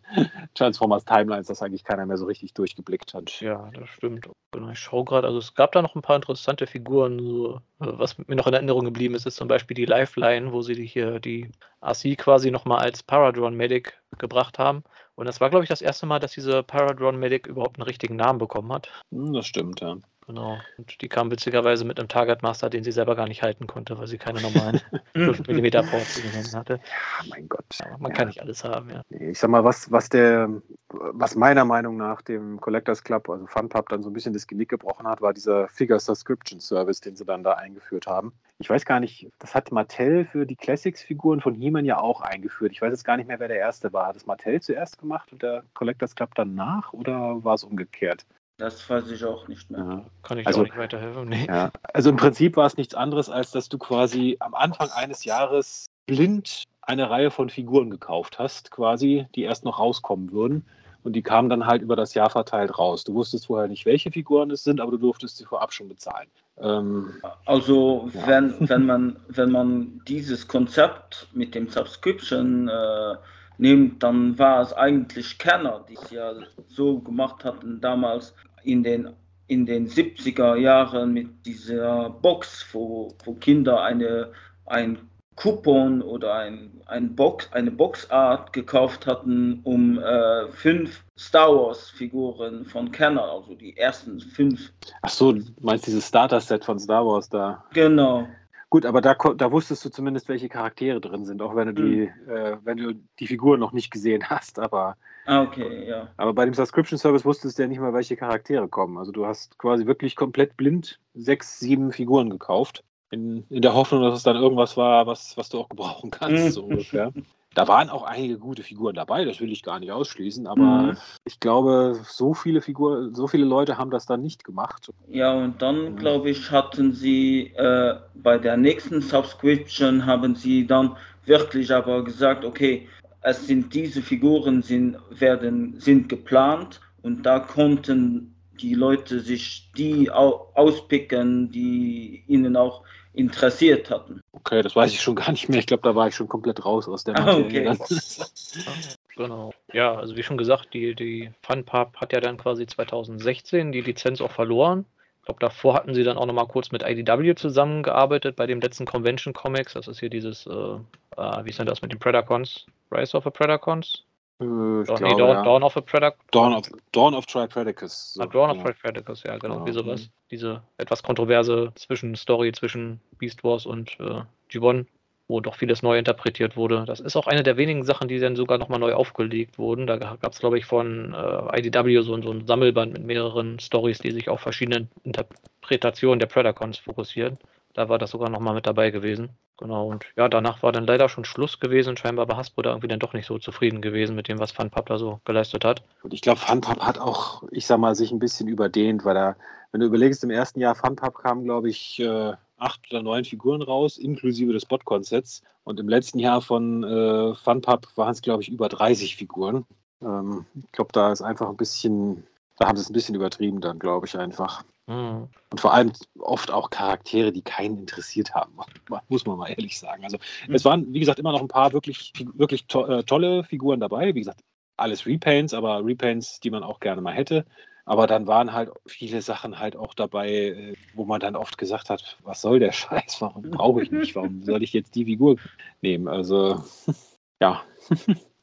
Transformers Timelines, das eigentlich keiner mehr so richtig durchgeblickt hat. Ja, das stimmt. Genau, ich schaue gerade, also es gab da noch ein paar interessante Figuren. So, äh, was mir noch in Erinnerung geblieben ist, ist zum Beispiel die Lifeline, wo sie die hier die RC quasi nochmal als Paradron Medic gebracht haben. Und das war, glaube ich, das erste Mal, dass diese Paradron Medic überhaupt einen richtigen Namen bekommen hat. Hm, das stimmt, ja. Genau. Und die kam witzigerweise mit einem Target Master, den sie selber gar nicht halten konnte, weil sie keine normalen <laughs> 5 mm Ports genommen hatte. Ja, mein Gott. Aber man ja. kann nicht alles haben, ja. Ich sag mal, was, was der, was meiner Meinung nach dem Collectors Club, also FunPub, dann so ein bisschen das Genick gebrochen hat, war dieser Figure Subscription Service, den sie dann da eingeführt haben. Ich weiß gar nicht, das hat Mattel für die Classics-Figuren von He-Man ja auch eingeführt. Ich weiß jetzt gar nicht mehr, wer der erste war. Hat es Mattel zuerst gemacht und der Collectors Club danach oder war es umgekehrt? Das weiß ich auch nicht mehr. Ja. Kann ich also, auch nicht weiterhelfen. Nee. Ja. Also im Prinzip war es nichts anderes, als dass du quasi am Anfang eines Jahres blind eine Reihe von Figuren gekauft hast, quasi, die erst noch rauskommen würden. Und die kamen dann halt über das Jahr verteilt raus. Du wusstest vorher nicht, welche Figuren es sind, aber du durftest sie vorab schon bezahlen. Ähm, also ja. wenn, wenn, man, wenn man dieses Konzept mit dem Subscription äh, nimmt, dann war es eigentlich Kenner, die es ja so gemacht hatten damals in den in den 70er Jahren mit dieser Box, wo, wo Kinder eine, ein Coupon oder ein, ein Box, eine Boxart gekauft hatten, um äh, fünf Star Wars-Figuren von Kenner, also die ersten fünf. Ach so, du meinst dieses Starter-Set von Star Wars da? Genau. Gut, aber da, da wusstest du zumindest, welche Charaktere drin sind, auch wenn du die, mhm. äh, wenn du die Figuren noch nicht gesehen <laughs> hast. Aber, ah, okay, ja. aber bei dem Subscription Service wusstest du ja nicht mal, welche Charaktere kommen. Also du hast quasi wirklich komplett blind sechs, sieben Figuren gekauft. In, in der Hoffnung, dass es dann irgendwas war, was, was du auch gebrauchen kannst, so ungefähr. <laughs> Da waren auch einige gute Figuren dabei, das will ich gar nicht ausschließen, aber mhm. ich glaube, so viele Figuren, so viele Leute haben das dann nicht gemacht. Ja, und dann, glaube ich, hatten sie äh, bei der nächsten Subscription haben sie dann wirklich aber gesagt, okay, es sind diese Figuren sind, werden, sind geplant und da konnten die Leute sich die auspicken, die ihnen auch interessiert hatten. Okay, das weiß ich schon gar nicht mehr. Ich glaube, da war ich schon komplett raus aus der ah, Materie. Okay. <laughs> genau. Ja, also wie schon gesagt, die, die FunPub hat ja dann quasi 2016 die Lizenz auch verloren. Ich glaube, davor hatten sie dann auch nochmal kurz mit IDW zusammengearbeitet bei dem letzten Convention Comics. Das ist hier dieses, äh, äh, wie ist denn das mit den Predacons? Rise of the Predacons? Äh, Dawn, glaube, nee, Dawn, ja. Dawn, of a Predator. Dawn of, Dawn of Tripredacus. So, ah, Dawn of ja, genau, ja. wie sowas. Mhm. Diese etwas kontroverse Zwischenstory zwischen Beast Wars und äh, Gibbon, wo doch vieles neu interpretiert wurde. Das ist auch eine der wenigen Sachen, die dann sogar nochmal neu aufgelegt wurden. Da gab es, glaube ich, von äh, IDW so, so ein Sammelband mit mehreren Stories, die sich auf verschiedene Interpretationen der Predacons fokussieren. Da war das sogar nochmal mit dabei gewesen. Genau, und ja, danach war dann leider schon Schluss gewesen. Scheinbar war Hasbro da irgendwie dann doch nicht so zufrieden gewesen mit dem, was FunPub da so geleistet hat. Und ich glaube, FunPub hat auch, ich sag mal, sich ein bisschen überdehnt, weil er, wenn du überlegst, im ersten Jahr FunPub kamen, glaube ich, äh, acht oder neun Figuren raus, inklusive des Bot-Konsets. Und im letzten Jahr von äh, FunPub waren es, glaube ich, über 30 Figuren. Ähm, ich glaube, da ist einfach ein bisschen, da haben sie es ein bisschen übertrieben dann, glaube ich einfach. Mhm. Und vor allem oft auch Charaktere, die keinen interessiert haben, <laughs> muss man mal ehrlich sagen. Also mhm. es waren, wie gesagt, immer noch ein paar wirklich, wirklich to äh, tolle Figuren dabei. Wie gesagt, alles Repaints, aber Repaints, die man auch gerne mal hätte. Aber dann waren halt viele Sachen halt auch dabei, äh, wo man dann oft gesagt hat, was soll der <laughs> Scheiß? Warum brauche ich nicht? Warum soll ich jetzt die Figur nehmen? Also <laughs> ja,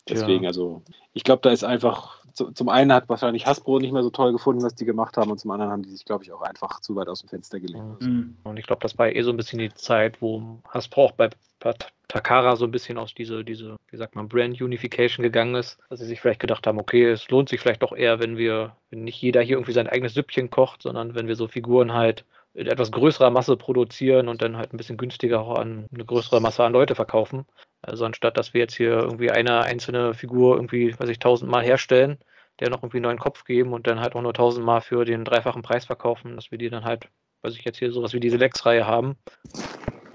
deswegen, also ich glaube, da ist einfach zum einen hat wahrscheinlich Hasbro nicht mehr so toll gefunden, was die gemacht haben, und zum anderen haben die sich, glaube ich, auch einfach zu weit aus dem Fenster gelegt. Mhm. Und ich glaube, das war eh so ein bisschen die Zeit, wo Hasbro auch bei, bei Takara so ein bisschen aus diese, diese, wie sagt man, Brand Unification gegangen ist, dass sie sich vielleicht gedacht haben, okay, es lohnt sich vielleicht doch eher, wenn wir, wenn nicht jeder hier irgendwie sein eigenes Süppchen kocht, sondern wenn wir so Figuren halt in etwas größerer Masse produzieren und dann halt ein bisschen günstiger auch an eine größere Masse an Leute verkaufen. Also anstatt, dass wir jetzt hier irgendwie eine einzelne Figur irgendwie, weiß ich, tausendmal herstellen, der noch irgendwie einen neuen Kopf geben und dann halt auch nur tausendmal für den dreifachen Preis verkaufen, dass wir die dann halt, weiß ich jetzt hier sowas wie diese Lex-Reihe haben,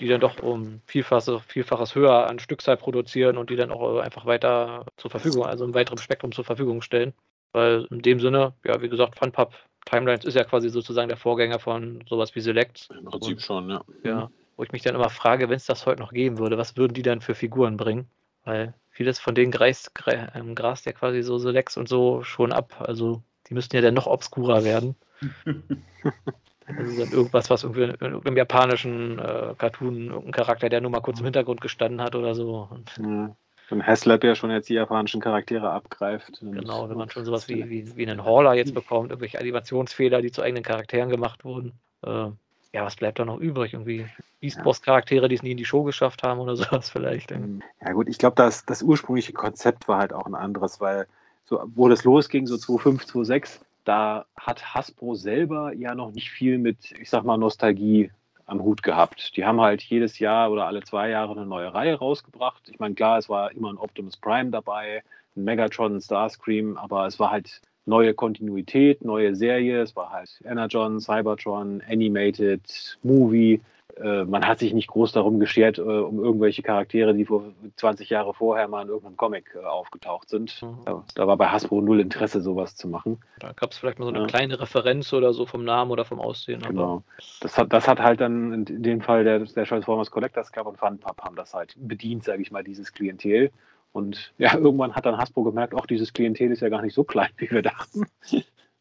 die dann doch um Vielfaches, Vielfaches höher an Stückzahl produzieren und die dann auch einfach weiter zur Verfügung, also im weiteren Spektrum zur Verfügung stellen. Weil in dem Sinne, ja, wie gesagt, FunPub Timelines ist ja quasi sozusagen der Vorgänger von sowas wie Select. Im Prinzip und, schon, ja. Ja, mhm. wo ich mich dann immer frage, wenn es das heute noch geben würde, was würden die dann für Figuren bringen? Weil vieles von denen Gras, ähm, Gras ja quasi so Selects und so schon ab. Also die müssten ja dann noch obskurer werden. <laughs> Also dann irgendwas, was irgendwie in irgendeinem japanischen äh, Cartoon, irgendein Charakter, der nur mal kurz im Hintergrund gestanden hat oder so. Und ja. Wenn Haslab ja schon jetzt die japanischen Charaktere abgreift. Genau, wenn man schon sowas wie, wie, wie einen Hauler jetzt bekommt, irgendwelche Animationsfehler, die zu eigenen Charakteren gemacht wurden. Äh, ja, was bleibt da noch übrig? Irgendwie Beast Boss Charaktere, die es nie in die Show geschafft haben oder <laughs> sowas vielleicht. Ja gut, ich glaube, das, das ursprüngliche Konzept war halt auch ein anderes, weil so, wo das losging, so 2005, 2006, da hat Hasbro selber ja noch nicht viel mit, ich sag mal, Nostalgie am Hut gehabt. Die haben halt jedes Jahr oder alle zwei Jahre eine neue Reihe rausgebracht. Ich meine, klar, es war immer ein Optimus Prime dabei, ein Megatron, ein Starscream, aber es war halt neue Kontinuität, neue Serie. Es war halt Energon, Cybertron, Animated, Movie. Äh, man hat sich nicht groß darum geschert, äh, um irgendwelche Charaktere, die vor 20 Jahre vorher mal in irgendeinem Comic äh, aufgetaucht sind. Mhm. Ja, da war bei Hasbro null Interesse, sowas zu machen. Da gab es vielleicht mal so eine kleine Referenz oder so vom Namen oder vom Aussehen. Genau. Das hat, das hat halt dann in dem Fall der, der Transformers Collectors Club und Funpub haben das halt bedient, sage ich mal, dieses Klientel. Und ja, irgendwann hat dann Hasbro gemerkt, auch dieses Klientel ist ja gar nicht so klein, <laughs> wie wir dachten.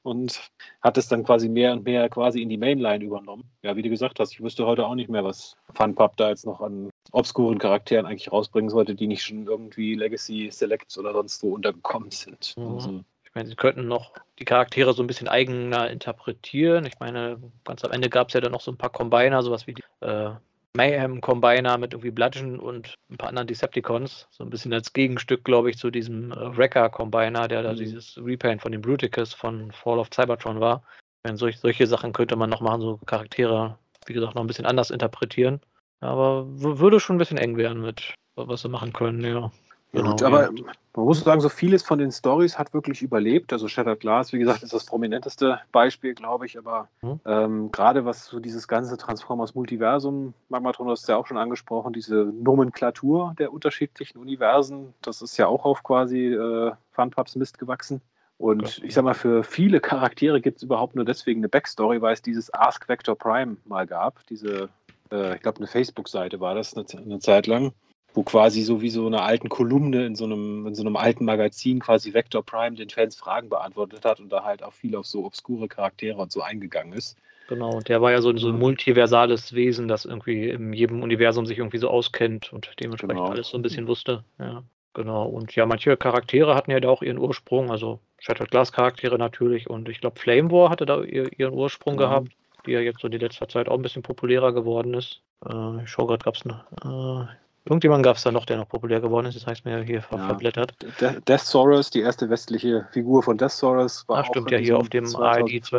Und hat es dann quasi mehr und mehr quasi in die Mainline übernommen. Ja, wie du gesagt hast, ich wüsste heute auch nicht mehr, was FunPub da jetzt noch an obskuren Charakteren eigentlich rausbringen sollte, die nicht schon irgendwie Legacy Selects oder sonst wo untergekommen sind. Mhm. Also, ich meine, sie könnten noch die Charaktere so ein bisschen eigener interpretieren. Ich meine, ganz am Ende gab es ja dann noch so ein paar Combiner, sowas wie die äh, Mayhem Combiner mit irgendwie Bludgeon und ein paar anderen Decepticons. So ein bisschen als Gegenstück, glaube ich, zu diesem äh, Wrecker Combiner, der da mhm. dieses Repaint von dem Bruticus von Fall of Cybertron war. Wenn solch, solche Sachen könnte man noch machen, so Charaktere, wie gesagt, noch ein bisschen anders interpretieren. Aber würde schon ein bisschen eng werden mit, was sie machen können, ja. Genau, Gut, aber ja. man muss sagen, so vieles von den Stories hat wirklich überlebt. Also Shattered Glass, wie gesagt, ist das prominenteste Beispiel, glaube ich. Aber mhm. ähm, gerade was so dieses ganze Transformers Multiversum, Magmatron, du hast ja auch schon angesprochen, diese Nomenklatur der unterschiedlichen Universen, das ist ja auch auf quasi äh, Funpubs Mist gewachsen. Und okay. ich sag mal, für viele Charaktere gibt es überhaupt nur deswegen eine Backstory, weil es dieses Ask Vector Prime mal gab. Diese, äh, ich glaube, eine Facebook-Seite war das eine, eine Zeit lang wo quasi so wie so eine alten Kolumne in so einem, in so einem alten Magazin quasi Vector Prime den Fans Fragen beantwortet hat und da halt auch viel auf so obskure Charaktere und so eingegangen ist. Genau, und der war ja so, so ein multiversales Wesen, das irgendwie in jedem Universum sich irgendwie so auskennt und dementsprechend genau. alles so ein bisschen wusste. Ja, genau. Und ja, manche Charaktere hatten ja da auch ihren Ursprung, also Shattered Glass Charaktere natürlich und ich glaube Flame War hatte da ihren Ursprung genau. gehabt, die ja jetzt so in letzter Zeit auch ein bisschen populärer geworden ist. Äh, ich schaue gerade, gab es eine, äh, Irgendjemand gab es da noch, der noch populär geworden ist, das heißt mir hier ver ja. verblättert. De Death Saurus, die erste westliche Figur von Death Saurus, war. Ach, stimmt, ja, hier auf dem AID,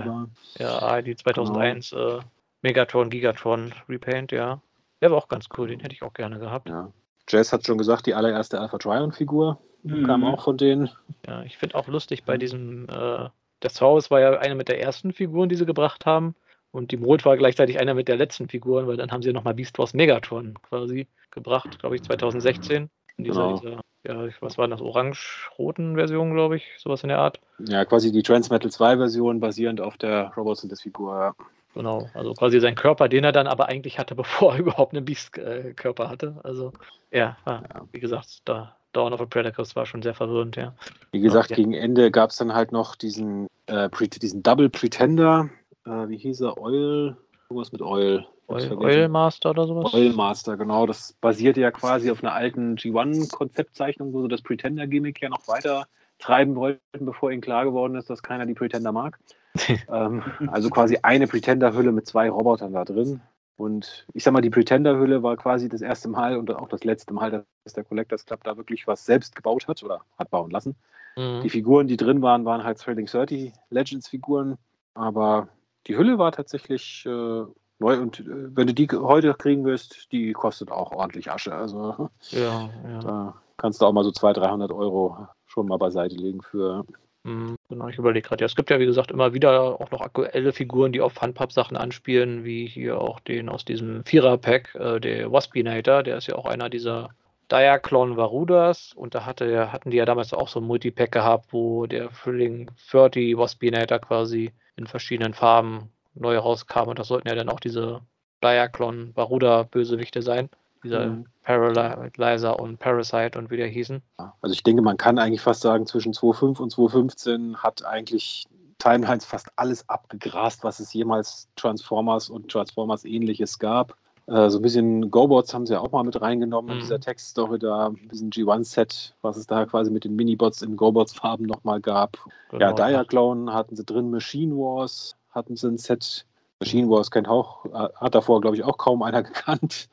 ja, AID 2001 genau. äh, Megatron, Gigatron Repaint, ja. Der war auch ganz cool, den hätte ich auch gerne gehabt. Ja. Jazz hat schon gesagt, die allererste Alpha Trion-Figur mhm. kam auch von denen. Ja, ich finde auch lustig bei diesem. Äh, Death Saurus war ja eine mit der ersten Figuren, die sie gebracht haben. Und die Mond war gleichzeitig einer mit der letzten Figuren, weil dann haben sie nochmal Beast Wars Megatron quasi gebracht, glaube ich, 2016. In dieser, genau. dieser, ja, was war das, orange-roten Version, glaube ich, sowas in der Art. Ja, quasi die Transmetal 2 Version basierend auf der Robots und das Figur. Genau, also quasi sein Körper, den er dann aber eigentlich hatte, <laughs> bevor er überhaupt einen Beast-Körper hatte. Also, ja, ja, wie gesagt, da Dawn of a Predacus war schon sehr verwirrend, ja. Wie gesagt, ja. gegen Ende gab es dann halt noch diesen, äh, diesen Double Pretender, äh, wie hieß er, Oil, irgendwas mit Oil. Oil, Oil, Master oder sowas? Oil Master, genau. Das basierte ja quasi auf einer alten G1-Konzeptzeichnung, wo sie das Pretender-Gimmick ja noch weiter treiben wollten, bevor ihnen klar geworden ist, dass keiner die Pretender mag. <laughs> ähm, also quasi eine Pretender-Hülle mit zwei Robotern da drin. Und ich sag mal, die Pretender-Hülle war quasi das erste Mal und auch das letzte Mal, dass der Collectors Club da wirklich was selbst gebaut hat oder hat bauen lassen. Mhm. Die Figuren, die drin waren, waren halt Threading 30 Legends-Figuren. Aber die Hülle war tatsächlich äh, neu und äh, wenn du die heute kriegen wirst, die kostet auch ordentlich Asche. Also <laughs> ja, ja. da kannst du auch mal so 200, 300 Euro schon mal beiseite legen für. Mhm, genau, ich überlege gerade. Ja, es gibt ja, wie gesagt, immer wieder auch noch aktuelle Figuren, die auf Funpub-Sachen anspielen, wie hier auch den aus diesem Vierer-Pack, äh, der Waspinator, der ist ja auch einer dieser Diaclon Varudas und da hatte, hatten die ja damals auch so ein Multipack gehabt, wo der Thrilling 30 Waspinator quasi in verschiedenen Farben neu rauskam. Und das sollten ja dann auch diese Diaclon Baruda-Bösewichte sein. Dieser mhm. Paralyzer und Parasite und wie der hießen. Also ich denke, man kann eigentlich fast sagen, zwischen 2.5 und 2.15 hat eigentlich Timelines fast alles abgegrast, was es jemals Transformers und Transformers ähnliches gab. Äh, so ein bisschen GoBots haben sie ja auch mal mit reingenommen mhm. in dieser Textstory da, ein bisschen G1-Set, was es da quasi mit den Minibots in GoBots-Farben nochmal gab. Genau. Ja, Diaclone hatten sie drin, Machine Wars, hatten sie ein Set. Machine Wars kennt auch, äh, hat davor, glaube ich, auch kaum einer <laughs> gekannt.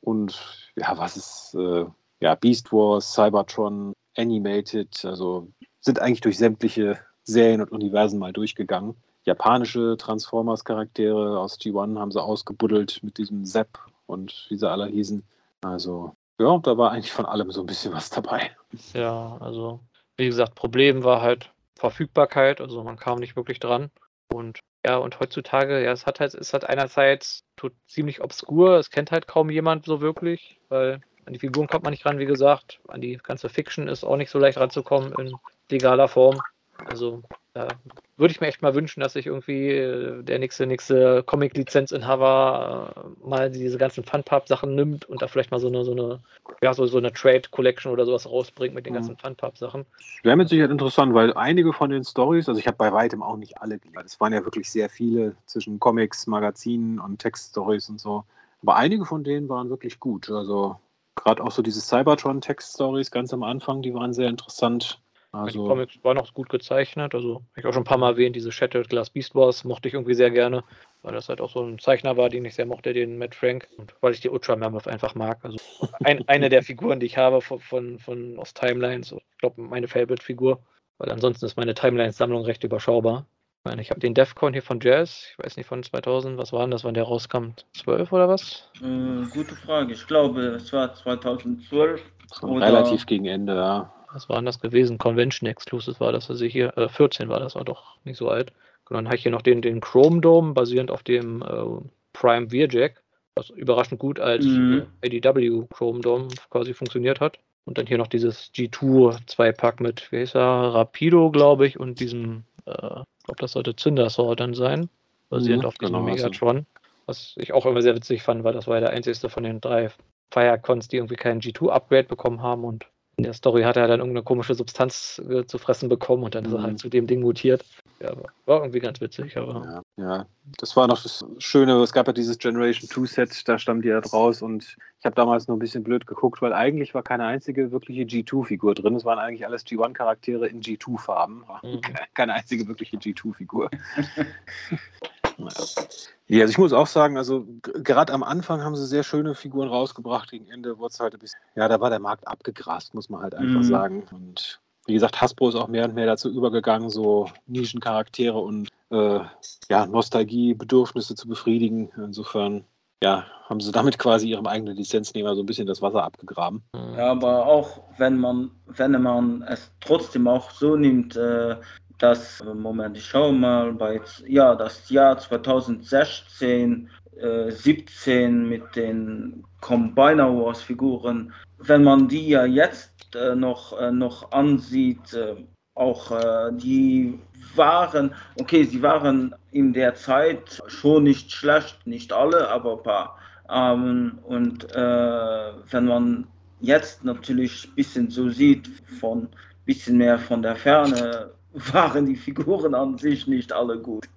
Und ja, was ist, äh, ja, Beast Wars, Cybertron, Animated, also sind eigentlich durch sämtliche Serien und Universen mal durchgegangen. Japanische Transformers-Charaktere aus G1 haben sie ausgebuddelt mit diesem Zap und wie sie alle hießen. Also, ja, da war eigentlich von allem so ein bisschen was dabei. Ja, also, wie gesagt, Problem war halt Verfügbarkeit, also man kam nicht wirklich dran. Und ja, und heutzutage, ja, es hat halt, es hat einerseits ziemlich obskur, es kennt halt kaum jemand so wirklich, weil an die Figuren kommt man nicht ran, wie gesagt. An die ganze Fiction ist auch nicht so leicht ranzukommen in legaler Form. Also da würde ich mir echt mal wünschen, dass sich irgendwie äh, der nächste, nächste Comic-Lizenzinhaber äh, mal diese ganzen Funpub-Sachen nimmt und da vielleicht mal so eine, so eine, ja, so, so eine Trade-Collection oder sowas rausbringt mit den ganzen Funpub-Sachen. Wäre mit Sicherheit interessant, weil einige von den Stories, also ich habe bei weitem auch nicht alle gelesen. Es waren ja wirklich sehr viele zwischen Comics, Magazinen und Text-Stories und so. Aber einige von denen waren wirklich gut. Also gerade auch so diese Cybertron-Text-Stories ganz am Anfang, die waren sehr interessant. Also, die Comics waren auch gut gezeichnet. Also, habe ich auch schon ein paar Mal erwähnt, diese Shattered Glass Beast Wars mochte ich irgendwie sehr gerne, weil das halt auch so ein Zeichner war, den ich sehr mochte, den Matt Frank. Und weil ich die Ultra Mammoth einfach mag. Also, ein, <laughs> eine der Figuren, die ich habe von, von, von aus Timelines. Ich glaube, meine Favorite-Figur. Weil ansonsten ist meine Timelines-Sammlung recht überschaubar. Ich meine, ich habe den Defcon hier von Jazz, ich weiß nicht, von 2000, was war denn das, wann der rauskam? 12 oder was? Äh, gute Frage. Ich glaube, es war 2012. Oder relativ gegen Ende, ja. Was war denn das gewesen? Convention Exclusive war das, also hier, äh, 14 war das, war doch nicht so alt. Und dann habe ich hier noch den, den Chrome Dome, basierend auf dem äh, Prime Veerjack, was überraschend gut als mhm. äh, ADW Chrome Dome quasi funktioniert hat. Und dann hier noch dieses G2 2-Pack mit, wie heißt er, Rapido, glaube ich, und diesem, äh, ich glaube, das sollte Cindersword dann sein, basierend mhm, auf diesem genau, also Megatron. Was ich auch immer sehr witzig fand, weil das war ja der einzigste von den drei Firecons, die irgendwie keinen G2-Upgrade bekommen haben und in der Story hat er dann irgendeine komische Substanz äh, zu fressen bekommen und dann ist er halt mhm. zu dem Ding mutiert. Ja, war irgendwie ganz witzig. Aber... Ja, ja, das war noch das Schöne. Es gab ja dieses Generation 2 Set, da stammt die ja draus und ich habe damals nur ein bisschen blöd geguckt, weil eigentlich war keine einzige wirkliche G2-Figur drin. Es waren eigentlich alles G1-Charaktere in G2-Farben. Mhm. <laughs> Keine einzige wirkliche G2-Figur. <laughs> Ja, also ich muss auch sagen, also gerade am Anfang haben sie sehr schöne Figuren rausgebracht. Gegen Ende wurde es halt ein bisschen, ja, da war der Markt abgegrast, muss man halt einfach mhm. sagen. Und wie gesagt, Hasbro ist auch mehr und mehr dazu übergegangen, so Nischencharaktere und äh, ja, Nostalgiebedürfnisse zu befriedigen. Insofern ja, haben sie damit quasi ihrem eigenen Lizenznehmer so ein bisschen das Wasser abgegraben. Ja, aber auch wenn man, wenn man es trotzdem auch so nimmt, äh, das, äh, Moment, ich schaue mal bei, ja, das Jahr 2016, äh, 17 mit den Combiner Wars Figuren, wenn man die ja jetzt äh, noch, äh, noch ansieht, äh, auch äh, die waren, okay, sie waren in der Zeit schon nicht schlecht, nicht alle, aber ein paar. Ähm, und wenn man jetzt natürlich ein bisschen so sieht, von bisschen mehr von der Ferne, waren die Figuren an sich nicht alle gut.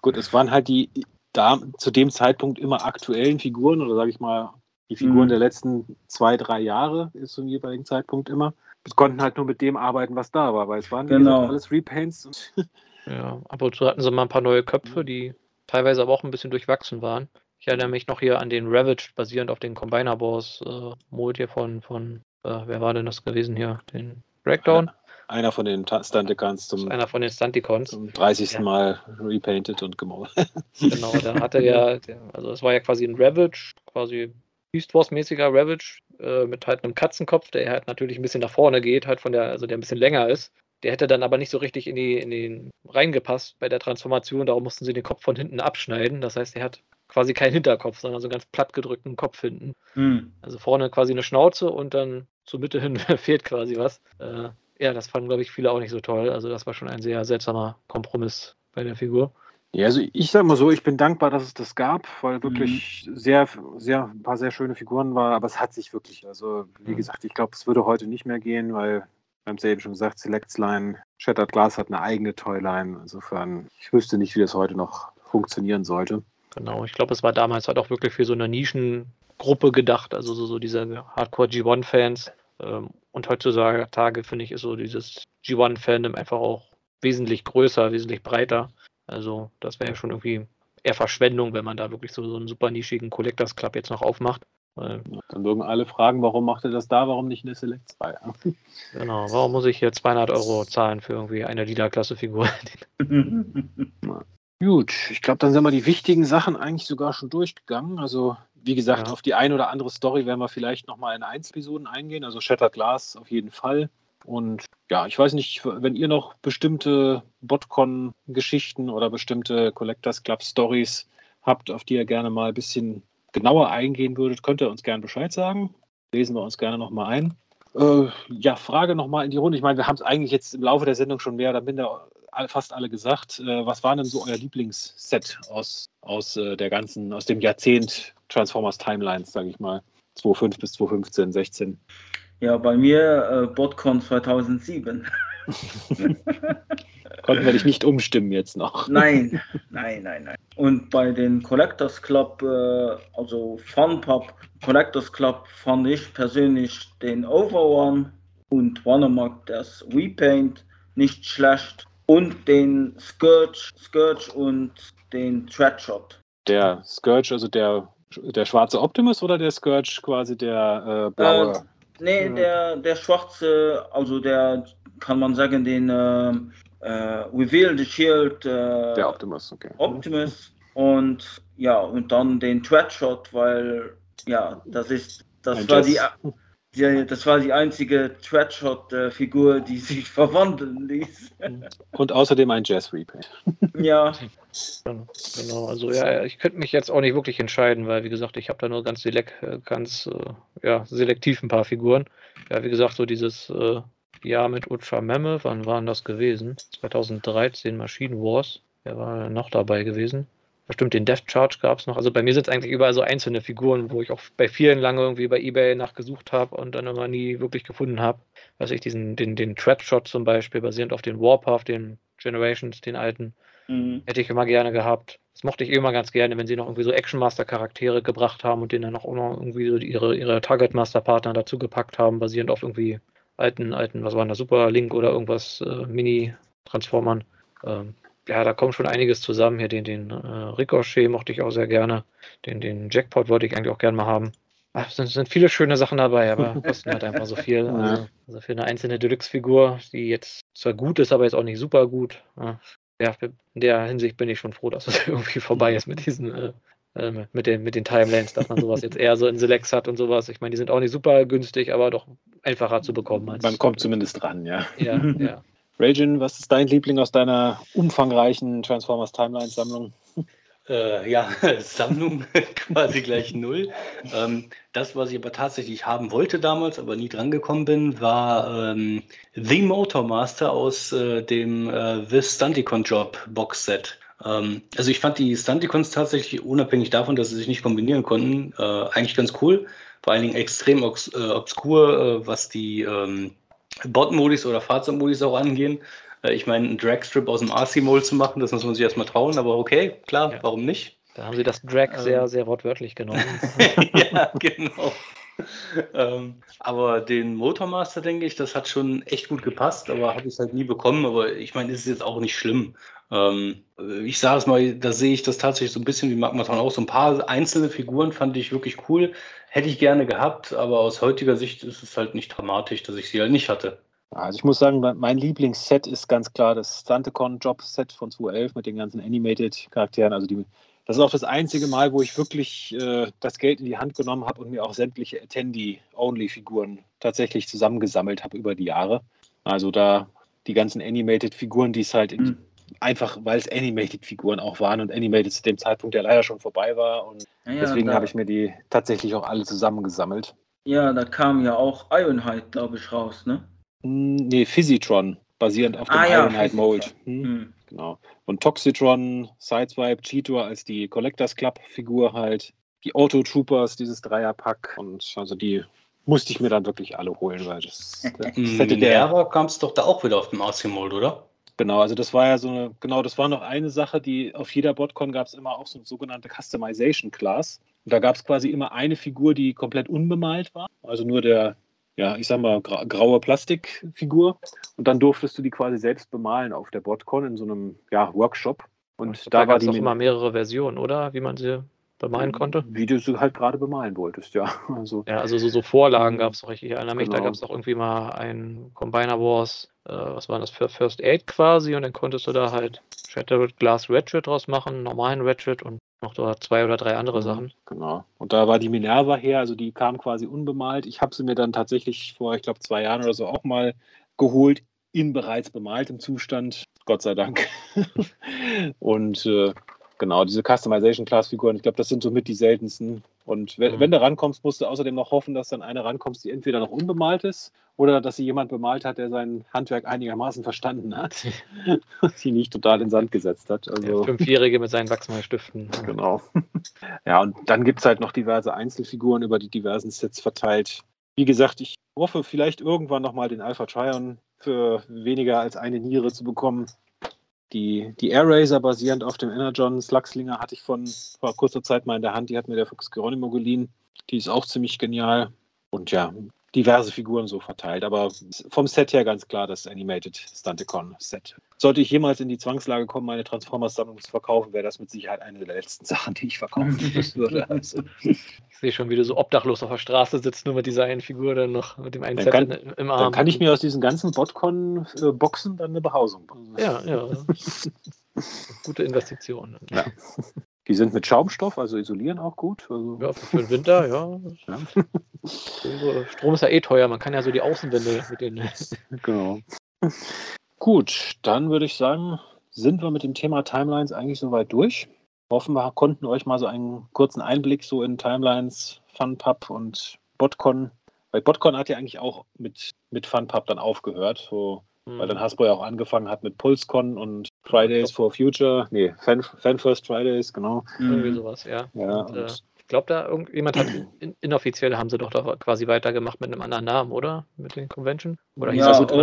gut, es waren halt die da zu dem Zeitpunkt immer aktuellen Figuren oder sage ich mal die Figuren mhm. der letzten zwei, drei Jahre ist zum jeweiligen Zeitpunkt immer. Wir konnten halt nur mit dem arbeiten, was da war, weil es waren genau. alles Repaints. <laughs> ja, ab und zu hatten sie mal ein paar neue Köpfe, die teilweise aber auch ein bisschen durchwachsen waren. Ich erinnere mich noch hier an den Ravage, basierend auf den Combiner Boss äh, Mold hier von, von äh, wer war denn das gewesen hier? Den Breakdown? Einer von den Stunticons zum, einer von den Stunticons. zum 30. Ja. Mal repainted und gemalt. <laughs> Genau, da hatte er, also es war ja quasi ein Ravage, quasi Beast Wars-mäßiger Ravage äh, mit halt einem Katzenkopf, der halt natürlich ein bisschen nach vorne geht, halt von der, also der ein bisschen länger ist. Der hätte dann aber nicht so richtig in, die, in den reingepasst bei der Transformation, darum mussten sie den Kopf von hinten abschneiden. Das heißt, er hat quasi keinen Hinterkopf, sondern so einen ganz platt gedrückten Kopf hinten. Hm. Also vorne quasi eine Schnauze und dann zur Mitte hin <laughs> fehlt quasi was. Äh, ja, das fanden, glaube ich, viele auch nicht so toll. Also das war schon ein sehr seltsamer Kompromiss bei der Figur. Ja, also ich sage mal so, ich bin dankbar, dass es das gab, weil wirklich mhm. sehr, sehr, ein paar sehr schöne Figuren waren, aber es hat sich wirklich, also wie mhm. gesagt, ich glaube, es würde heute nicht mehr gehen, weil, wir haben es ja eben schon gesagt, Selects Line, Shattered Glass hat eine eigene Toyline, insofern, ich wüsste nicht, wie das heute noch funktionieren sollte. Genau, ich glaube, es war damals halt auch wirklich für so eine Nischengruppe gedacht, also so, so diese Hardcore G1-Fans, ähm, und heutzutage, finde ich, ist so dieses G1-Fandom einfach auch wesentlich größer, wesentlich breiter. Also das wäre ja schon irgendwie eher Verschwendung, wenn man da wirklich so, so einen super nischigen Collectors Club jetzt noch aufmacht. Weil, Dann mögen alle fragen, warum macht er das da, warum nicht eine Select 2? <laughs> genau, warum muss ich hier 200 Euro zahlen für irgendwie eine Liederklasse-Figur? <laughs> <laughs> Gut, ich glaube, dann sind wir die wichtigen Sachen eigentlich sogar schon durchgegangen. Also wie gesagt, ja. auf die ein oder andere Story werden wir vielleicht nochmal in Einzelepisoden eingehen. Also Shattered Glass auf jeden Fall. Und ja, ich weiß nicht, wenn ihr noch bestimmte Botcon-Geschichten oder bestimmte Collectors Club Stories habt, auf die ihr gerne mal ein bisschen genauer eingehen würdet, könnt ihr uns gerne Bescheid sagen. Lesen wir uns gerne nochmal ein. Äh, ja, Frage nochmal in die Runde. Ich meine, wir haben es eigentlich jetzt im Laufe der Sendung schon mehr oder minder fast alle gesagt. Äh, was war denn so euer Lieblingsset aus, aus äh, der ganzen, aus dem Jahrzehnt Transformers Timelines, sage ich mal? 2005 bis 2015, 16. Ja, bei mir äh, BotCon 2007. <laughs> Konnten wir dich nicht umstimmen jetzt noch? <laughs> Nein, nein, nein, nein. Und bei den Collectors Club, äh, also Funpub Collectors Club, fand ich persönlich den Over und Wanamac das Repaint nicht schlecht und den Scourge, Scourge und den Threadshot. Der Scourge, also der, der schwarze Optimus oder der Scourge quasi der äh, blaue? Äh, nee, hm. der, der schwarze, also der kann man sagen, den äh, äh, Reveal the Shield. Äh, der Optimus, okay. Optimus und ja, und dann den Threadshot, weil ja, das ist, das Ein war die, die, das war die einzige Threadshot-Figur, die sich <laughs> verwandeln ließ. Und außerdem ein Jazz-Repaint. ja. <laughs> Genau, also ja, ich könnte mich jetzt auch nicht wirklich entscheiden, weil wie gesagt, ich habe da nur ganz, selekt, äh, ganz äh, ja, selektiv ein paar Figuren. Ja, wie gesagt, so dieses äh, Jahr mit Ultra Memme, wann waren das gewesen? 2013 Machine Wars. Wer war noch dabei gewesen? Bestimmt den Death Charge gab es noch. Also bei mir sind es eigentlich überall so einzelne Figuren, wo ich auch bei vielen lange irgendwie bei Ebay nachgesucht habe und dann immer nie wirklich gefunden habe. Weiß ich, diesen, den, den Threadshot zum Beispiel, basierend auf den Warpath, den Generations, den alten, mhm. hätte ich immer gerne gehabt. Das mochte ich immer ganz gerne, wenn sie noch irgendwie so Action Master Charaktere gebracht haben und denen dann auch noch irgendwie so ihre, ihre Target Master Partner dazu gepackt haben, basierend auf irgendwie alten, alten, was waren da, Super Link oder irgendwas, äh, Mini-Transformern. Ähm, ja, da kommt schon einiges zusammen. Hier den, den äh, Ricochet mochte ich auch sehr gerne. Den, den Jackpot wollte ich eigentlich auch gerne mal haben. Ach, es sind, sind, viele schöne Sachen dabei, aber <laughs> kosten halt einfach so viel. Also, also für eine einzelne Deluxe-Figur, die jetzt zwar gut ist, aber jetzt auch nicht super gut. Ja, in der Hinsicht bin ich schon froh, dass es <laughs> irgendwie vorbei ist mit diesen äh, äh, mit, den, mit den Timelines, dass man sowas jetzt eher so in Selects hat und sowas. Ich meine, die sind auch nicht super günstig, aber doch einfacher zu bekommen. Als, man kommt zumindest dran, ja. Ja, ja. Ragin, was ist dein Liebling aus deiner umfangreichen Transformers Timelines Sammlung? Äh, ja, <laughs> Sammlung <laughs> quasi gleich null. Ähm, das, was ich aber tatsächlich haben wollte damals, aber nie drangekommen bin, war ähm, The Motor Master aus äh, dem äh, The Stunticon Job Box Set. Ähm, also ich fand die Stunticons tatsächlich, unabhängig davon, dass sie sich nicht kombinieren konnten, äh, eigentlich ganz cool. Vor allen Dingen extrem obs äh, obskur, äh, was die ähm, Bot-Modis oder Fahrzeugmodis auch angehen. Äh, ich meine, einen Dragstrip aus dem RC-Mold zu machen, das muss man sich erstmal trauen, aber okay, klar, ja. warum nicht? Da haben sie das Drag ähm. sehr, sehr wortwörtlich genommen. <laughs> ja, genau. ähm, aber den Motormaster, denke ich, das hat schon echt gut gepasst, aber habe ich halt nie bekommen. Aber ich meine, ist jetzt auch nicht schlimm. Ähm, ich sage es mal, da sehe ich das tatsächlich so ein bisschen wie Magmaton auch. So ein paar einzelne Figuren fand ich wirklich cool. Hätte ich gerne gehabt, aber aus heutiger Sicht ist es halt nicht dramatisch, dass ich sie halt nicht hatte. Also ich muss sagen, mein Lieblingsset ist ganz klar das Stantecon Job Set von 2011 mit den ganzen Animated Charakteren. Also die das ist auch das einzige Mal, wo ich wirklich äh, das Geld in die Hand genommen habe und mir auch sämtliche Attendee-Only-Figuren tatsächlich zusammengesammelt habe über die Jahre. Also da die ganzen Animated-Figuren, die es halt mhm. Einfach, weil es Animated-Figuren auch waren und Animated zu dem Zeitpunkt ja leider schon vorbei war. Und ja, deswegen habe ich mir die tatsächlich auch alle zusammengesammelt. Ja, da kam ja auch Ironhide, glaube ich, raus, ne? Hm, nee, Physitron, basierend auf dem ah, ja, Ironhide Mold. Hm. Hm. Genau. Und Toxitron, Sideswipe, Cheetor als die Collectors Club-Figur halt. Die Auto Troopers, dieses Dreierpack. Und also die musste ich mir dann wirklich alle holen, weil das, <laughs> das hätte der. Aber kam es doch da auch wieder auf dem AC-Mold, oder? Genau, also das war ja so eine, genau, das war noch eine Sache, die auf jeder Botcon gab es immer auch so eine sogenannte Customization Class. Und da gab es quasi immer eine Figur, die komplett unbemalt war. Also nur der, ja, ich sag mal, gra graue Plastikfigur. Und dann durftest du die quasi selbst bemalen auf der Botcon in so einem ja, Workshop. Und glaub, da, da war die. immer mehrere Versionen, oder? Wie man sie bemalen konnte? Wie du sie halt gerade bemalen wolltest, ja. <laughs> Also, ja, also so, so Vorlagen gab es auch richtig. Ich erinnere mich, genau. da gab es auch irgendwie mal ein Combiner Wars, äh, was war das für First Aid quasi, und dann konntest du da halt Shattered Glass Ratchet draus machen, normalen Ratchet und noch zwei oder drei andere mhm, Sachen. Genau. Und da war die Minerva her, also die kam quasi unbemalt. Ich habe sie mir dann tatsächlich vor, ich glaube, zwei Jahren oder so auch mal geholt, in bereits bemaltem Zustand. Gott sei Dank. <laughs> und äh, genau, diese Customization-Class-Figuren, ich glaube, das sind somit die seltensten Und wenn, Mhm. wenn du rankommst, musst du außerdem noch hoffen, dass dann eine rankommst, die entweder noch unbemalt ist oder dass sie jemand bemalt hat, der sein Handwerk einigermaßen verstanden hat <laughs> und sie nicht total in den Sand gesetzt hat. Der Also, Fünfjährige mit seinen Wachsmalstiften. <laughs> genau. Ja, und dann gibt es halt noch diverse Einzelfiguren über die diversen Sets verteilt. Wie gesagt, ich hoffe, vielleicht irgendwann nochmal den Alpha Trion für weniger als eine Niere zu bekommen. Die, die Air Razor basierend auf dem Energon Slugslinger hatte ich von vor kurzer Zeit mal in der Hand. Die hat mir der Fuchs Geronimo geliehen. Die ist auch ziemlich genial. Und ja, diverse Figuren so verteilt. Aber vom Set her ganz klar das Animated Stunticon Set. Sollte ich jemals in die Zwangslage kommen, meine Transformers-Sammlung zu verkaufen, wäre das mit Sicherheit eine der letzten <laughs> Sachen, die ich verkaufen <laughs> würde. Also, Ich sehe schon, wie du so obdachlos auf der Straße sitzt, nur mit dieser einen Figur dann noch, mit dem einen Dann Set kann- in, im Arm. dann kann ich mir aus diesen ganzen Botcon-Boxen dann eine Behausung bauen. Ja, ja. <laughs> Gute Investition. Ja. Die sind mit Schaumstoff, also isolieren auch gut. Also, Ja, für den Winter, ja. Ja. So, <laughs> Strom ist ja eh teuer, man kann ja so die Außenwände mit den. <laughs> Genau. Gut, dann würde ich sagen, sind wir mit dem Thema Timelines eigentlich soweit durch. Hoffen wir konnten euch mal so einen kurzen Einblick so in Timelines, FunPub und Botcon. Weil Botcon hat ja eigentlich auch mit, mit FunPub dann aufgehört, so, weil dann Hasbro ja auch angefangen hat mit PulseCon und Fridays for Future. Nee, Fan, Fan First Fridays, genau. irgendwie Mhm. sowas, ja. Ja, Und, äh, und ich glaube, da irgendjemand hat in, inoffiziell haben sie doch da quasi weitergemacht mit einem anderen Namen, oder? Mit den Convention? Oder hieß Ja, das immer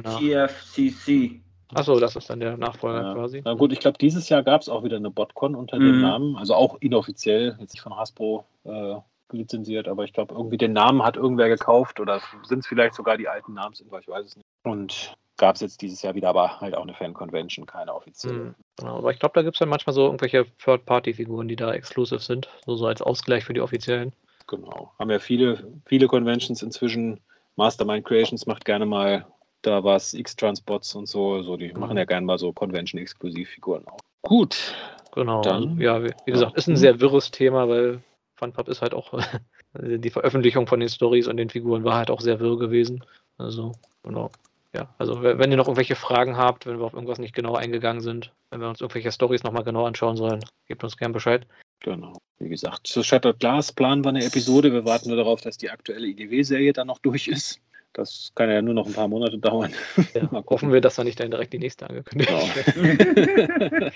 noch? OTFCC. Achso, das ist dann der Nachfolger Ja. quasi. Na gut, ich glaube, dieses Jahr gab es auch wieder eine Botcon unter Mhm. dem Namen, also auch inoffiziell, jetzt nicht von Hasbro äh, lizenziert, aber ich glaube, irgendwie den Namen hat irgendwer gekauft oder sind es vielleicht sogar die alten Namensinhaber, ich weiß es nicht. Und gab es jetzt dieses Jahr wieder, aber halt auch eine Fan-Convention, keine offizielle. Mhm. Genau, aber ich glaube, da gibt es dann manchmal so irgendwelche Third-Party-Figuren, die da exclusive sind, so, so als Ausgleich für die offiziellen. Genau. Haben ja viele, viele Conventions inzwischen. Mastermind Creations macht gerne mal da was, X-Transpots und so. so die Mhm. machen ja gerne mal so Convention-Exklusivfiguren auch. Gut. Genau. Dann- ja, wie, wie ja. gesagt, ist ein sehr wirres Thema, weil FunPub ist halt auch <laughs> die Veröffentlichung von den Stories und den Figuren war halt auch sehr wirr gewesen. Also, genau. Ja, also wenn ihr noch irgendwelche Fragen habt, wenn wir auf irgendwas nicht genau eingegangen sind, wenn wir uns irgendwelche Stories nochmal genau anschauen sollen, gebt uns gern Bescheid. Genau. Wie gesagt, zu Shattered Glass planen wir eine Episode. Wir warten nur darauf, dass die aktuelle IDW-Serie dann noch durch ist. Das kann ja nur noch ein paar Monate dauern. Ja, <laughs> hoffen wir, dass dann nicht dann direkt die nächste angekündigt Genau. <laughs>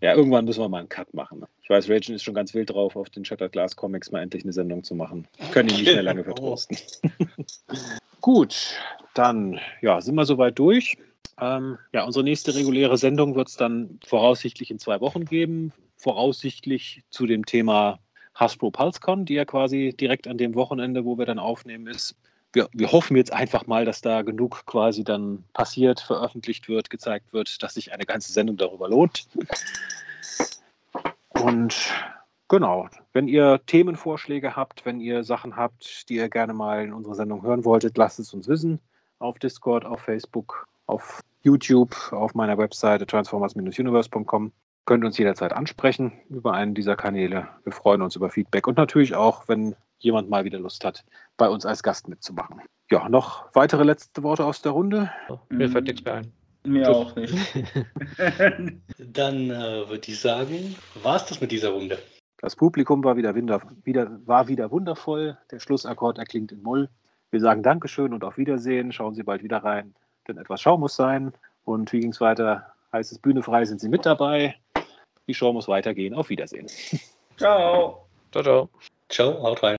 ja, irgendwann müssen wir mal einen Cut machen. Ich weiß, Raging ist schon ganz wild drauf, auf den Shattered Glass Comics mal endlich eine Sendung zu machen. Können ihn nicht mehr lange <laughs> vertrosten. Gut, dann ja, sind wir soweit durch. Ähm, ja, unsere nächste reguläre Sendung wird es dann voraussichtlich in zwei Wochen geben. Voraussichtlich zu dem Thema Hasbro PulseCon, die ja quasi direkt an dem Wochenende, wo wir dann aufnehmen, ist. Wir, wir hoffen jetzt einfach mal, dass da genug quasi dann passiert, veröffentlicht wird, gezeigt wird, dass sich eine ganze Sendung darüber lohnt. Und genau, wenn ihr Themenvorschläge habt, wenn ihr Sachen habt, die ihr gerne mal in unserer Sendung hören wolltet, lasst es uns wissen. Auf Discord, auf Facebook, auf YouTube, auf meiner Webseite transformers-universe.com. Könnt uns jederzeit ansprechen über einen dieser Kanäle. Wir freuen uns über Feedback und natürlich auch, wenn jemand mal wieder Lust hat, bei uns als Gast mitzumachen. Ja, noch weitere letzte Worte aus der Runde. Mir fällt nichts mehr ein. Mir Tschüss. auch nicht. <laughs> Dann äh, würde ich sagen, war es das mit dieser Runde. Das Publikum war wieder, winder, wieder, war wieder wundervoll. Der Schlussakkord erklingt in Moll. Wir sagen Dankeschön und auf Wiedersehen. Schauen Sie bald wieder rein, denn etwas Schau muss sein. Und wie ging es weiter? Heißt es Bühne frei, sind Sie mit dabei? Die Show muss weitergehen. Auf Wiedersehen. Ciao. Ciao, ciao. Ciao, haut rein.